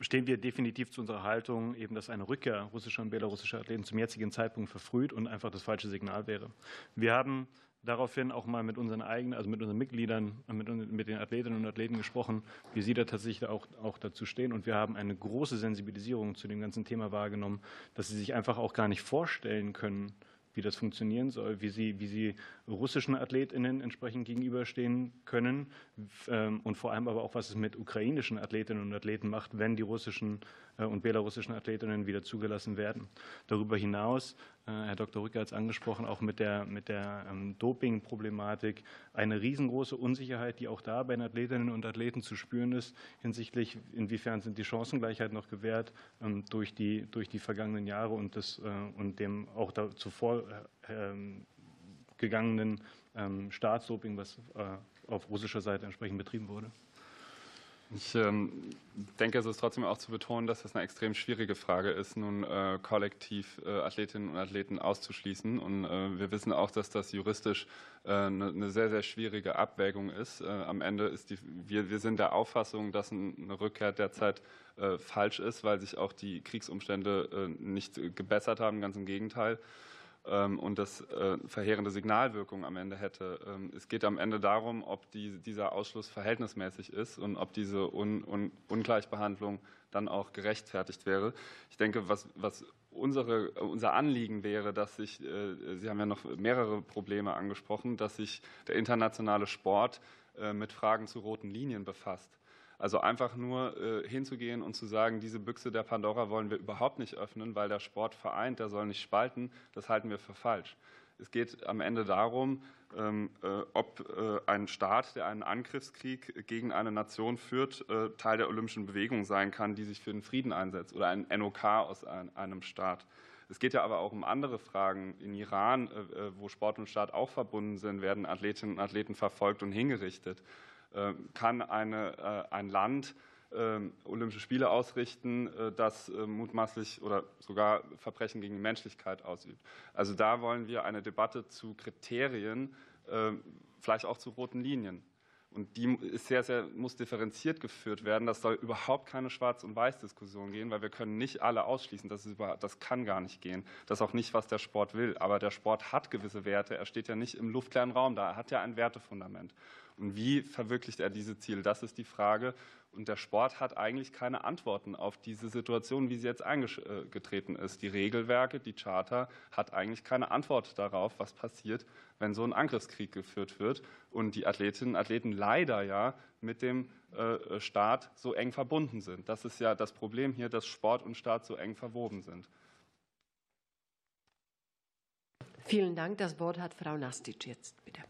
stehen wir definitiv zu unserer Haltung, eben, dass eine Rückkehr russischer und belarussischer Athleten zum jetzigen Zeitpunkt verfrüht und einfach das falsche Signal wäre. Wir haben daraufhin auch mal mit unseren eigenen, also mit unseren Mitgliedern, mit, mit den Athletinnen und Athleten gesprochen, wie sie da tatsächlich auch, auch dazu stehen. Und wir haben eine große Sensibilisierung zu dem ganzen Thema wahrgenommen, dass sie sich einfach auch gar nicht vorstellen können, wie das funktionieren soll, wie sie, wie sie russischen AthletInnen entsprechend gegenüberstehen können ähm, und vor allem aber auch, was es mit ukrainischen Athletinnen und Athleten macht, wenn die russischen und belarussischen Athletinnen wieder zugelassen werden. Darüber hinaus, äh, Herr Dr. Rücker hat es angesprochen, auch mit der, mit der ähm, Doping-Problematik eine riesengroße Unsicherheit, die auch da bei den Athletinnen und Athleten zu spüren ist, hinsichtlich, inwiefern sind die Chancengleichheit noch gewährt ähm, durch die, durch die vergangenen Jahre und, das, äh, und dem auch zuvor gegangenen ähm, Staatsdoping, was äh, auf russischer Seite entsprechend betrieben wurde. Ich ähm, denke, es ist trotzdem auch zu betonen, dass das eine extrem schwierige Frage ist, nun äh, kollektiv äh, Athletinnen und Athleten auszuschließen. Und äh, wir wissen auch, dass das juristisch äh, eine, sehr, sehr schwierige Abwägung ist. Am Ende ist die, wir, wir sind der Auffassung, dass eine Rückkehr derzeit falsch ist, weil sich auch die Kriegsumstände nicht gebessert haben, ganz im Gegenteil. Ähm, und das äh, verheerende Signalwirkung am Ende hätte. Ähm, es geht am Ende darum, ob die, dieser Ausschluss verhältnismäßig ist und ob diese Un, Un, Ungleichbehandlung dann auch gerechtfertigt wäre. Ich denke, was, was unsere, unser Anliegen wäre, dass sich, äh, Sie haben ja noch mehrere Probleme angesprochen, dass sich der internationale Sport äh, mit Fragen zu roten Linien befasst. Also einfach nur äh, hinzugehen und zu sagen, diese Büchse der Pandora wollen wir überhaupt nicht öffnen, weil der Sport vereint, der soll nicht spalten, das halten wir für falsch. Es geht am Ende darum, ähm, äh, ob äh, ein Staat, der einen Angriffskrieg gegen eine Nation führt, äh, Teil der olympischen Bewegung sein kann, die sich für den Frieden einsetzt oder ein NOK aus einem Staat. Es geht ja aber auch um andere Fragen. In Iran, äh, wo Sport und Staat auch verbunden sind, werden Athletinnen und Athleten verfolgt und hingerichtet. Äh, kann eine, äh, ein Land ähm, Olympische Spiele ausrichten, äh, das mutmaßlich oder sogar Verbrechen gegen die Menschlichkeit ausübt. Also da wollen wir eine Debatte zu Kriterien, vielleicht auch zu roten Linien. Und die ist sehr, sehr, muss differenziert geführt werden. Das soll überhaupt keine Schwarz- und Weiß-Diskussion gehen, weil wir können nicht alle ausschließen. Das, ist das kann gar nicht gehen. Das ist auch nicht, was der Sport will. Aber der Sport hat gewisse Werte. Er steht ja nicht im luftleeren Raum da. Er hat ja ein Wertefundament. Und wie verwirklicht er diese Ziele? Das ist die Frage. Und der Sport hat eigentlich keine Antworten auf diese Situation, wie sie jetzt eingetreten ist. Die Regelwerke, die Charta hat eigentlich keine Antwort darauf, was passiert, wenn so ein Angriffskrieg geführt wird und die Athletinnen und Athleten leider ja mit dem äh, Staat so eng verbunden sind. Das ist ja das Problem hier, dass Sport und Staat so eng verwoben sind. Vielen Dank. Das Wort hat Frau Nastic jetzt, bitte.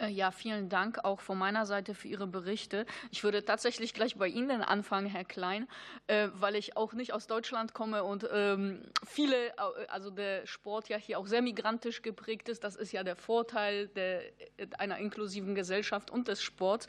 Äh, ja, vielen Dank auch von meiner Seite für Ihre Berichte. Ich würde tatsächlich gleich bei Ihnen anfangen, Herr Klein, äh, weil ich auch nicht aus Deutschland komme und ähm, viele, also der Sport ja hier auch sehr migrantisch geprägt ist. Das ist ja der Vorteil der, einer inklusiven Gesellschaft und des Sports.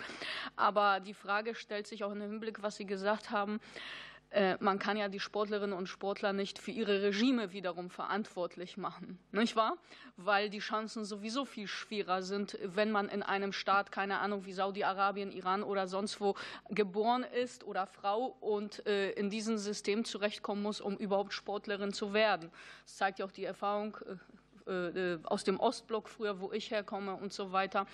Aber die Frage stellt sich auch im Hinblick, was Sie gesagt haben, äh, man kann ja die Sportlerinnen und Sportler nicht für ihre Regime wiederum verantwortlich machen, nicht wahr? Weil die Chancen sowieso viel schwerer sind, wenn man in einem Staat, keine Ahnung, wie Saudi-Arabien, Iran oder sonst wo geboren ist oder Frau und äh, in diesem System zurechtkommen muss, um überhaupt Sportlerin zu werden. Das zeigt ja auch die Erfahrung äh, äh, aus dem Ostblock früher, wo ich herkomme und so weiter.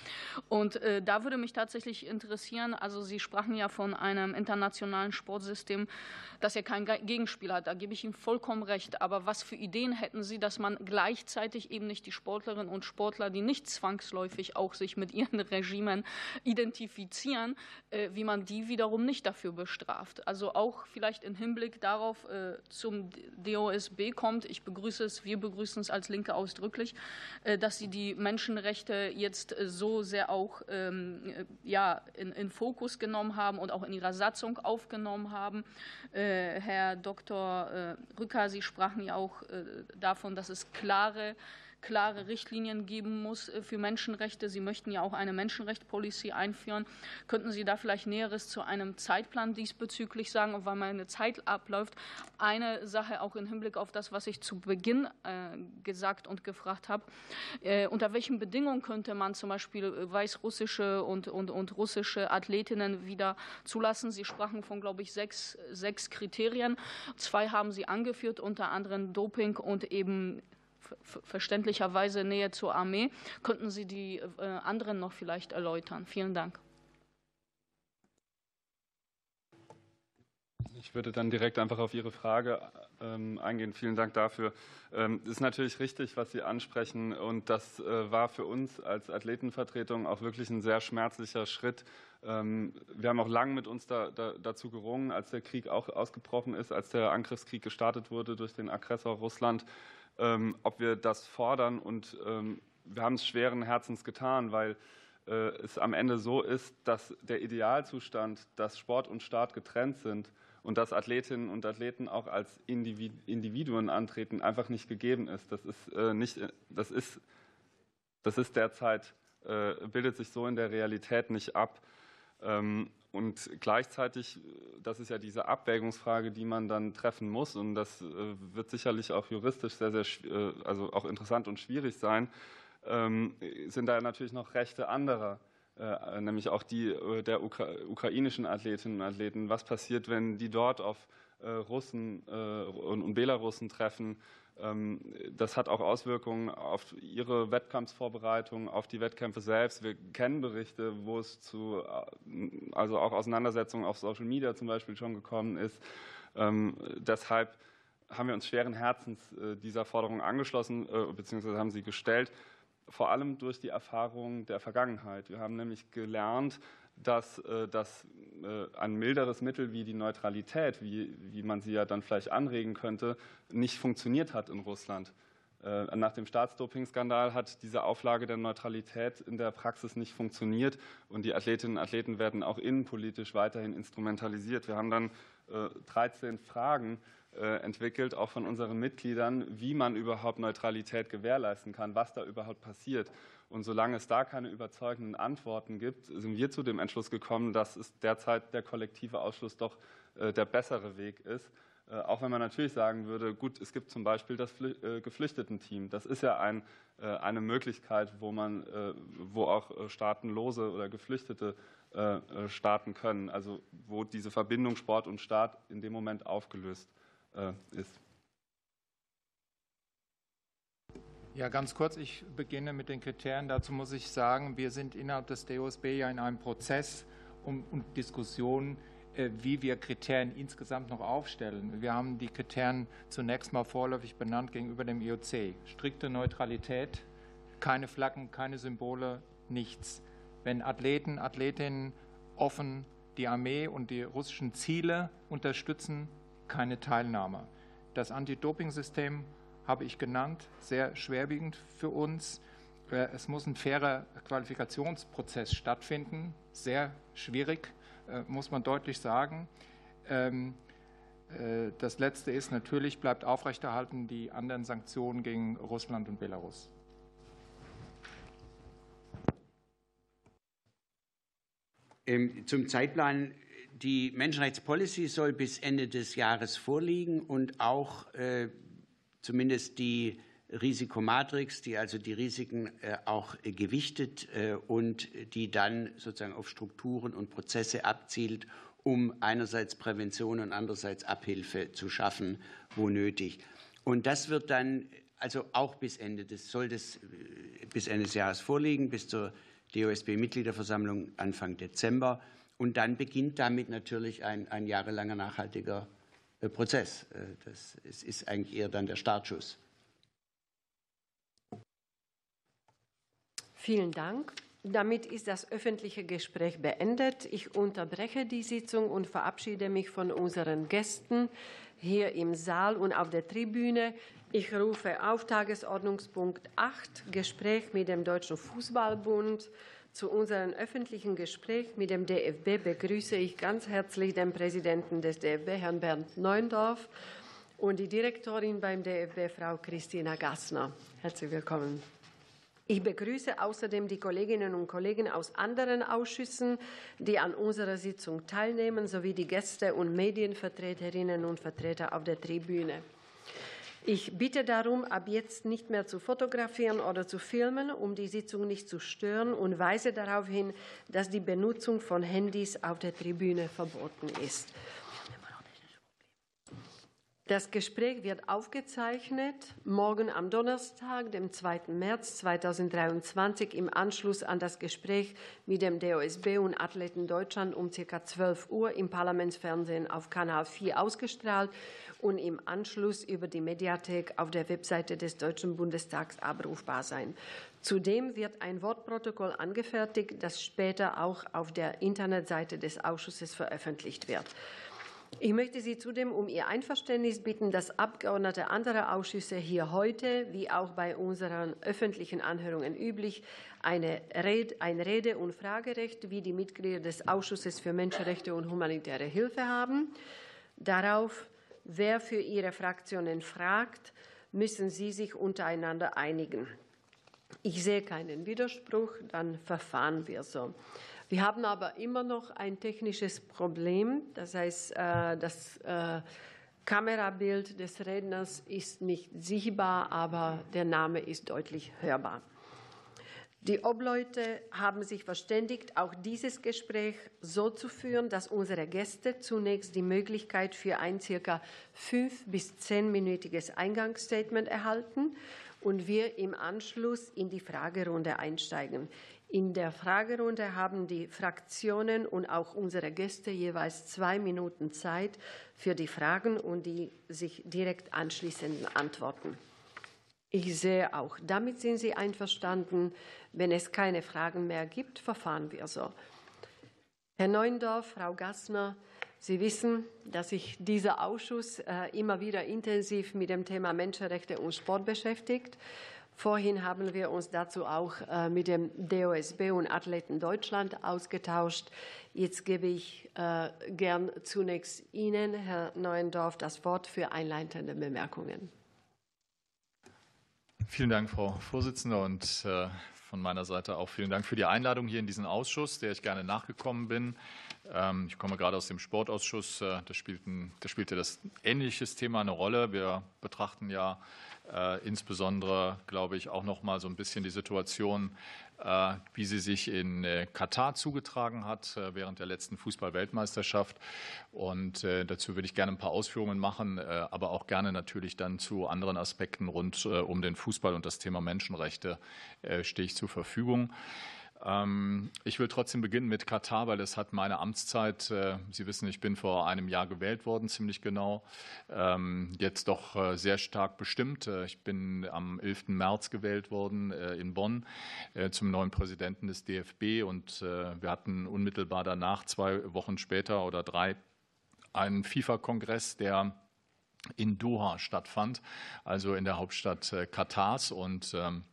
Und äh, da würde mich tatsächlich interessieren, also Sie sprachen ja von einem internationalen Sportsystem, das ja kein Gegenspiel hat. Da gebe ich Ihnen vollkommen recht. Aber was für Ideen hätten Sie, dass man gleichzeitig eben nicht die Sportlerinnen und Sportler, die nicht zwangsläufig auch sich mit ihren Regimen identifizieren, äh, wie man die wiederum nicht dafür bestraft? Also auch vielleicht im Hinblick darauf zum DOSB kommt. Ich begrüße es, wir begrüßen es als Linke aus ausdrücklich, äh, dass Sie die Menschenrechte jetzt äh, so sehr auch ähm, äh, ja, in, in Fokus genommen haben und auch in Ihrer Satzung aufgenommen haben. Herr Dr. Rücker, Sie sprachen ja auch davon, dass es klare klare Richtlinien geben muss äh, für Menschenrechte. Sie möchten ja auch eine Menschenrechtspolicy einführen. Könnten Sie da vielleicht Näheres zu einem Zeitplan diesbezüglich sagen, weil meine Zeit abläuft? Eine Sache auch im Hinblick auf das, was ich zu Beginn äh, gesagt und gefragt habe. Äh, unter welchen Bedingungen könnte man zum Beispiel weißrussische und, und, und russische Athletinnen wieder zulassen? Sie sprachen von, glaube ich, sechs, sechs Kriterien. Zwei haben Sie angeführt, unter anderem Doping und eben verständlicherweise Nähe zur Armee. Könnten Sie die äh, anderen noch vielleicht erläutern? Vielen Dank. Ich würde dann direkt einfach auf Ihre Frage ähm, eingehen. Vielen Dank dafür. Es ähm, ist natürlich richtig, was Sie ansprechen. Und das äh, war für uns als Athletenvertretung auch wirklich ein sehr schmerzlicher Schritt. Ähm, wir haben auch lange mit uns da, da, dazu gerungen, als der Krieg auch ausgebrochen ist, als der Angriffskrieg gestartet wurde durch den Aggressor Russland, ob wir das fordern. Und ähm, wir haben es schweren Herzens getan, weil äh, es am Ende so ist, dass der Idealzustand, dass Sport und Staat getrennt sind und dass Athletinnen und Athleten auch als Individuen antreten, einfach nicht gegeben ist. Das ist, äh, nicht, das ist, das ist derzeit, äh, bildet sich so in der Realität nicht ab. Ähm, und gleichzeitig, das ist ja diese Abwägungsfrage, die man dann treffen muss, und das äh, wird sicherlich auch juristisch sehr, sehr, äh, also auch interessant und schwierig sein, ähm, sind da natürlich noch Rechte anderer, äh, nämlich auch die der ukrainischen Athletinnen und Athleten. Was passiert, wenn die dort auf Russen und Belarussen treffen? Ähm, das hat auch Auswirkungen auf ihre Wettkampfsvorbereitung, auf die Wettkämpfe selbst. Wir kennen Berichte, wo es zu äh, also auch Auseinandersetzungen auf Social Media zum Beispiel schon gekommen ist. Ähm, deshalb haben wir uns schweren Herzens äh, dieser Forderung angeschlossen, äh, beziehungsweise haben sie gestellt, vor allem durch die Erfahrung der Vergangenheit. Wir haben nämlich gelernt, dass, äh, dass äh, ein milderes Mittel wie die Neutralität, wie, wie man sie ja dann vielleicht anregen könnte, nicht funktioniert hat in Russland. Äh, nach dem Staatsdoping-Skandal hat diese Auflage der Neutralität in der Praxis nicht funktioniert und die Athletinnen und Athleten werden auch innenpolitisch weiterhin instrumentalisiert. Wir haben dann 13 Fragen entwickelt, auch von unseren Mitgliedern, wie man überhaupt Neutralität gewährleisten kann, was da überhaupt passiert. Und solange es da keine überzeugenden Antworten gibt, sind wir zu dem Entschluss gekommen, dass es derzeit der kollektive Ausschluss doch äh, der bessere Weg ist. Äh, auch wenn man natürlich sagen würde, gut, es gibt zum Beispiel das äh, Geflüchtetenteam. Das ist ja ein, eine Möglichkeit, wo man, wo auch Staatenlose oder Geflüchtete starten können. Also wo diese Verbindung Sport und Staat in dem Moment aufgelöst ist. Ja, ganz kurz, ich beginne mit den Kriterien. Dazu muss ich sagen, wir sind innerhalb des DOSB ja in einem Prozess und um, um Diskussion, äh, wie wir Kriterien insgesamt noch aufstellen. Wir haben die Kriterien zunächst mal vorläufig benannt gegenüber dem IOC. Strikte Neutralität, keine Flaggen, keine Symbole, nichts. Wenn Athleten, Athletinnen offen die Armee und die russischen Ziele unterstützen, keine Teilnahme. Das Anti-Doping-System habe ich genannt, sehr schwerwiegend für uns. Äh, es muss ein fairer Qualifikationsprozess stattfinden, sehr schwierig, äh, muss man deutlich sagen. Ähm, äh, das Letzte ist natürlich, bleibt aufrechterhalten die anderen Sanktionen gegen Russland und Belarus. Ähm, zum Zeitplan die Menschenrechtspolicy soll bis Ende des Jahres vorliegen und auch zumindest die Risikomatrix, die also die Risiken auch gewichtet und die dann sozusagen auf Strukturen und Prozesse abzielt, um einerseits Prävention und andererseits Abhilfe zu schaffen, wo nötig. Und das wird dann also auch bis Ende des, soll das bis Ende des Jahres vorliegen, bis zur DOSB-Mitgliederversammlung Anfang Dezember. Und dann beginnt damit natürlich ein, ein jahrelanger nachhaltiger äh, Prozess. Äh, das ist eigentlich eher dann der Startschuss. Vielen Dank. Damit ist das öffentliche Gespräch beendet. Ich unterbreche die Sitzung und verabschiede mich von unseren Gästen hier im Saal und auf der Tribüne. Ich rufe auf Tagesordnungspunkt 8, Gespräch mit dem Deutschen Fußballbund. Zu unserem öffentlichen Gespräch mit dem DFB begrüße ich ganz herzlich den Präsidenten des DFB, Herrn Bernd Neundorf, und die Direktorin beim DFB, Frau Christina Gassner. Herzlich willkommen. Ich begrüße außerdem die Kolleginnen und Kollegen aus anderen Ausschüssen, die an unserer Sitzung teilnehmen, sowie die Gäste und Medienvertreterinnen und Vertreter auf der Tribüne. Ich bitte darum, ab jetzt nicht mehr zu fotografieren oder zu filmen, um die Sitzung nicht zu stören und weise darauf hin, dass die Benutzung von Handys auf der Tribüne verboten ist. Das Gespräch wird aufgezeichnet morgen am Donnerstag, dem 2. März 2023, im Anschluss an das Gespräch mit dem DOSB und Athleten Deutschland um ca. 12 Uhr im Parlamentsfernsehen auf Kanal 4 ausgestrahlt und im Anschluss über die Mediathek auf der Webseite des Deutschen Bundestags abrufbar sein. Zudem wird ein Wortprotokoll angefertigt, das später auch auf der Internetseite des Ausschusses veröffentlicht wird. Ich möchte Sie zudem um Ihr Einverständnis bitten, dass Abgeordnete anderer Ausschüsse hier heute, wie auch bei unseren öffentlichen Anhörungen üblich, eine Rede, ein Rede- und Fragerecht wie die Mitglieder des Ausschusses für Menschenrechte und humanitäre Hilfe haben. Darauf, wer für ihre Fraktionen fragt, müssen sie sich untereinander einigen. Ich sehe keinen Widerspruch, dann verfahren wir so. Wir haben aber immer noch ein technisches Problem. Das heißt, äh, das äh, Kamerabild des Redners ist nicht sichtbar, aber der Name ist deutlich hörbar. Die Obleute haben sich verständigt, auch dieses Gespräch so zu führen, dass unsere Gäste zunächst die Möglichkeit für ein circa fünf- bis zehnminütiges Eingangsstatement erhalten und wir im Anschluss in die Fragerunde einsteigen. In der Fragerunde haben die Fraktionen und auch unsere Gäste jeweils zwei Minuten Zeit für die Fragen und die sich direkt anschließenden Antworten. Ich sehe auch, damit sind Sie einverstanden. Wenn es keine Fragen mehr gibt, verfahren wir so. Herr Neundorf, Frau Gassner, Sie wissen, dass sich dieser Ausschuss äh, immer wieder intensiv mit dem Thema Menschenrechte und Sport beschäftigt. Vorhin haben wir uns dazu auch äh, mit dem DOSB und Athleten Deutschland ausgetauscht. Jetzt gebe ich äh, gern zunächst Ihnen, Herr Neuendorf, das Wort für einleitende Bemerkungen. Vielen Dank, Frau Vorsitzende, und äh, von meiner Seite auch vielen Dank für die Einladung hier in diesen Ausschuss, der ich gerne nachgekommen bin. Ähm, ich komme gerade aus dem Sportausschuss. Da, spielte das ähnliches Thema eine Rolle. Wir betrachten ja insbesondere, glaube ich, auch noch mal so ein bisschen die Situation, äh, wie sie sich in äh, Katar zugetragen hat während der letzten Fußball-Weltmeisterschaft. Und dazu würde ich gerne ein paar Ausführungen machen, aber auch gerne natürlich dann zu anderen Aspekten rund um den Fußball und das Thema Menschenrechte stehe ich zur Verfügung. Ähm, ich will trotzdem beginnen mit Katar, weil es hat meine Amtszeit, äh, Sie wissen, ich bin vor einem Jahr gewählt worden, ziemlich genau, ähm, jetzt doch äh, sehr stark bestimmt. Äh, ich bin am 11. März gewählt worden in Bonn zum neuen Präsidenten des DFB und wir hatten unmittelbar danach, zwei Wochen später oder drei, einen FIFA-Kongress, der in Doha stattfand, also in der Hauptstadt Katars und ähm,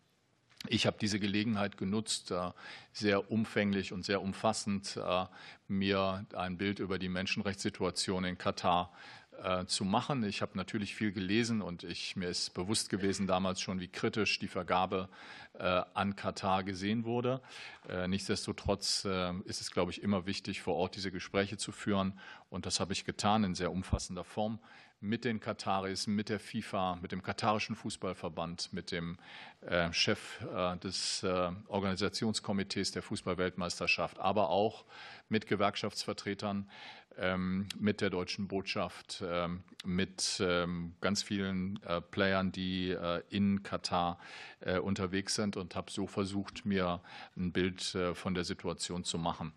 ich habe diese Gelegenheit genutzt, äh, sehr umfänglich und sehr umfassend äh, mir ein Bild über die Menschenrechtssituation in Katar äh, zu machen. Ich habe natürlich viel gelesen und ich, mir ist bewusst gewesen damals schon, wie kritisch die Vergabe an Katar gesehen wurde. Nichtsdestotrotz ist es, glaube ich, immer wichtig, vor Ort diese Gespräche zu führen. Und das habe ich getan in sehr umfassender Form mit den Kataris, mit der FIFA, mit dem katarischen Fußballverband, mit dem Chef des Organisationskomitees der Fußballweltmeisterschaft, aber auch mit Gewerkschaftsvertretern, mit der deutschen Botschaft, ähm, mit ähm, ganz vielen äh, Playern, die äh, in Katar äh, unterwegs sind und habe so versucht, mir ein Bild von der Situation zu machen.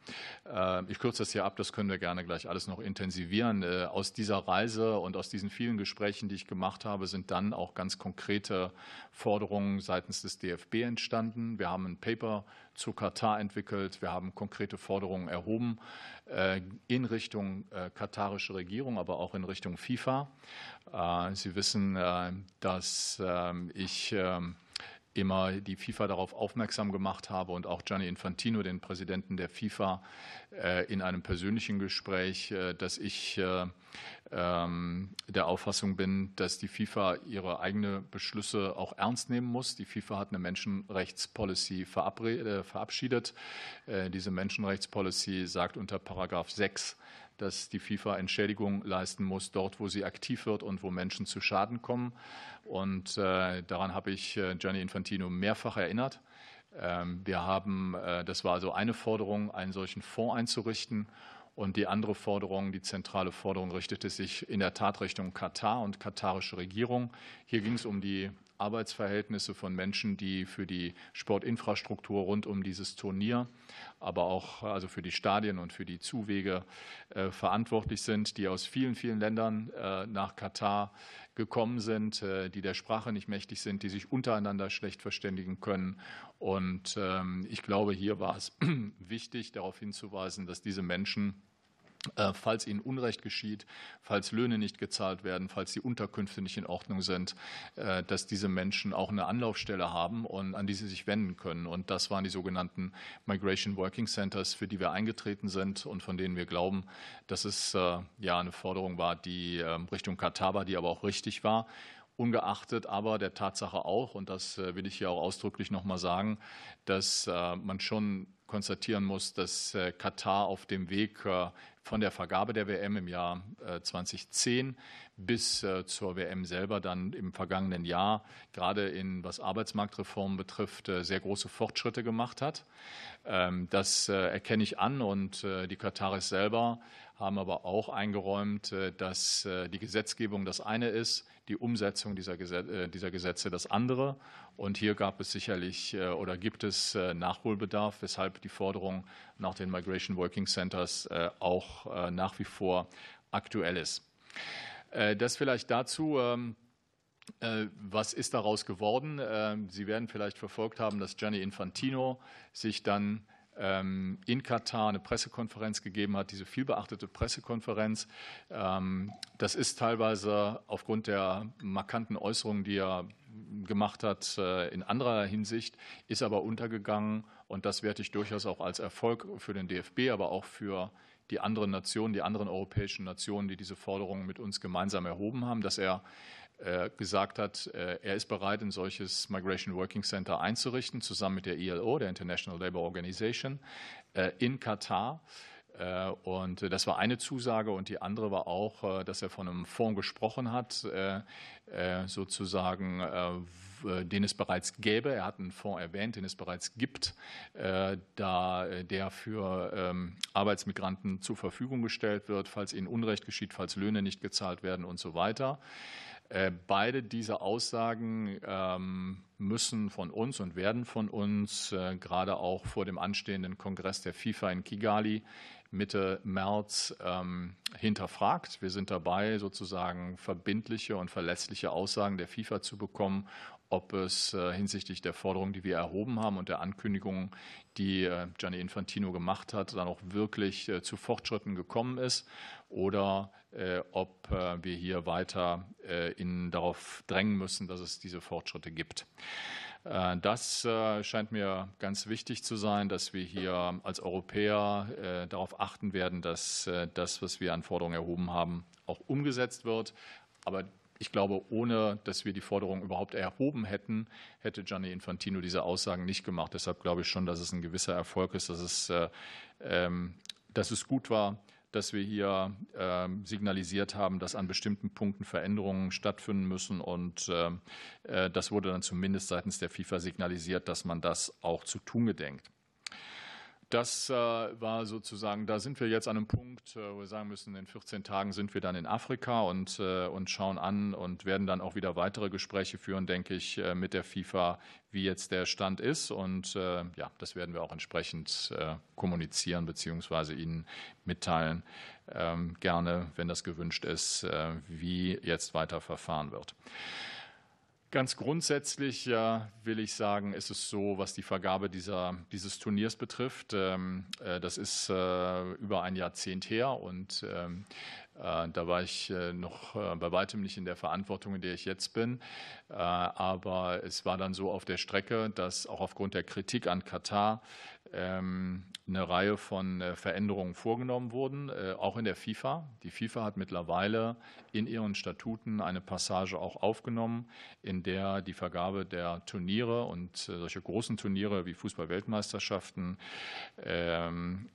Ich kürze das hier ab, das können wir gerne gleich alles noch intensivieren. Aus dieser Reise und aus diesen vielen Gesprächen, die ich gemacht habe, sind dann auch ganz konkrete Forderungen seitens des DFB entstanden. Wir haben ein Paper zu Katar entwickelt. Wir haben konkrete Forderungen erhoben in Richtung äh, katarische Regierung, aber auch in Richtung FIFA. Äh, Sie wissen, dass ähm, ich ähm, immer die FIFA darauf aufmerksam gemacht habe und auch Gianni Infantino, den Präsidenten der FIFA, in einem persönlichen Gespräch, dass ich ähm, der Auffassung bin, dass die FIFA ihre eigenen Beschlüsse auch ernst nehmen muss. Die FIFA hat eine Menschenrechtspolicy äh, verabschiedet. Äh, diese Menschenrechtspolicy sagt unter Paragraph 6, dass die FIFA Entschädigung leisten muss, dort, wo sie aktiv wird und wo Menschen zu Schaden kommen. Und äh, daran habe ich Gianni Infantino mehrfach erinnert. Ähm, wir haben, das war also eine Forderung, einen solchen Fonds einzurichten. Und die andere Forderung, die zentrale Forderung, richtete sich in der Tat Richtung Katar und katarische Regierung. Hier ging es um die Arbeitsverhältnisse von Menschen, die für die Sportinfrastruktur rund um dieses Turnier, aber auch also für die Stadien und für die Zuwege äh, verantwortlich sind, die aus vielen, vielen Ländern äh, nach Katar gekommen sind, äh, die der Sprache nicht mächtig sind, die sich untereinander schlecht verständigen können. Und ähm, ich glaube, hier war es wichtig, darauf hinzuweisen, dass diese Menschen falls ihnen Unrecht geschieht, falls Löhne nicht gezahlt werden, falls die Unterkünfte nicht in Ordnung sind, äh, dass diese Menschen auch eine Anlaufstelle haben und an die sie sich wenden können. Und das waren die sogenannten Migration Working Centers, für die wir eingetreten sind und von denen wir glauben, dass es äh, ja eine Forderung war, die ähm, Richtung Katar war, die aber auch richtig war ungeachtet aber der Tatsache auch, und das will ich hier auch ausdrücklich noch mal sagen, dass man schon konstatieren muss, dass Katar auf dem Weg von der Vergabe der WM im Jahr 2010 äh, bis äh, zur WM selber dann im vergangenen Jahr, gerade in was Arbeitsmarktreformen betrifft, äh, sehr große Fortschritte gemacht hat. Ähm, das erkenne ich an und die Kataris selber haben aber auch eingeräumt, dass die Gesetzgebung das eine ist, die Umsetzung dieser, Gesetze das andere. Und hier gab es sicherlich äh, oder gibt es äh, Nachholbedarf, weshalb die Forderung nach den Migration Working Centers äh, auch nach wie vor aktuell ist. Das vielleicht dazu. Ähm, was ist daraus geworden? Ähm, Sie werden vielleicht verfolgt haben, dass Gianni Infantino sich dann in Katar eine Pressekonferenz gegeben hat, diese vielbeachtete Pressekonferenz. Das ist teilweise aufgrund der markanten Äußerungen, die er gemacht hat äh, in anderer Hinsicht, ist aber untergegangen. Und das werte ich durchaus auch als Erfolg für den DFB, aber auch für die anderen Nationen, die anderen europäischen Nationen, die diese Forderungen mit uns gemeinsam erhoben haben, dass er gesagt hat, äh, er ist bereit, ein solches Migration Working Center einzurichten, zusammen mit der ILO, der International Labour Organization, in Katar. Äh, und das war eine Zusage und die andere war auch, äh, dass er von einem Fonds gesprochen hat, äh, sozusagen, den es bereits gäbe. Er hat einen Fonds erwähnt, den es bereits gibt, der für ähm, Arbeitsmigranten zur Verfügung gestellt wird, falls ihnen Unrecht geschieht, falls Löhne nicht gezahlt werden und so weiter. Beide diese Aussagen ähm, müssen von uns und werden von uns gerade auch vor dem anstehenden Kongress der FIFA in Kigali Mitte März ähm, hinterfragt. Wir sind dabei, sozusagen verbindliche und verlässliche Aussagen der FIFA zu bekommen, ob es äh, hinsichtlich der Forderungen, die wir erhoben haben und der Ankündigungen, die äh, Gianni Infantino gemacht hat, dann auch wirklich äh, zu Fortschritten gekommen ist oder ob wir hier weiter in, darauf drängen müssen, dass es diese Fortschritte gibt. Das scheint mir ganz wichtig zu sein, dass wir hier als Europäer darauf achten werden, dass das, was wir an Forderungen erhoben haben, auch umgesetzt wird. Aber ich glaube, ohne dass wir die Forderung überhaupt erhoben hätten, hätte Gianni Infantino diese Aussagen nicht gemacht. Deshalb glaube ich schon, dass es ein gewisser Erfolg ist, dass es, äh, ähm, dass es gut war, dass wir hier ähm, signalisiert haben, dass an bestimmten Punkten Veränderungen stattfinden müssen. Und ähm, äh, das wurde dann zumindest seitens der FIFA signalisiert, dass man das auch zu tun gedenkt. Das äh, war sozusagen, da sind wir jetzt an einem Punkt, äh, wo wir sagen müssen, in 14 Tagen sind wir dann in Afrika und, äh, und schauen an und werden dann auch wieder weitere Gespräche führen, denke ich, mit der FIFA, wie jetzt der Stand ist. Und ja, das werden wir auch entsprechend kommunizieren bzw. Ihnen mitteilen, ähm, gerne, wenn das gewünscht ist, wie jetzt weiter verfahren wird. Ganz grundsätzlich ja, will ich sagen, ist es so, was die Vergabe dieser, dieses Turniers betrifft. Ähm, äh, das ist äh, über ein Jahrzehnt her und ähm, äh, da war ich noch bei weitem nicht in der Verantwortung, in der ich jetzt bin. Aber es war dann so auf der Strecke, dass auch aufgrund der Kritik an Katar ähm, eine Reihe von äh, Veränderungen vorgenommen wurden, äh, auch in der FIFA. Die FIFA hat mittlerweile in ihren Statuten eine Passage auch aufgenommen, in der die Vergabe der Turniere und äh, solche großen Turniere wie Fußball-Weltmeisterschaften ähm,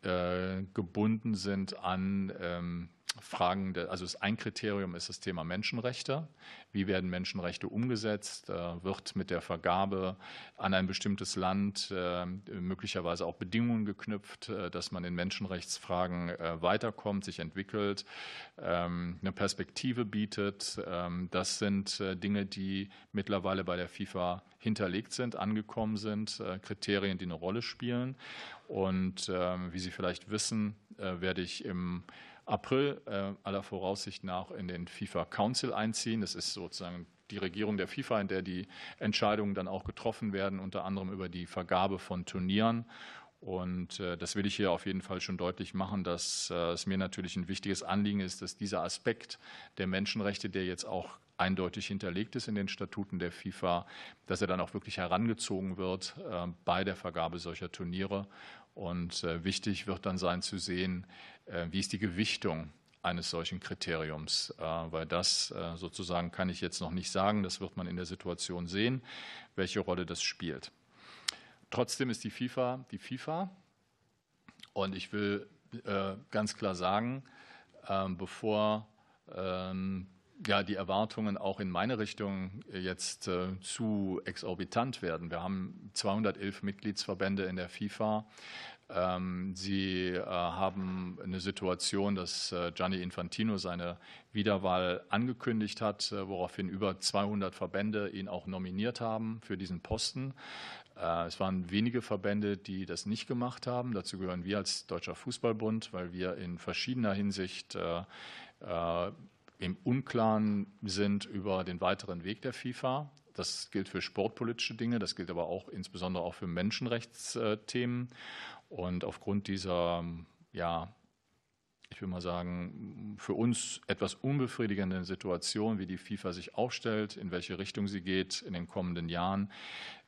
gebunden sind an ähm, Fragen, also ein Kriterium ist das Thema Menschenrechte. Wie werden Menschenrechte umgesetzt? Äh, wird mit der Vergabe an ein bestimmtes Land äh, möglicherweise auch Bedingungen geknüpft, äh, dass man in Menschenrechtsfragen weiterkommt, sich entwickelt, ähm, eine Perspektive bietet? Ähm, das sind Dinge, die mittlerweile bei der FIFA hinterlegt sind, angekommen sind, Kriterien, die eine Rolle spielen. Und ähm, wie Sie vielleicht wissen, werde ich im April äh, aller Voraussicht nach in den FIFA Council einziehen. Das ist sozusagen die Regierung der FIFA, in der die Entscheidungen dann auch getroffen werden, unter anderem über die Vergabe von Turnieren. Und äh, das will ich hier auf jeden Fall schon deutlich machen, dass äh, es mir natürlich ein wichtiges Anliegen ist, dass dieser Aspekt der Menschenrechte, der jetzt auch eindeutig hinterlegt ist in den Statuten der FIFA, dass er dann auch wirklich herangezogen wird bei der Vergabe solcher Turniere. Und wichtig wird dann sein zu sehen, wie ist die Gewichtung eines solchen Kriteriums, äh, weil das äh, sozusagen kann ich jetzt noch nicht sagen, das wird man in der Situation sehen, welche Rolle das spielt. Trotzdem ist die FIFA die FIFA und ich will ganz klar sagen, ähm, bevor ähm, ja, die Erwartungen auch in meine Richtung jetzt zu exorbitant werden. Wir haben 211 Mitgliedsverbände in der FIFA. Ähm, Sie äh, haben eine Situation, dass äh, Gianni Infantino seine Wiederwahl angekündigt hat, äh, woraufhin über 200 Verbände ihn auch nominiert haben für diesen Posten. Es waren wenige Verbände, die das nicht gemacht haben. Dazu gehören wir als Deutscher Fußballbund, weil wir in verschiedener Hinsicht im Unklaren sind über den weiteren Weg der FIFA. Das gilt für sportpolitische Dinge, das gilt aber auch insbesondere auch für Menschenrechtsthemen. Und aufgrund dieser, ja, ich will mal sagen, für uns etwas unbefriedigenden Situation, wie die FIFA sich aufstellt, in welche Richtung sie geht in den kommenden Jahren,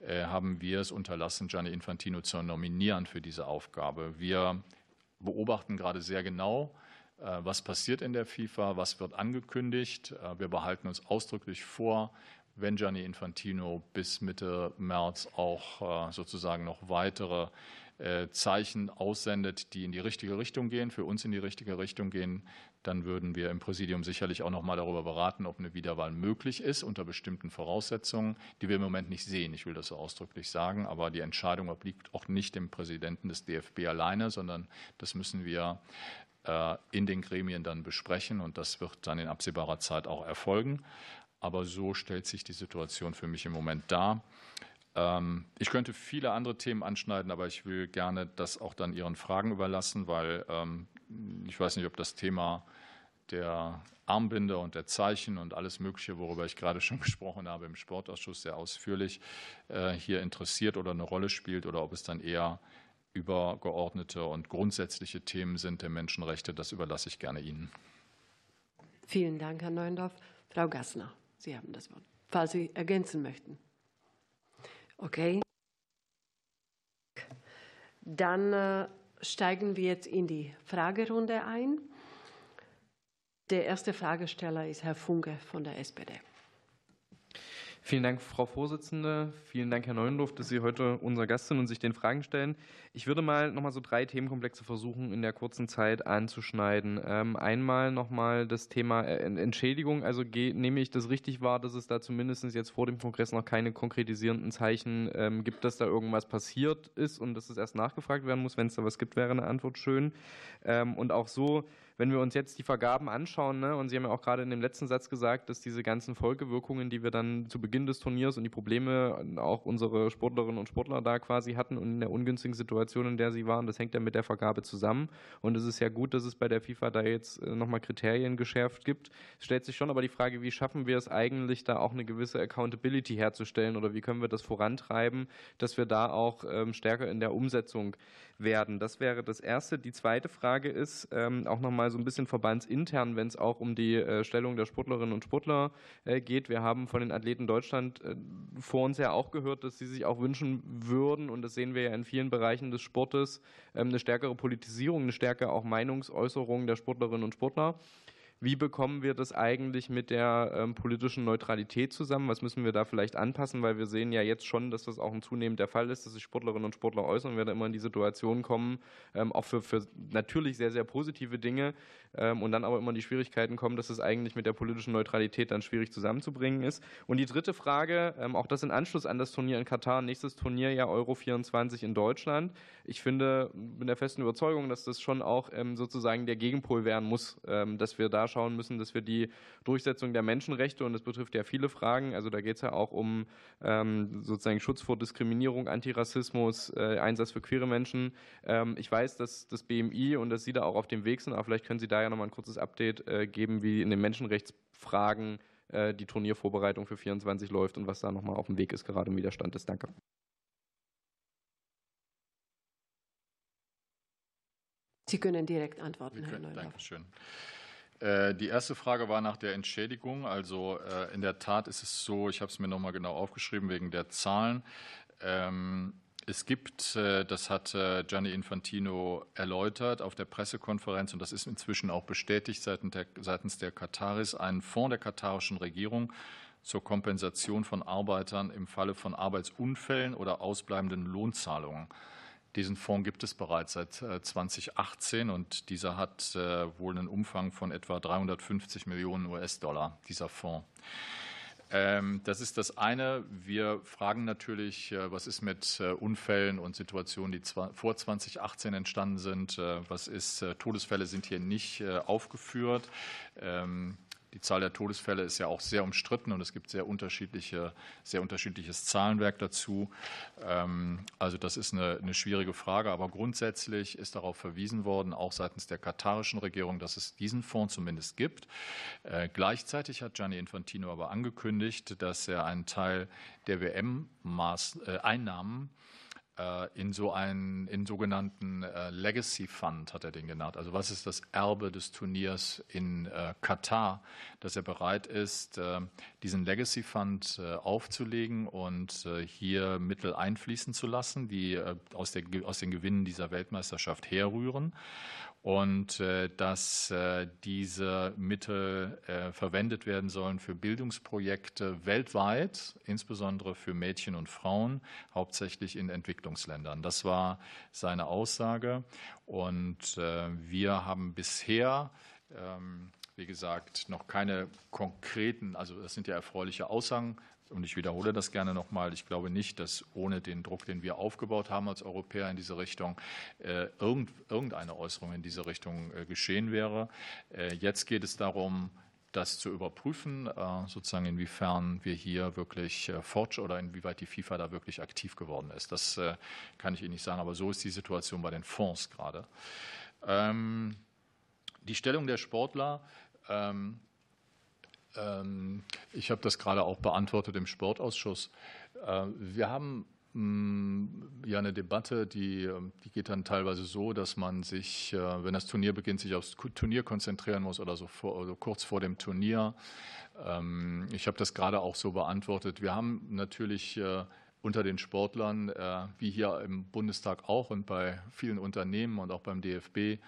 äh, haben wir es unterlassen, Gianni Infantino zu nominieren für diese Aufgabe. Wir beobachten gerade sehr genau, äh, was passiert in der FIFA, was wird angekündigt. Äh, wir behalten uns ausdrücklich vor, wenn Gianni Infantino bis Mitte März auch sozusagen noch weitere Zeichen aussendet, die in die richtige Richtung gehen, für uns in die richtige Richtung gehen, dann würden wir im Präsidium sicherlich auch noch mal darüber beraten, ob eine Wiederwahl möglich ist unter bestimmten Voraussetzungen, die wir im Moment nicht sehen. Ich will das so ausdrücklich sagen, aber die Entscheidung obliegt auch nicht dem Präsidenten des DFB alleine, sondern das müssen wir äh, in den Gremien dann besprechen und das wird dann in absehbarer Zeit auch erfolgen. Aber so stellt sich die Situation für mich im Moment dar. Ähm, ich könnte viele andere Themen anschneiden, aber ich will gerne das auch dann Ihren Fragen überlassen, weil ähm, ich weiß nicht, ob das Thema der Armbinde und der Zeichen und alles Mögliche, worüber ich gerade schon gesprochen habe im Sportausschuss sehr ausführlich, äh, hier interessiert oder eine Rolle spielt oder ob es dann eher übergeordnete und grundsätzliche Themen sind der Menschenrechte. Das überlasse ich gerne Ihnen. Vielen Dank, Herr Neuendorf. Frau Gassner, Sie haben das Wort, falls Sie ergänzen möchten. Okay. Dann äh, steigen wir jetzt in die Fragerunde ein. Der erste Fragesteller ist Herr Funke von der SPD. Vielen Dank, Frau Vorsitzende. Vielen Dank, Herr Neuendorf, dass Sie heute unser Gast sind und sich den Fragen stellen. Ich würde mal noch mal so drei Themenkomplexe versuchen, in der kurzen Zeit anzuschneiden. Ähm, einmal noch mal das Thema äh, Entschädigung. Also nehme ich das richtig wahr, dass es da zumindest jetzt vor dem Kongress noch keine konkretisierenden Zeichen ähm, gibt, dass da irgendwas passiert ist und dass es erst nachgefragt werden muss. Wenn es da was gibt, wäre eine Antwort schön. Ähm, und auch so, wenn wir uns jetzt die Vergaben anschauen, ne, und Sie haben ja auch gerade in dem letzten Satz gesagt, dass diese ganzen Folgewirkungen, die wir dann zu Beginn des Turniers und die Probleme auch unsere Sportlerinnen und Sportler da quasi hatten und in der ungünstigen Situation, in der sie waren, das hängt ja mit der Vergabe zusammen. Und es ist ja gut, dass es bei der FIFA da jetzt äh, nochmal Kriterien geschärft gibt. Es stellt sich schon aber die Frage, wie schaffen wir es eigentlich, da auch eine gewisse Accountability herzustellen oder wie können wir das vorantreiben, dass wir da auch ähm, stärker in der Umsetzung werden. Das wäre das Erste. Die zweite Frage ist ähm, auch nochmal so ein bisschen verbandsintern, wenn es auch um die äh, Stellung der Sportlerinnen und Sportler äh, geht. Wir haben von den Athleten Deutschland äh, vor uns ja auch gehört, dass sie sich auch wünschen würden, und das sehen wir ja in vielen Bereichen des Sportes, ähm, eine stärkere Politisierung, eine stärkere auch Meinungsäußerung der Sportlerinnen und Sportler. Wie bekommen wir das eigentlich mit der ähm, politischen Neutralität zusammen? Was müssen wir da vielleicht anpassen? Weil wir sehen ja jetzt schon, dass das auch ein zunehmend der Fall ist, dass sich Sportlerinnen und Sportler äußern und wir da immer in die Situation kommen, ähm, auch für, für natürlich sehr, sehr positive Dinge, ähm, und dann aber immer die Schwierigkeiten kommen, dass es eigentlich mit der politischen Neutralität dann schwierig zusammenzubringen ist. Und die dritte Frage, ähm, auch das in Anschluss an das Turnier in Katar, nächstes Turnier ja Euro 24 in Deutschland. Ich finde, bin der festen Überzeugung, dass das schon auch ähm, sozusagen der Gegenpol werden muss, dass wir da schauen müssen, dass wir die Durchsetzung der Menschenrechte, und das betrifft ja viele Fragen, also da geht es ja auch um sozusagen Schutz vor Diskriminierung, Antirassismus, äh, Einsatz für queere Menschen. Ich weiß, dass das BMI und dass Sie da auch auf dem Weg sind, aber vielleicht können Sie da ja nochmal ein kurzes Update äh, geben, wie in den Menschenrechtsfragen äh, die Turniervorbereitung für 24 läuft und was da nochmal auf dem Weg ist, gerade im Widerstand ist. Danke. Sie können direkt antworten, können, Herr Neudorf. Dankeschön. Äh, die erste Frage war nach der Entschädigung. Also in der Tat ist es so, ich habe es mir nochmal genau aufgeschrieben wegen der Zahlen. Ähm, es gibt, äh, das hat äh, Gianni Infantino erläutert auf der Pressekonferenz, und das ist inzwischen auch bestätigt seitens der Kataris, einen Fonds der katarischen Regierung zur Kompensation von Arbeitern im Falle von Arbeitsunfällen oder ausbleibenden Lohnzahlungen. Diesen Fonds gibt es bereits seit 2018 äh, und dieser hat wohl einen Umfang von etwa 350 Millionen US-Dollar, dieser Fonds. Ähm, das ist das eine. Wir fragen natürlich, äh, was ist mit äh, Unfällen und Situationen, die vor 2018 entstanden sind? Äh, was ist, Todesfälle sind hier nicht aufgeführt. Die Zahl der Todesfälle ist ja auch sehr umstritten und es gibt sehr, unterschiedliche, sehr unterschiedliches Zahlenwerk dazu. Ähm, also das ist eine, eine schwierige Frage, aber grundsätzlich ist darauf verwiesen worden, auch seitens der katarischen Regierung, dass es diesen Fonds zumindest gibt. Äh, gleichzeitig hat Gianni Infantino aber angekündigt, dass er einen Teil der WM-Einnahmen in so einen in sogenannten äh, Legacy Fund hat er den genannt. Also was ist das Erbe des Turniers in äh, Katar, dass er bereit ist, diesen Legacy Fund aufzulegen und hier Mittel einfließen zu lassen, die aus, der, aus den Gewinnen dieser Weltmeisterschaft herrühren und äh, dass äh, diese Mittel äh, verwendet werden sollen für Bildungsprojekte weltweit, insbesondere für Mädchen und Frauen, hauptsächlich in Entwicklungsländern. Das war seine Aussage. Und wir haben bisher ähm, wie gesagt, noch keine konkreten, also das sind ja erfreuliche Aussagen, und ich wiederhole das gerne nochmal, ich glaube nicht, dass ohne den Druck, den wir aufgebaut haben als Europäer in diese Richtung, äh, irgendeine Äußerung in diese Richtung äh, geschehen wäre. Äh, jetzt geht es darum, das zu überprüfen, sozusagen inwiefern wir hier wirklich fortschritt oder inwieweit die FIFA da wirklich aktiv geworden ist. Das kann ich Ihnen nicht sagen, aber so ist die Situation bei den Fonds gerade. Ähm, die Stellung der Sportler ähm, ich habe das gerade auch beantwortet im Sportausschuss. Äh, wir haben mm, ja eine Debatte, die, die geht dann teilweise so, dass man sich, äh, wenn das Turnier beginnt, sich aufs Turnier konzentrieren muss oder so, vor, also kurz vor dem Turnier. Ähm, ich habe das gerade auch so beantwortet. Wir haben natürlich äh, unter den Sportlern, wie hier im Bundestag auch und bei vielen Unternehmen und auch beim DFB,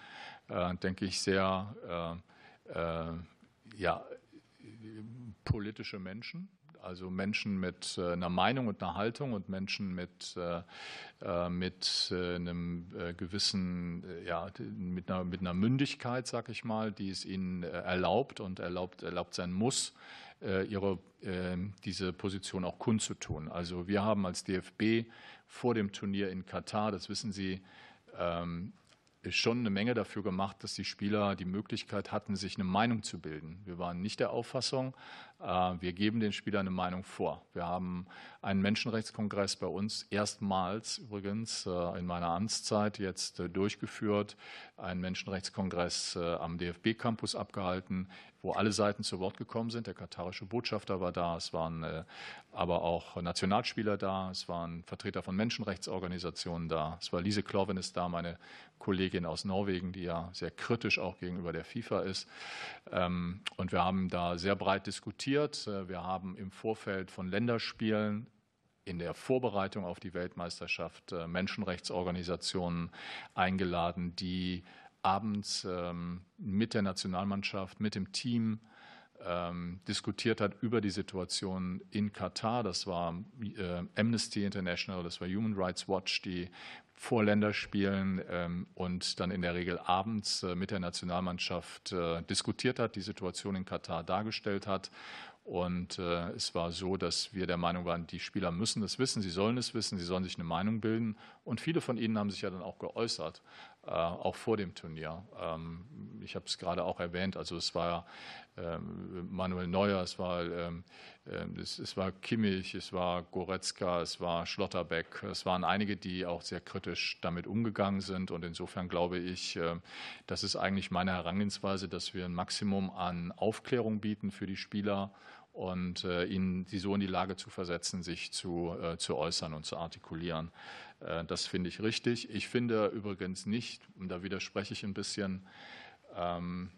denke ich, sehr ja, politische Menschen, also Menschen mit einer Meinung und einer Haltung und Menschen mit, mit einem gewissen, ja, mit einer, mit einer Mündigkeit, sag ich mal, die es ihnen erlaubt und erlaubt, erlaubt sein muss, ihre, diese Position auch kundzutun. Also wir haben als DFB vor dem Turnier in Katar, das wissen Sie, ähm, schon eine Menge dafür gemacht, dass die Spieler die Möglichkeit hatten, sich eine Meinung zu bilden. Wir waren nicht der Auffassung, wir geben den Spielern eine Meinung vor. Wir haben einen Menschenrechtskongress bei uns erstmals übrigens äh, in meiner Amtszeit jetzt äh, durchgeführt, einen Menschenrechtskongress am DFB-Campus abgehalten, wo alle Seiten zu Wort gekommen sind. Der katarische Botschafter war da, es waren aber auch Nationalspieler da, es waren Vertreter von Menschenrechtsorganisationen da, es war Lise Klovenes da, meine Kollegin aus Norwegen, die ja sehr kritisch auch gegenüber der FIFA ist. Ähm, und wir haben da sehr breit diskutiert. Wir haben im Vorfeld von Länderspielen in der Vorbereitung auf die Weltmeisterschaft äh, Menschenrechtsorganisationen eingeladen, die abends ähm, mit der Nationalmannschaft, mit dem Team ähm, diskutiert hat über die Situation in Katar. Das war äh, Amnesty International, das war Human Rights Watch, die vor Länderspielen ähm, und dann in der Regel abends äh, mit der Nationalmannschaft diskutiert hat, die Situation in Katar dargestellt hat und äh, es war so, dass wir der Meinung waren, die Spieler müssen es wissen, sie sollen es wissen, sie sollen sich eine Meinung bilden. Und viele von ihnen haben sich ja dann auch geäußert, äh, auch vor dem Turnier. Ähm, ich habe es gerade auch erwähnt, also es war ähm, Manuel Neuer, es war, ähm, äh, es, war Kimmich, es war Goretzka, es war Schlotterbeck. Es waren einige, die auch sehr kritisch damit umgegangen sind. Und insofern glaube ich, äh, das ist eigentlich meine Herangehensweise, dass wir ein Maximum an Aufklärung bieten für die Spieler und äh, ihnen sie so in die Lage zu versetzen, sich zu, äh, zu äußern und zu artikulieren. Äh, das finde ich richtig. Ich finde übrigens nicht, und da widerspreche ich ein bisschen, ähm,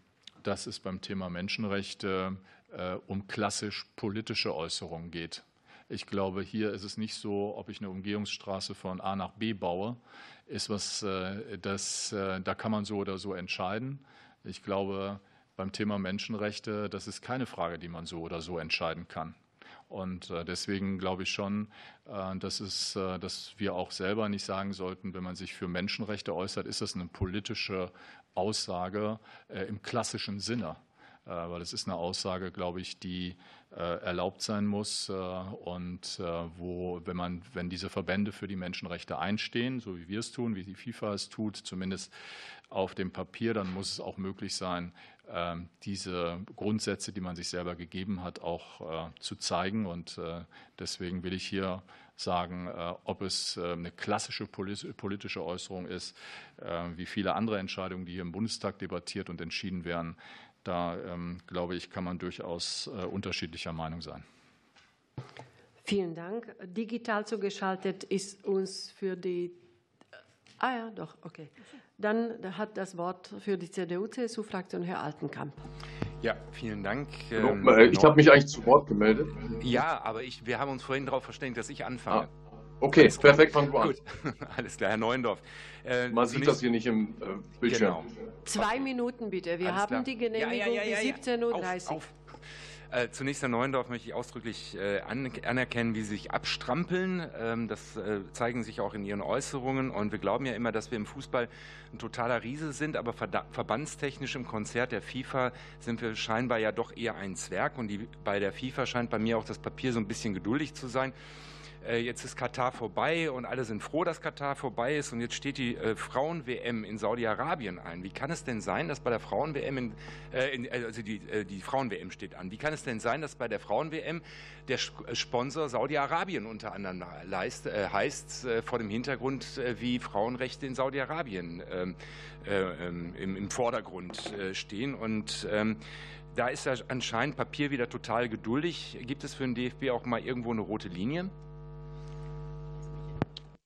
dass es beim Thema Menschenrechte äh, um klassisch politische Äußerungen geht. Ich glaube, hier ist es nicht so, ob ich eine Umgehungsstraße von A nach B baue, ist was, äh, das, äh, da kann man so oder so entscheiden. Ich glaube, beim Thema Menschenrechte, das ist keine Frage, die man so oder so entscheiden kann. Und äh, deswegen glaube ich schon, äh, dass, es, äh, dass wir auch selber nicht sagen sollten, wenn man sich für Menschenrechte äußert, ist das eine politische Aussage im klassischen Sinne. Weil es ist eine Aussage, glaube ich, die erlaubt sein muss und wo, wenn man, wenn diese Verbände für die Menschenrechte einstehen, so wie wir es tun, wie die FIFA es tut, zumindest auf dem Papier, dann muss es auch möglich sein, diese Grundsätze, die man sich selber gegeben hat, auch äh, zu zeigen. Und äh, deswegen will ich hier sagen, äh, ob es eine klassische politische Äußerung ist, wie viele andere Entscheidungen, die hier im Bundestag debattiert und entschieden werden. Da, ähm, glaube ich, kann man durchaus unterschiedlicher Meinung sein. Vielen Dank. Digital zugeschaltet ist uns für die. Ah ja, doch, okay. Dann hat das Wort für die CDU-CSU-Fraktion Herr Altenkamp. Ja, vielen Dank. Ähm, ich habe mich eigentlich zu Wort gemeldet. Ja, aber ich, wir haben uns vorhin darauf verständigt, dass ich anfange. Ah, okay, Alles perfekt, fang du an. Gut, alles klar, Herr Neuendorf. Äh, Man sieht das hier nicht im äh, Bildschirm. Genau. Zwei Minuten bitte. Wir alles haben klar. die Genehmigung ja, ja, ja, bis 17.30 Uhr. Auf, auf. Äh, zunächst, Herr Neuendorf, möchte ich ausdrücklich äh, anerkennen, wie Sie sich abstrampeln. Ähm, das äh, zeigen sich auch in Ihren Äußerungen. Und wir glauben ja immer, dass wir im Fußball ein totaler Riese sind, aber verbandstechnisch im Konzert der FIFA sind wir scheinbar ja doch eher ein Zwerg. Und die, bei der FIFA scheint bei mir auch das Papier so ein bisschen geduldig zu sein. Äh, jetzt ist Katar vorbei und alle sind froh, dass Katar vorbei ist und jetzt steht die äh, Frauen-WM in Saudi-Arabien ein. Wie kann es denn sein, dass bei der Frauen-WM, äh, also die, die Frauen-WM steht an, wie kann es denn sein, dass bei der Frauen-WM der Sponsor Saudi-Arabien unter anderem leist, heißt, vor dem Hintergrund, wie Frauenrechte in Saudi-Arabien ähm, ähm, im, im, Vordergrund stehen und ähm, da ist ja anscheinend Papier wieder total geduldig. Gibt es für den DFB auch mal irgendwo eine rote Linie?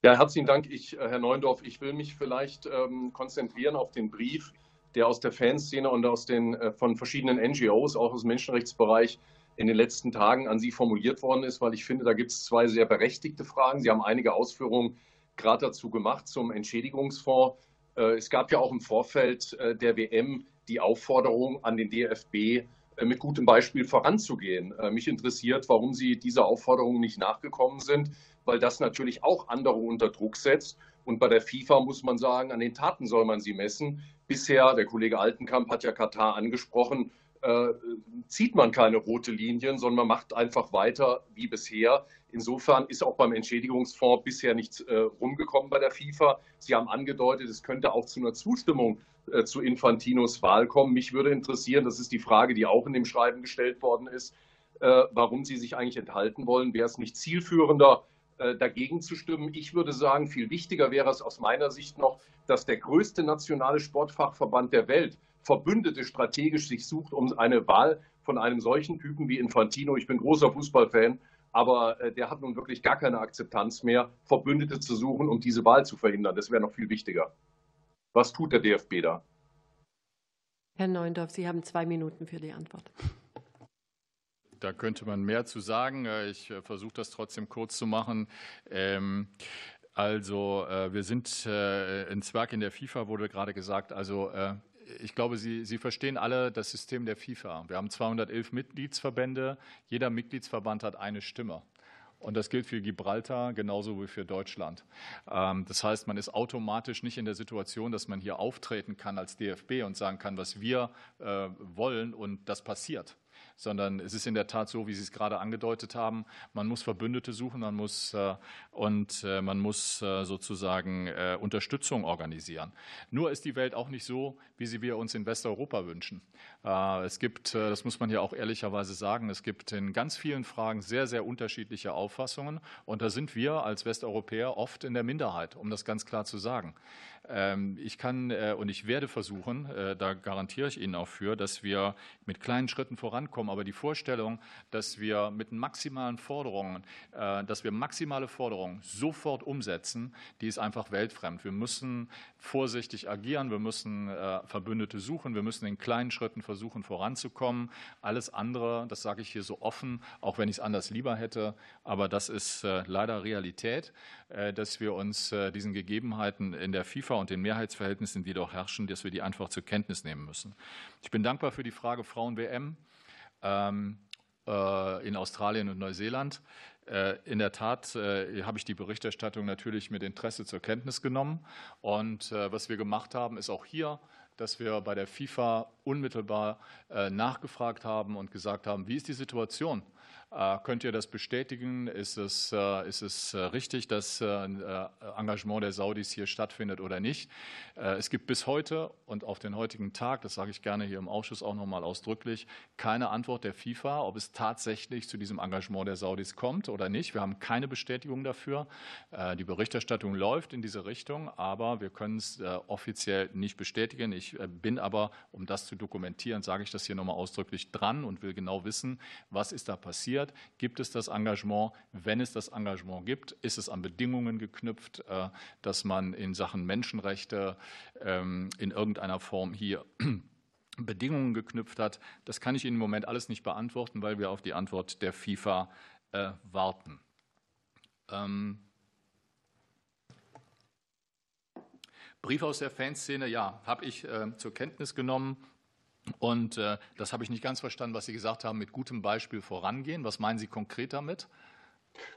Ja, herzlichen Dank, ich, äh, Herr Neundorf. Ich will mich vielleicht ähm, konzentrieren auf den Brief, der aus der Fanszene und aus den, äh, von verschiedenen NGOs, auch aus dem Menschenrechtsbereich, in den letzten Tagen an Sie formuliert worden ist, weil ich finde, da gibt es zwei sehr berechtigte Fragen. Sie haben einige Ausführungen gerade dazu gemacht zum Entschädigungsfonds. Äh, es gab ja auch im Vorfeld äh, der WM die Aufforderung an den DFB, mit gutem Beispiel voranzugehen. Mich interessiert, warum Sie dieser Aufforderung nicht nachgekommen sind, weil das natürlich auch andere unter Druck setzt. Und bei der FIFA muss man sagen, an den Taten soll man sie messen. Bisher, der Kollege Altenkamp hat ja Katar angesprochen, äh, zieht man keine rote Linien, sondern man macht einfach weiter wie bisher. Insofern ist auch beim Entschädigungsfonds bisher nichts äh, rumgekommen bei der FIFA. Sie haben angedeutet, es könnte auch zu einer Zustimmung äh, zu Infantinos Wahl kommen. Mich würde interessieren, das ist die Frage, die auch in dem Schreiben gestellt worden ist, äh, warum Sie sich eigentlich enthalten wollen. Wäre es nicht zielführender, dagegen zu stimmen? Ich würde sagen, viel wichtiger wäre es aus meiner Sicht noch, dass der größte nationale Sportfachverband der Welt Verbündete strategisch sich sucht, um eine Wahl von einem solchen Typen wie Infantino, ich bin großer Fußballfan, aber äh, der hat nun wirklich gar keine Akzeptanz mehr, Verbündete zu suchen, um diese Wahl zu verhindern. Das wäre noch viel wichtiger. Was tut der DFB da? Herr Neundorf, Sie haben zwei Minuten für die Antwort. Da könnte man mehr zu sagen. Äh, ich äh, versuche das trotzdem kurz zu machen. Ähm, also wir sind ein Zwerg in der FIFA, wurde gerade gesagt. Also ich glaube, Sie, Sie verstehen alle das System der FIFA. Wir haben 211 Mitgliedsverbände. Jeder Mitgliedsverband hat eine Stimme. Und das gilt für Gibraltar genauso wie für Deutschland. Ähm, das heißt, man ist automatisch nicht in der Situation, dass man hier auftreten kann als DFB und sagen kann, was wir äh, wollen und das passiert sondern es ist in der Tat so, wie Sie es gerade angedeutet haben, man muss Verbündete suchen, man muss äh, und äh, man muss äh, sozusagen Unterstützung organisieren. Nur ist die Welt auch nicht so, wie sie wir uns in Westeuropa wünschen. Es gibt, das muss man hier auch ehrlicherweise sagen, es gibt in ganz vielen Fragen sehr, sehr unterschiedliche Auffassungen und da sind wir als Westeuropäer oft in der Minderheit, um das ganz klar zu sagen. Ähm, ich kann äh, und ich werde versuchen, äh, da garantiere ich Ihnen auch für, dass wir mit kleinen Schritten vorankommen. Aber die Vorstellung, dass wir mit maximalen Forderungen, äh, dass wir maximale Forderungen sofort umsetzen, die ist einfach weltfremd. Wir müssen vorsichtig agieren, wir müssen Verbündete suchen, wir müssen in kleinen Schritten versuchen voranzukommen. Alles andere, das sage ich hier so offen, auch wenn ich es anders lieber hätte, aber das ist leider Realität, dass wir uns diesen Gegebenheiten in der FIFA und den Mehrheitsverhältnissen, die doch herrschen, dass wir die einfach zur Kenntnis nehmen müssen. Ich bin dankbar für die Frage Frauen-WM ähm, äh, in Australien und Neuseeland. Äh, in der Tat äh, habe ich die Berichterstattung natürlich mit Interesse zur Kenntnis genommen. Und was wir gemacht haben, ist auch hier dass wir bei der FIFA unmittelbar nachgefragt haben und gesagt haben, wie ist die Situation? Äh, könnt ihr das bestätigen? Ist es, äh, ist es äh, richtig, dass Engagement der Saudis hier stattfindet oder nicht? Es gibt bis heute und auf den heutigen Tag, das sage ich gerne hier im Ausschuss auch noch mal ausdrücklich, keine Antwort der FIFA, ob es tatsächlich zu diesem Engagement der Saudis kommt oder nicht. Wir haben keine Bestätigung dafür. Die Berichterstattung läuft in diese Richtung, aber wir können es offiziell nicht bestätigen. Ich bin aber, um das zu dokumentieren, sage ich das hier noch mal ausdrücklich dran und will genau wissen, was ist da passiert passiert? Gibt es das Engagement? Wenn es das Engagement gibt, ist es an Bedingungen geknüpft, äh, dass man in Sachen Menschenrechte ähm, in irgendeiner Form hier Bedingungen geknüpft hat? Das kann ich Ihnen im Moment alles nicht beantworten, weil wir auf die Antwort der FIFA äh, warten. Ähm, Brief aus der Fanszene, ja, habe ich äh, zur Kenntnis genommen. Und äh, das habe ich nicht ganz verstanden, was Sie gesagt haben, mit gutem Beispiel vorangehen. Was meinen Sie konkret damit?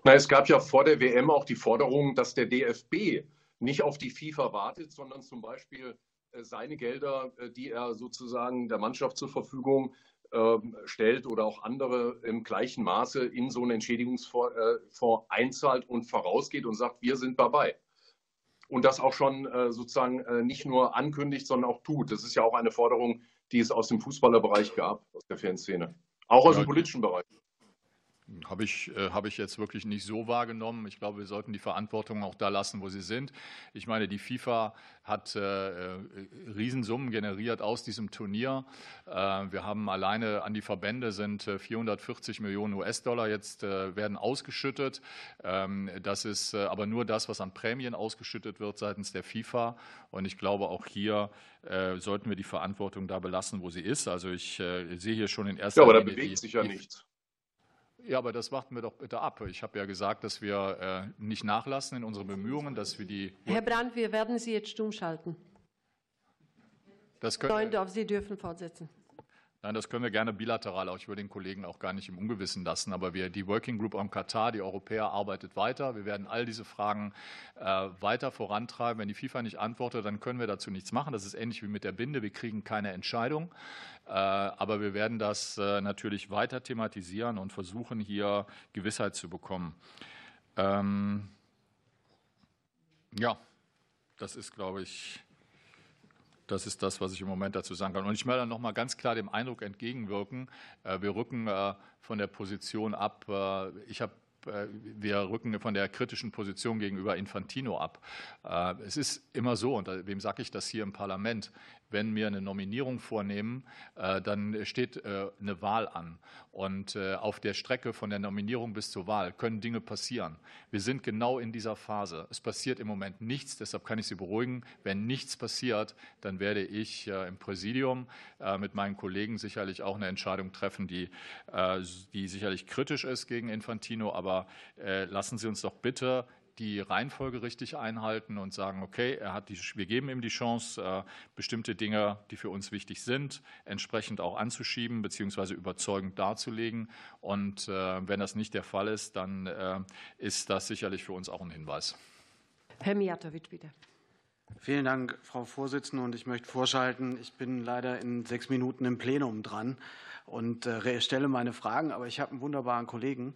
Na, es gab ja vor der WM auch die Forderung, dass der DFB nicht auf die FIFA wartet, sondern zum Beispiel äh, seine Gelder, äh, die er sozusagen der Mannschaft zur Verfügung ähm, stellt oder auch andere im gleichen Maße in so einen Entschädigungsfonds einzahlt und vorausgeht und sagt, wir sind dabei. Und das auch schon sozusagen nicht nur ankündigt, sondern auch tut. Das ist ja auch eine Forderung, die es aus dem Fußballerbereich gab, aus der Fanszene. Auch aus ja, dem politischen Bereich. Habe ich, äh, habe ich jetzt wirklich nicht so wahrgenommen. Ich glaube, wir sollten die Verantwortung auch da lassen, wo sie sind. Ich meine, die FIFA hat äh, äh Riesensummen generiert aus diesem Turnier. Wir haben alleine an die Verbände sind 440 äh, Millionen US-Dollar jetzt werden ausgeschüttet. Ähm, das ist aber nur das, was an Prämien ausgeschüttet wird seitens der FIFA. Und ich glaube, auch hier sollten wir die Verantwortung da belassen, wo sie ist. Also ich sehe hier schon in erster Linie. Ja, aber da bewegt sich ja nichts. Ja, aber das warten wir doch bitte ab. Ich habe ja gesagt, dass wir äh, nicht nachlassen in unseren Bemühungen, dass wir die. Herr Brandt, wir werden Sie jetzt stumm schalten. Das Neundorf, Sie dürfen fortsetzen. Nein, das können wir gerne bilateral auch. Ich würde den Kollegen auch gar nicht im Ungewissen lassen. Aber wir, die Working Group am Katar, die Europäer, arbeitet weiter. Wir werden all diese Fragen äh, weiter vorantreiben. Wenn die FIFA nicht antwortet, dann können wir dazu nichts machen. Das ist ähnlich wie mit der Binde. Wir kriegen keine Entscheidung. Äh, aber wir werden das äh, natürlich weiter thematisieren und versuchen, hier Gewissheit zu bekommen. Ähm, ja, das ist, glaube ich, das ist das, was ich im Moment dazu sagen kann. Und ich möchte noch mal ganz klar dem Eindruck entgegenwirken, äh, wir rücken äh, von der Position ab. Äh, ich habe wir rücken von der kritischen Position gegenüber Infantino ab. Es ist immer so, und wem sage ich das hier im Parlament, wenn wir eine Nominierung vornehmen, äh, dann steht äh, eine Wahl an. Und äh, auf der Strecke von der Nominierung bis zur Wahl können Dinge passieren. Wir sind genau in dieser Phase. Es passiert im Moment nichts, deshalb kann ich Sie beruhigen. Wenn nichts passiert, dann werde ich im Präsidium mit meinen Kollegen sicherlich auch eine Entscheidung treffen, die, die sicherlich kritisch ist gegen Infantino. Aber lassen Sie uns doch bitte die Reihenfolge richtig einhalten und sagen, okay, er hat die, wir geben ihm die Chance, äh, bestimmte Dinge, die für uns wichtig sind, entsprechend auch anzuschieben bzw. überzeugend darzulegen. Und äh, wenn das nicht der Fall ist, dann äh, ist das sicherlich für uns auch ein Hinweis. Herr Mijatovic, bitte. Vielen Dank, Frau Vorsitzende. Und ich möchte vorschalten, ich bin leider in sechs Minuten im Plenum dran und stelle meine Fragen. Aber ich habe einen wunderbaren Kollegen,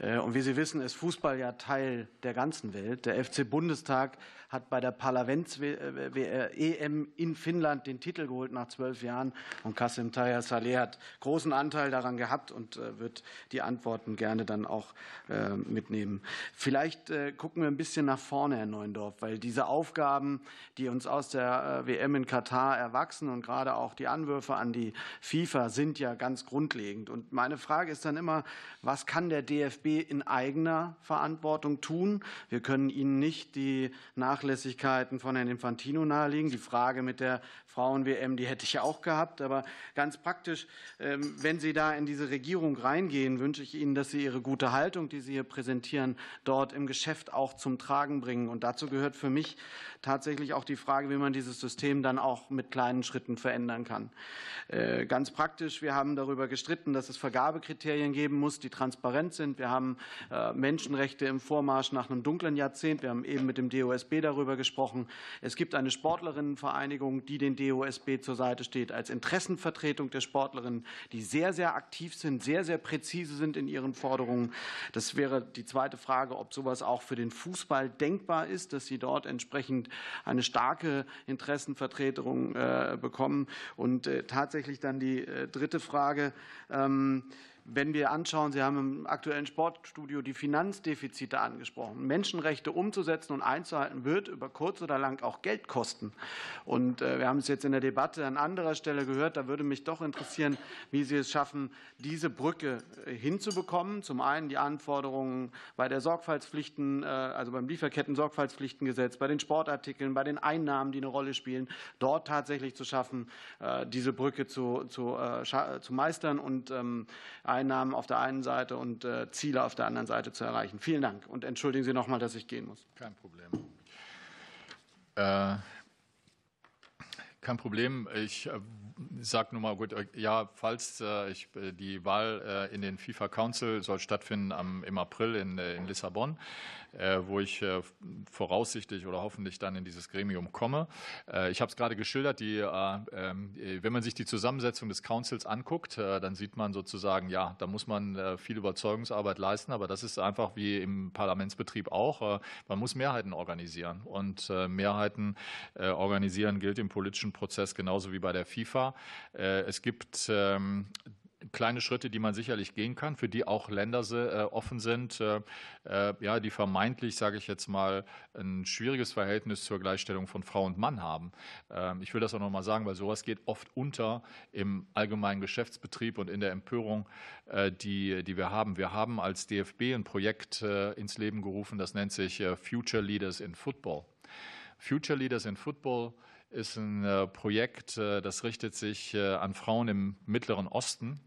und wie Sie wissen, ist Fußball ja Teil der ganzen Welt. Der FC Bundestag hat bei der Parlaments-EM in Finnland den Titel geholt nach zwölf Jahren. Und Kasim Tayyar Saleh hat großen Anteil daran gehabt und äh, wird die Antworten gerne dann auch äh, mitnehmen. Vielleicht gucken wir ein bisschen nach vorne, Herr Neuendorf, weil diese Aufgaben, die uns aus der WM in Katar erwachsen und gerade auch die Anwürfe an die FIFA sind ja ganz grundlegend. Und meine Frage ist dann immer, was kann der DFB in eigener Verantwortung tun. Wir können Ihnen nicht die Nachlässigkeiten von Herrn Infantino nahelegen. Die Frage mit der Frauen-WM, die hätte ich ja auch gehabt. Aber ganz praktisch, ähm, wenn Sie da in diese Regierung reingehen, wünsche ich Ihnen, dass Sie Ihre gute Haltung, die Sie hier präsentieren, dort im Geschäft auch zum Tragen bringen. Und dazu gehört für mich tatsächlich auch die Frage, wie man dieses System dann auch mit kleinen Schritten verändern kann. Äh, ganz praktisch, wir haben darüber gestritten, dass es Vergabekriterien geben muss, die transparent sind. Wir haben äh, Menschenrechte im Vormarsch nach einem dunklen Jahrzehnt. Wir haben eben mit dem DOSB darüber gesprochen. Es gibt eine Sportlerinnenvereinigung, die den DOSB zur Seite steht, als Interessenvertretung der Sportlerinnen, die sehr, sehr aktiv sind, sehr, sehr präzise sind in ihren Forderungen. Das wäre die zweite Frage, ob sowas auch für den Fußball denkbar ist, dass sie dort entsprechend eine starke Interessenvertretung äh, bekommen. Und äh, tatsächlich dann die äh, dritte Frage. Wenn wir anschauen, Sie haben im aktuellen Sportstudio die Finanzdefizite angesprochen. Menschenrechte umzusetzen und einzuhalten, wird über kurz oder lang auch Geld kosten. Und äh, wir haben es jetzt in der Debatte an anderer Stelle gehört. Da würde mich doch interessieren, wie Sie es schaffen, diese Brücke äh, hinzubekommen. Zum einen die Anforderungen bei der Sorgfaltspflichten, äh, also beim Lieferketten-Sorgfaltspflichtengesetz, bei den Sportartikeln, bei den Einnahmen, die eine Rolle spielen, dort tatsächlich zu schaffen, diese Brücke zu, zu, zu meistern und ähm, Einnahmen auf der einen Seite und äh, Ziele auf der anderen Seite zu erreichen. Vielen Dank und entschuldigen Sie noch mal, dass ich gehen muss. Kein Problem. Äh, kein Problem. Ich äh, sage nur mal gut, ja, falls äh, ich, die Wahl in den FIFA Council soll stattfinden am, im April in, in Lissabon. Äh, wo ich äh, voraussichtlich oder hoffentlich dann in dieses Gremium komme. Äh, ich habe es gerade geschildert, die, ähm, wenn man sich die Zusammensetzung des Councils anguckt, dann sieht man sozusagen, ja, da muss man viel Überzeugungsarbeit leisten, aber das ist einfach wie im Parlamentsbetrieb auch. Man muss Mehrheiten organisieren und Mehrheiten organisieren gilt im politischen Prozess genauso wie bei der FIFA. Es gibt ähm, kleine Schritte, die man sicherlich gehen kann, für die auch Länder äh, offen sind, äh, äh, ja, die vermeintlich, sage ich jetzt mal, ein schwieriges Verhältnis zur Gleichstellung von Frau und Mann haben. Ähm, ich will das auch noch mal sagen, weil sowas geht oft unter im allgemeinen Geschäftsbetrieb und in der Empörung, die, die wir haben. Wir haben als DFB ein Projekt ins Leben gerufen, das nennt sich Future Leaders in Football. Future Leaders in Football ist ein Projekt, das richtet sich an Frauen im Mittleren Osten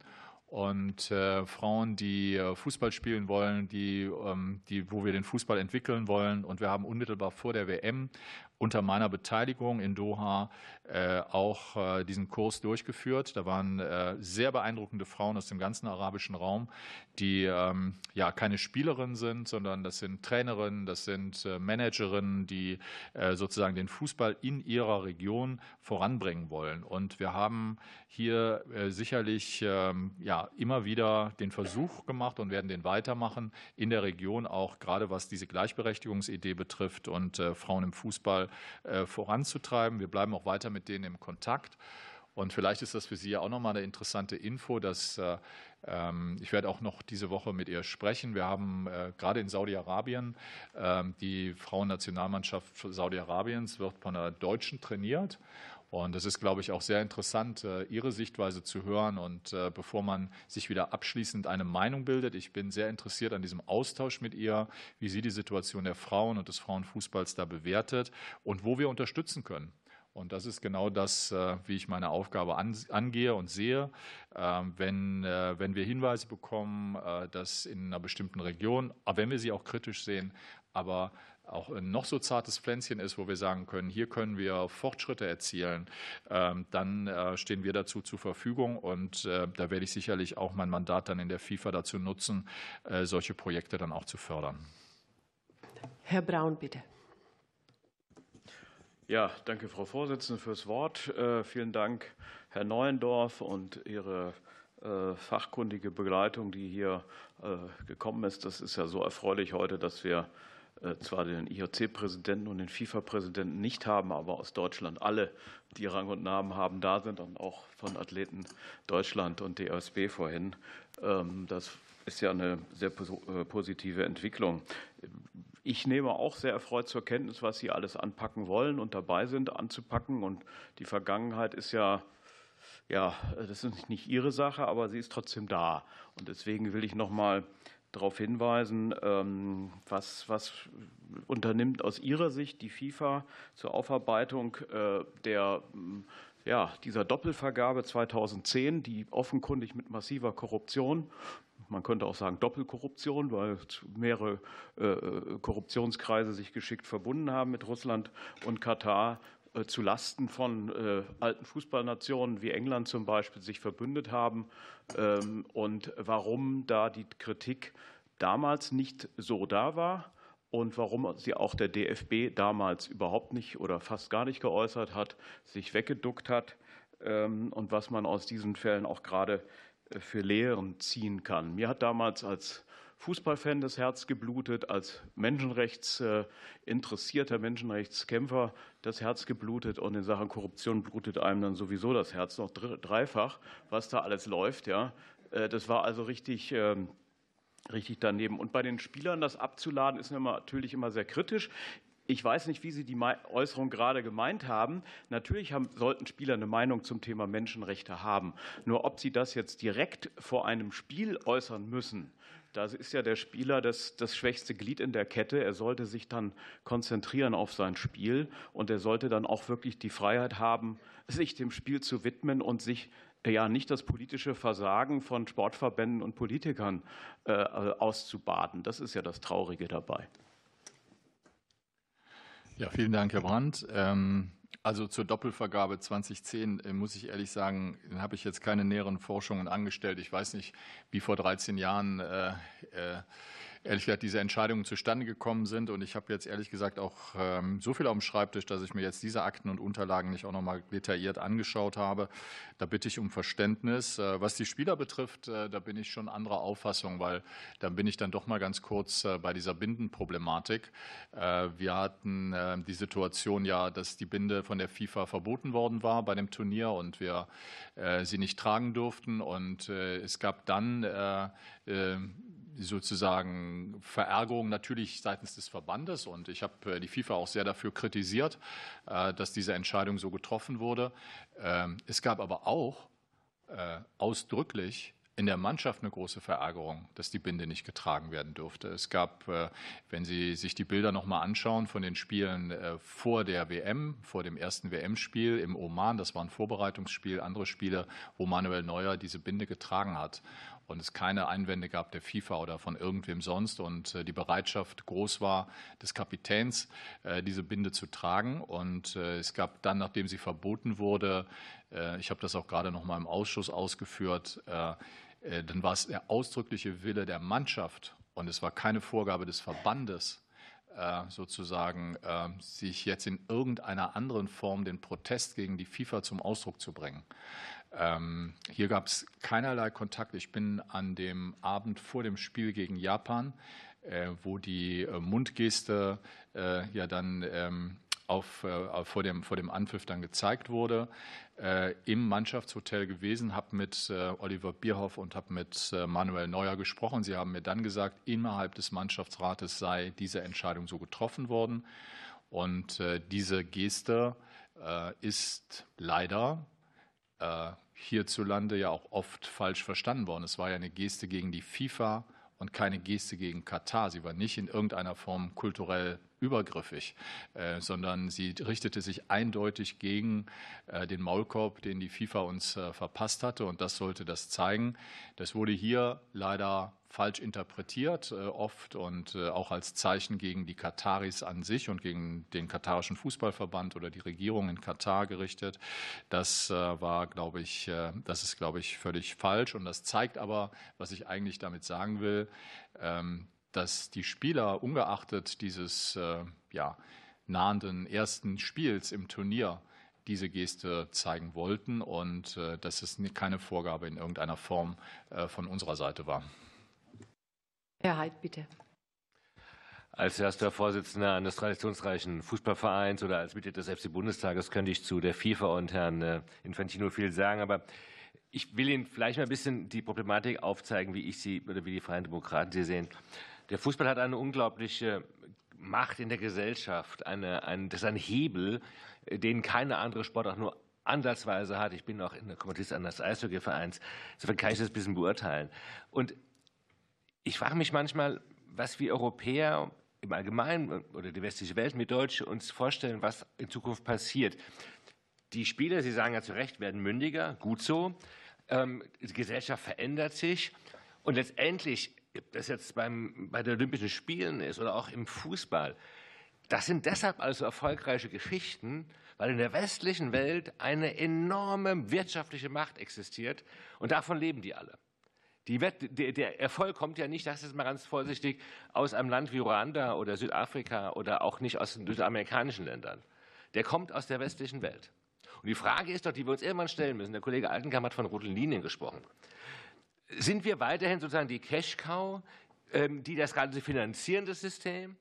Und äh, Frauen, die äh, Fußball spielen wollen, die, ähm, die, wo wir den Fußball entwickeln wollen. Und wir haben unmittelbar vor der WM unter meiner Beteiligung in Doha äh, auch äh, diesen Kurs durchgeführt. Da waren äh, sehr beeindruckende Frauen aus dem ganzen arabischen Raum, die ähm, ja keine Spielerinnen sind, sondern das sind Trainerinnen, das sind Managerinnen, die sozusagen den Fußball in ihrer Region voranbringen wollen. Und wir haben hier sicherlich ähm, ja immer wieder den Versuch gemacht und werden den weitermachen in der Region auch gerade was diese Gleichberechtigungsidee betrifft und Frauen im Fußball voranzutreiben. Wir bleiben auch weiter mit denen im Kontakt. Und vielleicht ist das für Sie ja auch nochmal eine interessante Info, dass äh, ähm, ich werde auch noch diese Woche mit ihr sprechen. Wir haben äh, gerade in Saudi-Arabien äh, die Frauennationalmannschaft Saudi-Arabiens wird von einer Deutschen trainiert. Und es ist, glaube ich, auch sehr interessant, äh, Ihre Sichtweise zu hören. Und äh, bevor man sich wieder abschließend eine Meinung bildet, ich bin sehr interessiert an diesem Austausch mit ihr, wie sie die Situation der Frauen und des Frauenfußballs da bewertet und wo wir unterstützen können. Und das ist genau das, äh, wie ich meine Aufgabe angehe und sehe. Ähm, wenn, wenn wir Hinweise bekommen, dass in einer bestimmten Region, wenn wir sie auch kritisch sehen, aber auch ein noch so zartes Pflänzchen ist, wo wir sagen können, hier können wir Fortschritte erzielen, ähm, dann stehen wir dazu zur Verfügung. Und da werde ich sicherlich auch mein Mandat dann in der FIFA dazu nutzen, solche Projekte dann auch zu fördern. Herr Braun, bitte. Ja, danke, Frau Vorsitzende, fürs Wort. Äh, vielen Dank, Herr Neuendorf und Ihre äh, fachkundige Begleitung, die hier äh, gekommen ist. Das ist ja so erfreulich heute, dass wir äh, zwar den IOC-Präsidenten und den FIFA-Präsidenten nicht haben, aber aus Deutschland alle, die Rang und Namen haben, da sind und auch von Athleten Deutschland und DOSB vorhin. Ähm, das ist ja eine sehr äh, positive Entwicklung. Ich nehme auch sehr erfreut zur Kenntnis, was Sie alles anpacken wollen und dabei sind anzupacken. Und die Vergangenheit ist ja, ja, das ist nicht Ihre Sache, aber sie ist trotzdem da. Und deswegen will ich noch mal darauf hinweisen, ähm, was, was unternimmt aus Ihrer Sicht die FIFA zur Aufarbeitung äh, der ja, dieser Doppelvergabe 2010, die offenkundig mit massiver Korruption man könnte auch sagen Doppelkorruption, weil mehrere äh, äh, Korruptionskreise sich geschickt verbunden haben mit Russland und Katar zu Lasten von alten Fußballnationen wie England zum Beispiel sich verbündet haben ähm, und warum da die Kritik damals nicht so da war und warum sie auch der DFB damals überhaupt nicht oder fast gar nicht geäußert hat, sich weggeduckt hat ähm, und was man aus diesen Fällen auch gerade für Lehren ziehen kann. Mir hat damals als Fußballfan das Herz geblutet, als menschenrechtsinteressierter Menschenrechtskämpfer das Herz geblutet und in Sachen Korruption blutet einem dann sowieso das Herz noch dreifach, was da alles läuft. Ja. Äh, das war also richtig, ähm, richtig daneben. Und bei den Spielern das abzuladen, ist natürlich immer sehr kritisch. Ich weiß nicht, wie Sie die Äußerung gerade gemeint haben. Natürlich haben, sollten Spieler eine Meinung zum Thema Menschenrechte haben. Nur ob sie das jetzt direkt vor einem Spiel äußern müssen, da ist ja der Spieler das, das schwächste Glied in der Kette. Er sollte sich dann konzentrieren auf sein Spiel und er sollte dann auch wirklich die Freiheit haben, sich dem Spiel zu widmen und sich ja nicht das politische Versagen von Sportverbänden und Politikern äh, auszubaden. Das ist ja das Traurige dabei. Ja, vielen Dank, Herr Brandt. Ähm, also zur Doppelvergabe 2010 äh, muss ich ehrlich sagen, habe ich jetzt keine näheren Forschungen angestellt. Ich weiß nicht, wie vor 13 Jahren äh, äh, ehrlich gesagt diese Entscheidungen zustande gekommen sind. Und ich habe jetzt ehrlich gesagt auch ähm, so viel auf dem Schreibtisch, dass ich mir jetzt diese Akten und Unterlagen nicht auch noch mal detailliert angeschaut habe. Da bitte ich um Verständnis. Äh, was die Spieler betrifft, äh, da bin ich schon anderer Auffassung, weil dann bin ich dann doch mal ganz kurz äh, bei dieser Bindenproblematik. Wir hatten die Situation ja, dass die Binde von der FIFA verboten worden war bei dem Turnier und wir sie nicht tragen durften. Und es gab dann sozusagen Verärgerung natürlich seitens des Verbandes und ich habe die FIFA auch sehr dafür kritisiert, dass diese Entscheidung so getroffen wurde. Ähm, es gab aber auch äh, ausdrücklich in der Mannschaft eine große Verärgerung, dass die Binde nicht getragen werden durfte. Es gab, äh, wenn Sie sich die Bilder noch mal anschauen von den Spielen äh, vor der WM, vor dem ersten WM-Spiel im Oman, das war ein Vorbereitungsspiel, andere Spiele, wo Manuel Neuer diese Binde getragen hat und es keine Einwände gab der FIFA oder von irgendwem sonst und äh, die Bereitschaft groß war des Kapitäns, diese Binde zu tragen. Und es gab dann, nachdem sie verboten wurde, ich habe das auch gerade noch mal im Ausschuss ausgeführt, äh, dann war es der ausdrückliche Wille der Mannschaft und es war keine Vorgabe des Verbandes, äh, sozusagen äh, sich jetzt in irgendeiner anderen Form den Protest gegen die FIFA zum Ausdruck zu bringen. Ähm, hier gab es keinerlei Kontakt. Ich bin an dem Abend vor dem Spiel gegen Japan, wo die Mundgeste ja dann ähm, auf, vor, dem, vor dem Anpfiff dann gezeigt wurde, äh, im Mannschaftshotel gewesen, habe mit äh, Oliver Bierhoff und habe mit äh, Manuel Neuer gesprochen. Sie haben mir dann gesagt, innerhalb des Mannschaftsrates sei diese Entscheidung so getroffen worden. Und diese Geste ist leider hierzulande ja auch oft falsch verstanden worden. Es war ja eine Geste gegen die FIFA und keine Geste gegen Katar. Sie war nicht in irgendeiner Form kulturell übergriffig, äh, sondern sie richtete sich eindeutig gegen äh, den Maulkorb, den die FIFA uns äh, verpasst hatte. Und das sollte das zeigen. Das wurde hier leider falsch interpretiert, oft und auch als Zeichen gegen die Kataris an sich und gegen den katarischen Fußballverband oder die Regierung in Katar gerichtet. Das war, glaube ich, das ist, glaube ich, völlig falsch. Und das zeigt aber, was ich eigentlich damit sagen will, ähm, dass die Spieler ungeachtet dieses ja, nahenden ersten Spiels im Turnier diese Geste zeigen wollten und dass es keine Vorgabe in irgendeiner Form von unserer Seite war. Herr Heid, bitte. Als erster Vorsitzender eines traditionsreichen Fußballvereins oder als Mitglied des FC Bundestages könnte ich zu der FIFA und Herrn äh, Infantino viel sagen, aber ich will Ihnen vielleicht mal ein bisschen die Problematik aufzeigen, wie ich sie oder wie die Freien Demokraten sie sehen. Der Fußball hat eine unglaubliche Macht in der Gesellschaft, eine, ein, das ist ein Hebel, den keine andere Sportart nur ansatzweise hat. Ich bin auch in der Kommentist eines Eishockeyvereins. Insofern kann ich das ein bisschen beurteilen. Und ich frage mich manchmal, was wir Europäer im Allgemeinen oder die westliche Welt mit Deutsch uns vorstellen, was in Zukunft passiert. Die Spieler, Sie sagen ja zu Recht, werden mündiger, gut so. Ähm, die Gesellschaft verändert sich und letztendlich, ob das jetzt beim, bei den Olympischen Spielen ist oder auch im Fußball, das sind deshalb also erfolgreiche Geschichten, weil in der westlichen Welt eine enorme wirtschaftliche Macht existiert und davon leben die alle. Wett, der, der, Erfolg kommt ja nicht, das ist mal ganz vorsichtig, aus einem Land wie Ruanda oder Südafrika oder auch nicht aus den südamerikanischen Ländern. Der kommt aus der westlichen Welt. Und die Frage ist doch, die wir uns irgendwann stellen müssen. Der Kollege Altenkamp hat von roten Linien gesprochen. Sind wir weiterhin sozusagen die Cash-Cow, ähm, die das Ganze finanzieren, das System?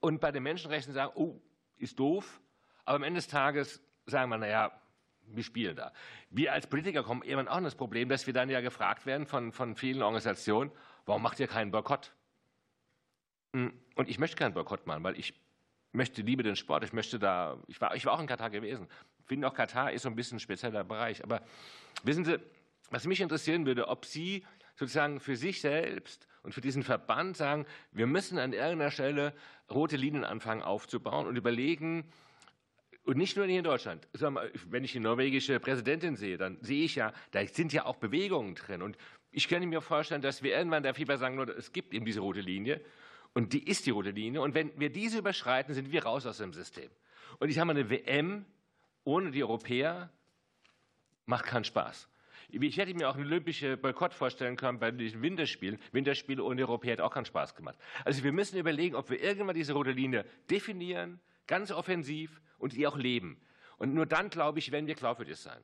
Und bei den Menschenrechten sagen, oh, ist doof. Aber am Ende des Tages sagen wir, naja, wir spielen da. Wir als Politiker kommen irgendwann auch in das Problem, dass wir dann ja gefragt werden von, von vielen Organisationen, warum macht ihr keinen Boykott? Hm, und ich möchte keinen Boykott machen, weil ich möchte liebe den Sport. Ich möchte da, ich war, ich war auch in Katar gewesen. Ich finde auch Katar ist so ein bisschen ein spezieller Bereich. Aber wissen Sie, was mich interessieren würde, ob Sie sozusagen für sich selbst und für diesen Verband sagen, wir müssen an irgendeiner Stelle rote Linien anfangen aufzubauen und überlegen, und nicht nur hier in Deutschland. Wenn ich die norwegische Präsidentin sehe, dann sehe ich ja, da sind ja auch Bewegungen drin. Und ich könnte mir vorstellen, dass wir irgendwann der FIFA sagen, es gibt eben diese rote Linie. Und die ist die rote Linie. Und wenn wir diese überschreiten, sind wir raus aus dem System. Und ich habe eine WM ohne die Europäer macht keinen Spaß. Ich hätte mir auch einen olympischen Boykott vorstellen können bei den Winterspielen. Winterspiele ohne Europäer hätte auch keinen Spaß gemacht. Also wir müssen überlegen, ob wir irgendwann diese rote Linie definieren, ganz offensiv und die auch leben. Und nur dann, glaube ich, werden wir glaubwürdig sein.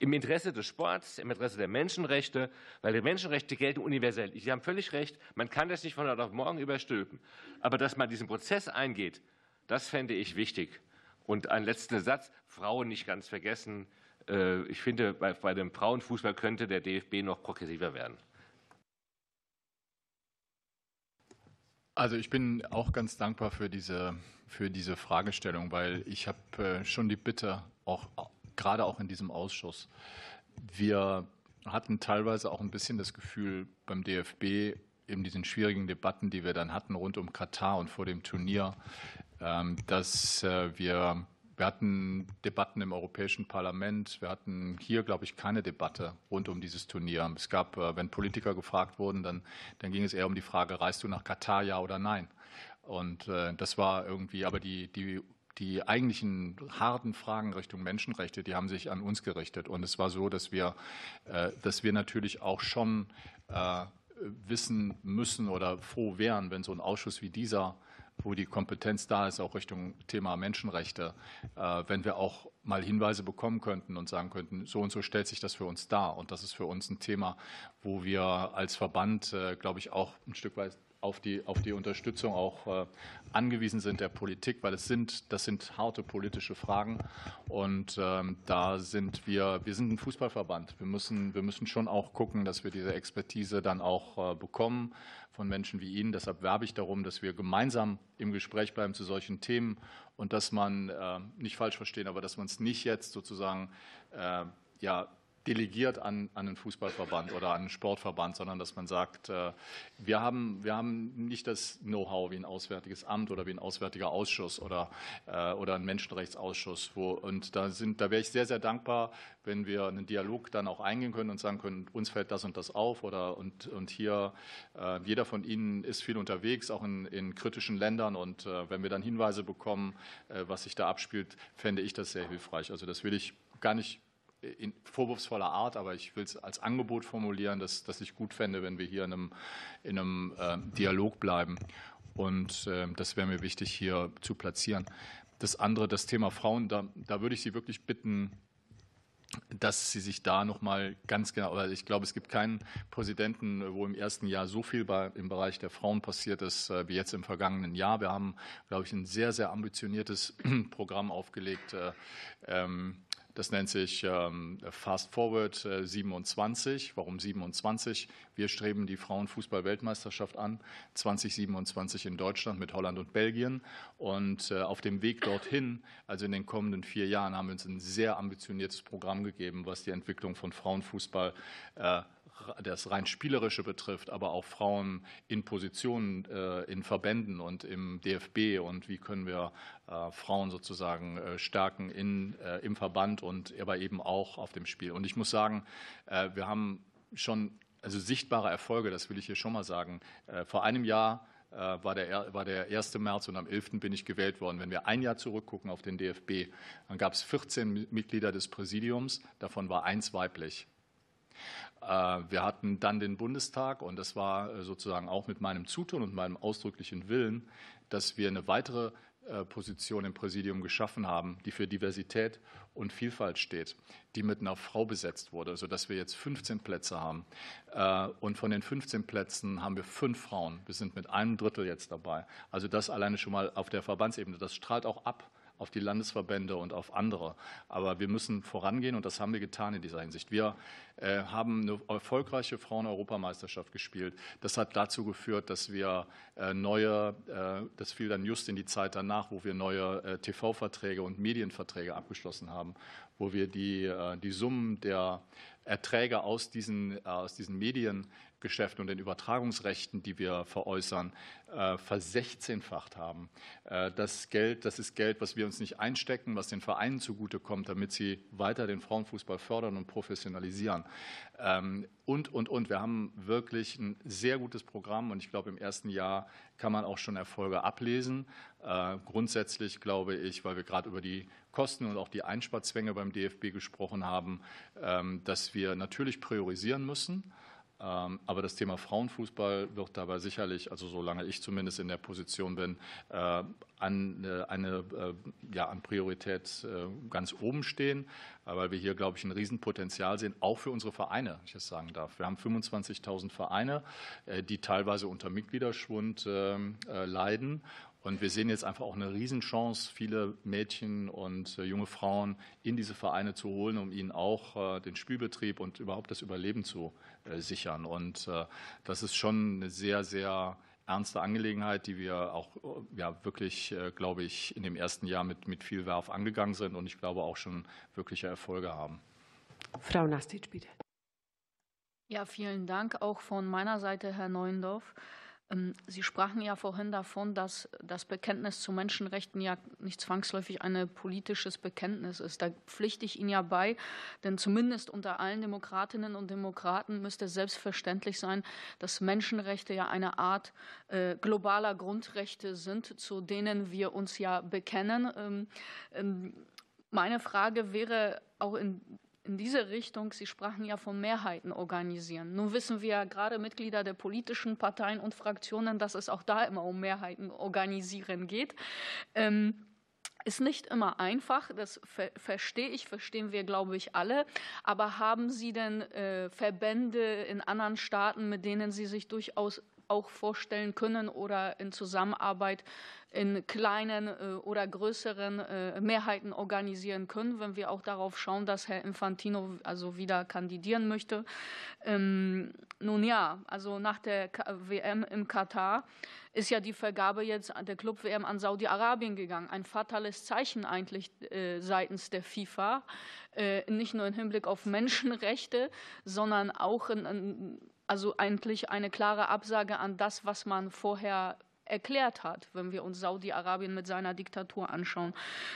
Im Interesse des Sports, im Interesse der Menschenrechte, weil die Menschenrechte gelten universell. Sie haben völlig recht, man kann das nicht von heute auf morgen überstülpen. Aber dass man diesen Prozess eingeht, das fände ich wichtig. Und ein letzter Satz, Frauen nicht ganz vergessen. Äh, ich finde, bei, bei dem Frauenfußball könnte der DFB noch progressiver werden. Also ich bin auch ganz dankbar für diese, für diese Fragestellung, weil ich habe äh, schon die Bitte, auch, gerade auch in diesem Ausschuss, wir hatten teilweise auch ein bisschen das Gefühl beim DFB, eben diesen schwierigen Debatten, die wir dann hatten rund um Katar und vor dem Turnier, ähm, dass äh, wir wir hatten Debatten im Europäischen Parlament. Wir hatten hier, glaube ich, keine Debatte rund um dieses Turnier. Es gab, äh, wenn Politiker gefragt wurden, dann, dann ging es eher um die Frage, reist du nach Katar, ja oder nein? Und äh, das war irgendwie, aber die, die, die eigentlichen harten Fragen Richtung Menschenrechte, die haben sich an uns gerichtet. Und es war so, dass wir, äh, dass wir natürlich auch schon wissen müssen oder froh wären, wenn so ein Ausschuss wie dieser wo die Kompetenz da ist, auch Richtung Thema Menschenrechte, äh, wenn wir auch mal Hinweise bekommen könnten und sagen könnten, so und so stellt sich das für uns dar. Und das ist für uns ein Thema, wo wir als Verband, äh, glaube ich, auch ein Stück weit auf die, auf die Unterstützung auch äh, angewiesen sind der Politik, weil es sind, das sind harte politische Fragen. Und ähm, da sind wir, wir sind ein Fußballverband. Wir müssen, wir müssen schon auch gucken, dass wir diese Expertise dann auch äh, bekommen von Menschen wie Ihnen. Deshalb werbe ich darum, dass wir gemeinsam im Gespräch bleiben zu solchen Themen und dass man, äh, nicht falsch verstehen, aber dass man es nicht jetzt sozusagen ja, delegiert an, an einen Fußballverband oder an einen Sportverband, sondern dass man sagt, äh, wir, haben, wir haben nicht das Know-how wie ein Auswärtiges Amt oder wie ein Auswärtiger Ausschuss oder, äh, oder ein Menschenrechtsausschuss. Wo, und da, sind, da wäre ich sehr, sehr dankbar, wenn wir einen Dialog dann auch eingehen können und sagen können, uns fällt das und das auf oder und, und hier, äh, jeder von Ihnen ist viel unterwegs, auch in, in kritischen Ländern und wenn wir dann Hinweise bekommen, was sich da abspielt, fände ich das sehr hilfreich. Also das will ich gar nicht in vorwurfsvoller Art, aber ich will es als Angebot formulieren, dass, dass ich gut fände, wenn wir hier in einem, in einem äh, Dialog bleiben. Und äh, das wäre mir wichtig, hier zu platzieren. Das andere, das Thema Frauen, da, da würde ich Sie wirklich bitten, dass Sie sich da noch mal ganz genau, weil ich glaube, es gibt keinen Präsidenten, wo im ersten Jahr so viel bei, im Bereich der Frauen passiert ist äh, wie jetzt im vergangenen Jahr. Wir haben, glaube ich, ein sehr, sehr ambitioniertes Programm aufgelegt. Äh, ähm, das nennt sich ähm, Fast Forward 27. Äh, Warum 27? Wir streben die Frauenfußball-Weltmeisterschaft an, 2027 in Deutschland mit Holland und Belgien. Und äh, auf dem Weg dorthin, also in den kommenden vier Jahren, haben wir uns ein sehr ambitioniertes Programm gegeben, was die Entwicklung von Frauenfußball äh, das rein Spielerische betrifft, aber auch Frauen in Positionen äh, in Verbänden und im DFB und wie können wir äh, Frauen sozusagen äh, stärken in, im Verband und aber eben auch auf dem Spiel. Und ich muss sagen, wir haben schon also sichtbare Erfolge, das will ich hier schon mal sagen. Vor einem Jahr war der, war der 1. März und am 11. bin ich gewählt worden. Wenn wir ein Jahr zurückgucken auf den DFB, dann gab es 14 Mitglieder des Präsidiums, davon war eins weiblich. Äh, wir hatten dann den Bundestag und das war äh, sozusagen auch mit meinem Zutun und meinem ausdrücklichen Willen, dass wir eine weitere äh, Position im Präsidium geschaffen haben, die für Diversität und Vielfalt steht, die mit einer Frau besetzt wurde, sodass wir jetzt 15 Plätze haben. Und von den 15 Plätzen haben wir fünf Frauen. Wir sind mit einem Drittel jetzt dabei. Also das alleine schon mal auf der Verbandsebene. Das strahlt auch ab auf die Landesverbände und auf andere. Aber wir müssen vorangehen und das haben wir getan in dieser Hinsicht. Wir äh, haben eine erfolgreiche Frauen-Europameisterschaft gespielt. Das hat dazu geführt, dass wir äh, neue, äh, das fiel dann just in die Zeit danach, wo wir neue TV-Verträge und Medienverträge abgeschlossen haben, wo wir die, die Summen der Erträge aus diesen, aus diesen Medien Geschäften und den Übertragungsrechten, die wir veräußern, äh, versechzehnfacht haben. Äh, das Geld, das ist Geld, was wir uns nicht einstecken, was den Vereinen zugutekommt, damit sie weiter den Frauenfußball fördern und professionalisieren. Ähm, und, und, und. Wir haben wirklich ein sehr gutes Programm und ich glaube, im ersten Jahr kann man auch schon Erfolge ablesen. Äh, grundsätzlich glaube ich, weil wir gerade über die Kosten und auch die Einsparzwänge beim DFB gesprochen haben, ähm, dass wir natürlich priorisieren müssen. Ähm, aber das Thema Frauenfußball wird dabei sicherlich, also solange ich zumindest in der Position bin, äh, an, äh, eine, äh, ja, an Priorität ganz oben stehen, weil wir hier, glaube ich, ein Riesenpotenzial sehen, auch für unsere Vereine, wenn ich das sagen darf. Wir haben 25.000 Vereine, die teilweise unter Mitgliederschwund leiden. Und wir sehen jetzt einfach auch eine Riesenchance, viele Mädchen und junge Frauen in diese Vereine zu holen, um ihnen auch den Spielbetrieb und überhaupt das Überleben zu sichern. Und das ist schon eine sehr, sehr ernste Angelegenheit, die wir auch ja, wirklich, glaube ich, in dem ersten Jahr mit, mit viel Werf angegangen sind und ich glaube auch schon wirkliche Erfolge haben. Frau Nastic, bitte. Ja, vielen Dank auch von meiner Seite, Herr Neuendorf. Ähm, Sie sprachen ja vorhin davon, dass das Bekenntnis zu Menschenrechten ja nicht zwangsläufig ein politisches Bekenntnis ist. Da pflichte ich Ihnen ja bei, denn zumindest unter allen Demokratinnen und Demokraten müsste selbstverständlich sein, dass Menschenrechte ja eine Art äh, globaler Grundrechte sind, zu denen wir uns ja bekennen. Ähm, ähm, meine Frage wäre auch in in diese Richtung. Sie sprachen ja von Mehrheiten organisieren. Nun wissen wir ja gerade Mitglieder der politischen Parteien und Fraktionen, dass es auch da immer um Mehrheiten organisieren geht. Ähm, ist nicht immer einfach, das ver verstehe ich, verstehen wir, glaube ich, alle. Aber haben Sie denn äh, Verbände in anderen Staaten, mit denen Sie sich durchaus auch vorstellen können oder in Zusammenarbeit in kleinen äh, oder größeren äh, Mehrheiten organisieren können, wenn wir auch darauf schauen, dass Herr Infantino also wieder kandidieren möchte. Ähm, nun ja, also nach der WM im Katar ist ja die Vergabe jetzt der Club-WM an Saudi-Arabien gegangen. Ein fatales Zeichen eigentlich äh, seitens der FIFA, nicht nur im Hinblick auf Menschenrechte, sondern auch in, also eigentlich eine klare Absage an das, was man vorher erklärt hat, wenn wir uns Saudi-Arabien mit seiner Diktatur anschauen.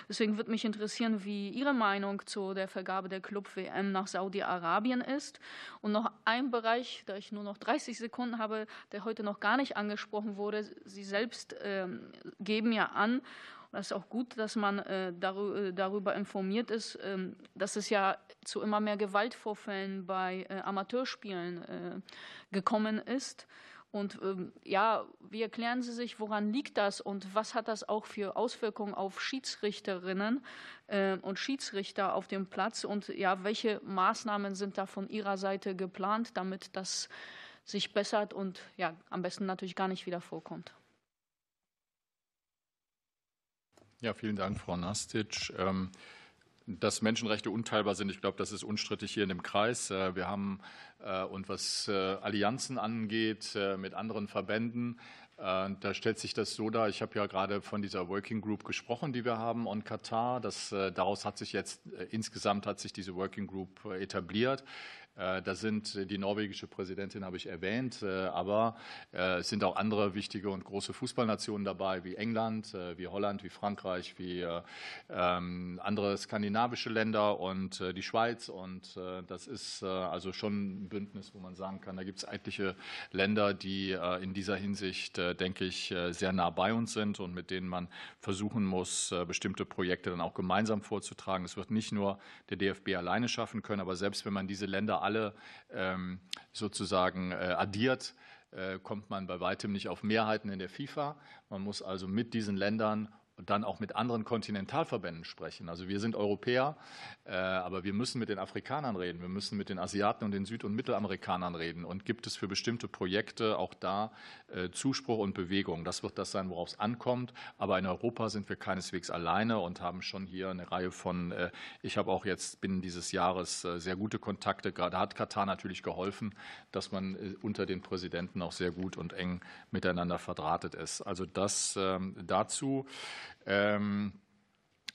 Deswegen würde mich interessieren, wie Ihre Meinung zu der Vergabe der Club-WM nach Saudi-Arabien ist. Und noch ein Bereich, da ich nur noch 30 Sekunden habe, der heute noch gar nicht angesprochen wurde. Sie selbst äh, geben ja an, das ist auch gut, dass man äh, darüber informiert ist, ähm, dass es ja zu immer mehr Gewaltvorfällen bei äh, Amateurspielen äh, gekommen ist. Und ähm, ja, wie erklären Sie sich, woran liegt das und was hat das auch für Auswirkungen auf Schiedsrichterinnen äh, und Schiedsrichter auf dem Platz? Und ja, welche Maßnahmen sind da von Ihrer Seite geplant, damit das sich bessert und ja, am besten natürlich gar nicht wieder vorkommt? Ja, vielen Dank, Frau Nastic. Ähm dass Menschenrechte unteilbar sind, ich glaube, das ist unstrittig hier in dem Kreis. Äh, wir haben, äh, und was äh, Allianzen angeht mit anderen Verbänden, da stellt sich das so dar, ich habe ja gerade von dieser Working Group gesprochen, die wir haben und Katar. Das, daraus hat sich jetzt insgesamt hat sich diese Working Group etabliert. Äh, da sind äh, die norwegische Präsidentin, habe ich erwähnt, äh, aber es sind auch andere wichtige und große Fußballnationen dabei, wie England, wie Holland, wie Frankreich, wie ähm, andere skandinavische Länder und die Schweiz. Und das ist also schon ein Bündnis, wo man sagen kann, da gibt es etliche Länder, die in dieser Hinsicht, denke ich, sehr nah bei uns sind und mit denen man versuchen muss, bestimmte Projekte dann auch gemeinsam vorzutragen. Es wird nicht nur der DFB alleine schaffen können, aber selbst wenn man diese Länder alle ähm, sozusagen äh, addiert, äh, kommt man bei weitem nicht auf Mehrheiten in der FIFA. Man muss also mit diesen Ländern und dann auch mit anderen Kontinentalverbänden sprechen. Also wir sind Europäer, äh, aber wir müssen mit den Afrikanern reden, wir müssen mit den Asiaten und den Süd- und Mittelamerikanern reden. Und gibt es für bestimmte Projekte auch da äh, Zuspruch und Bewegung? Das wird das sein, worauf es ankommt. Aber in Europa sind wir keineswegs alleine und haben schon hier eine Reihe von, äh, ich habe auch jetzt binnen dieses Jahres sehr gute Kontakte. Gerade hat Katar natürlich geholfen, dass man unter den Präsidenten auch sehr gut und eng miteinander verdrahtet ist. Also das ähm, dazu. Ähm,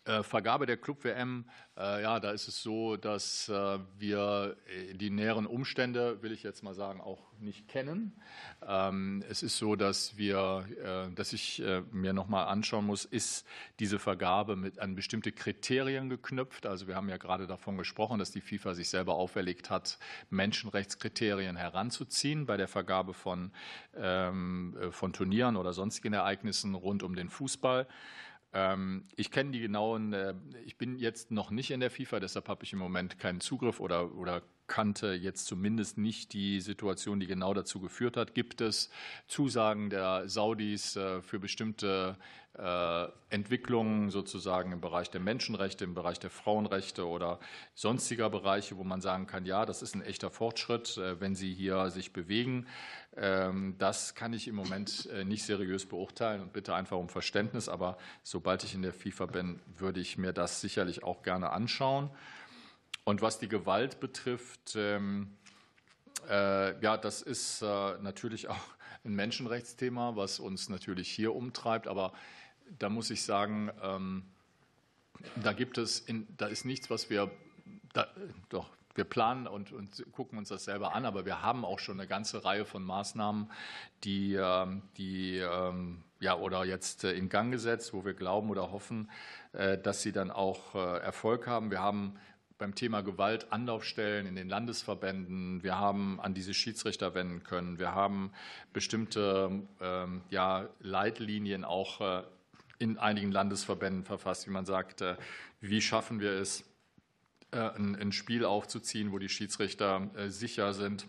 äh, Vergabe der Club-WM, äh, ja, da ist es so, dass äh, wir äh, die näheren Umstände, will ich jetzt mal sagen, auch nicht kennen. Ähm, es ist so, dass wir, äh, dass ich äh, mir noch mal anschauen muss, ist diese Vergabe mit an bestimmte Kriterien geknüpft. Also wir haben ja gerade davon gesprochen, dass die FIFA sich selber auferlegt hat, Menschenrechtskriterien heranzuziehen bei der Vergabe von, ähm, von Turnieren oder sonstigen Ereignissen rund um den Fußball. Ähm, ich kenne die genauen, äh, ich bin jetzt noch nicht in der FIFA, deshalb habe ich im Moment keinen Zugriff oder, oder kannte jetzt zumindest nicht die Situation, die genau dazu geführt hat. Gibt es Zusagen der Saudis äh, für bestimmte äh, Entwicklungen sozusagen im Bereich der Menschenrechte, im Bereich der Frauenrechte oder sonstiger Bereiche, wo man sagen kann, ja, das ist ein echter Fortschritt, äh, wenn sie hier sich bewegen. Ähm, das kann ich im Moment nicht seriös beurteilen und bitte einfach um Verständnis. Aber sobald ich in der FIFA bin, würde ich mir das sicherlich auch gerne anschauen. Und was die Gewalt betrifft, ähm, äh, ja, das ist äh, natürlich auch ein Menschenrechtsthema, was uns natürlich hier umtreibt. Aber da muss ich sagen, ähm, da gibt es, in, da ist nichts, was wir, da, doch, wir planen und, und, gucken uns das selber an, aber wir haben auch schon eine ganze Reihe von Maßnahmen, die, ähm, die ähm, ja, oder jetzt äh, in Gang gesetzt, wo wir glauben oder hoffen, äh, dass sie dann auch äh, Erfolg haben. Wir haben beim Thema Gewalt Anlaufstellen in den Landesverbänden. Wir haben an diese Schiedsrichter wenden können. Wir haben bestimmte ähm, ja, Leitlinien auch in einigen Landesverbänden verfasst, wie man sagt, wie schaffen wir es, ein, Spiel aufzuziehen, wo die Schiedsrichter sicher sind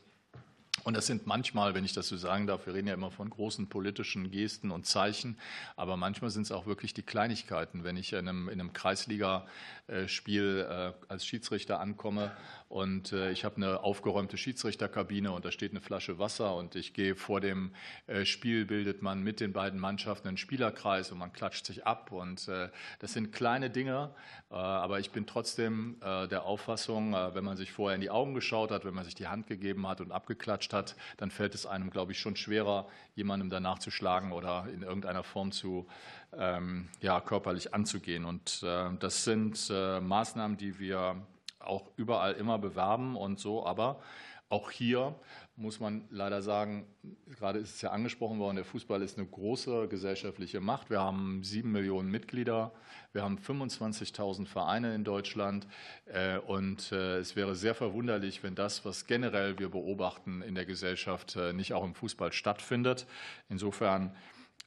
und das sind manchmal, wenn ich das so sagen darf, wir reden ja immer von großen politischen Gesten und Zeichen, aber manchmal sind es auch wirklich die Kleinigkeiten. Wenn ich in einem, in einem Kreisligaspiel äh, als Schiedsrichter ankomme und äh, ich habe eine aufgeräumte Schiedsrichterkabine und da steht eine Flasche Wasser und ich gehe vor dem äh, Spiel, bildet man mit den beiden Mannschaften einen Spielerkreis und man klatscht sich ab und das sind kleine Dinge, aber ich bin trotzdem der Auffassung, wenn man sich vorher in die Augen geschaut hat, wenn man sich die Hand gegeben hat und abgeklatscht hat, dann fällt es einem, glaube ich, schon schwerer, jemandem danach zu schlagen oder in irgendeiner Form zu ähm, ja, körperlich anzugehen. Und äh, das sind äh, Maßnahmen, die wir auch überall immer bewerben und so, aber auch hier muss man leider sagen, gerade ist es ja angesprochen worden, der Fußball ist eine große gesellschaftliche Macht. Wir haben sieben Millionen Mitglieder, wir haben 25.000 Vereine in Deutschland äh, und äh, es wäre sehr verwunderlich, wenn das, was generell wir beobachten in der Gesellschaft, äh, nicht auch im Fußball stattfindet. Insofern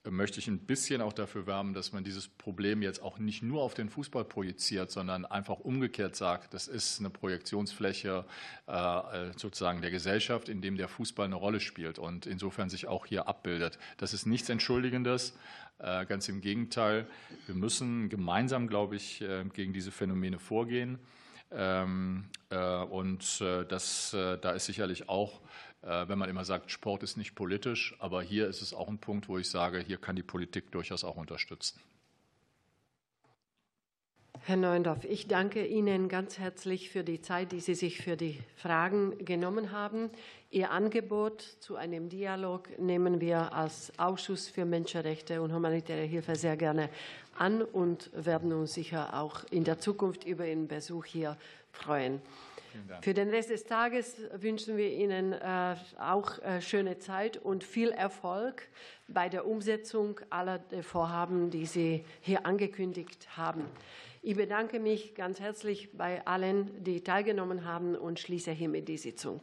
möchte ich ein bisschen auch dafür werben, dass man dieses Problem jetzt auch nicht nur auf den Fußball projiziert, sondern einfach umgekehrt sagt, das ist eine Projektionsfläche äh, sozusagen der Gesellschaft, in dem der Fußball eine Rolle spielt und insofern sich auch hier abbildet. Das ist nichts Entschuldigendes, äh, ganz im Gegenteil. Wir müssen gemeinsam, glaube ich, äh, gegen diese Phänomene vorgehen. Ähm, und das, da ist sicherlich auch äh, wenn man immer sagt, Sport ist nicht politisch, aber hier ist es auch ein Punkt, wo ich sage, hier kann die Politik durchaus auch unterstützen. Herr Neuendorf, ich danke Ihnen ganz herzlich für die Zeit, die Sie sich für die Fragen genommen haben. Ihr Angebot zu einem Dialog nehmen wir als Ausschuss für Menschenrechte und humanitäre Hilfe sehr gerne an und werden uns sicher auch in der Zukunft über Ihren Besuch hier freuen. Für den Rest des Tages wünschen wir Ihnen äh, auch äh, schöne Zeit und viel Erfolg bei der Umsetzung aller Vorhaben, die Sie hier angekündigt haben. Ich bedanke mich ganz herzlich bei allen, die teilgenommen haben und schließe hiermit die Sitzung.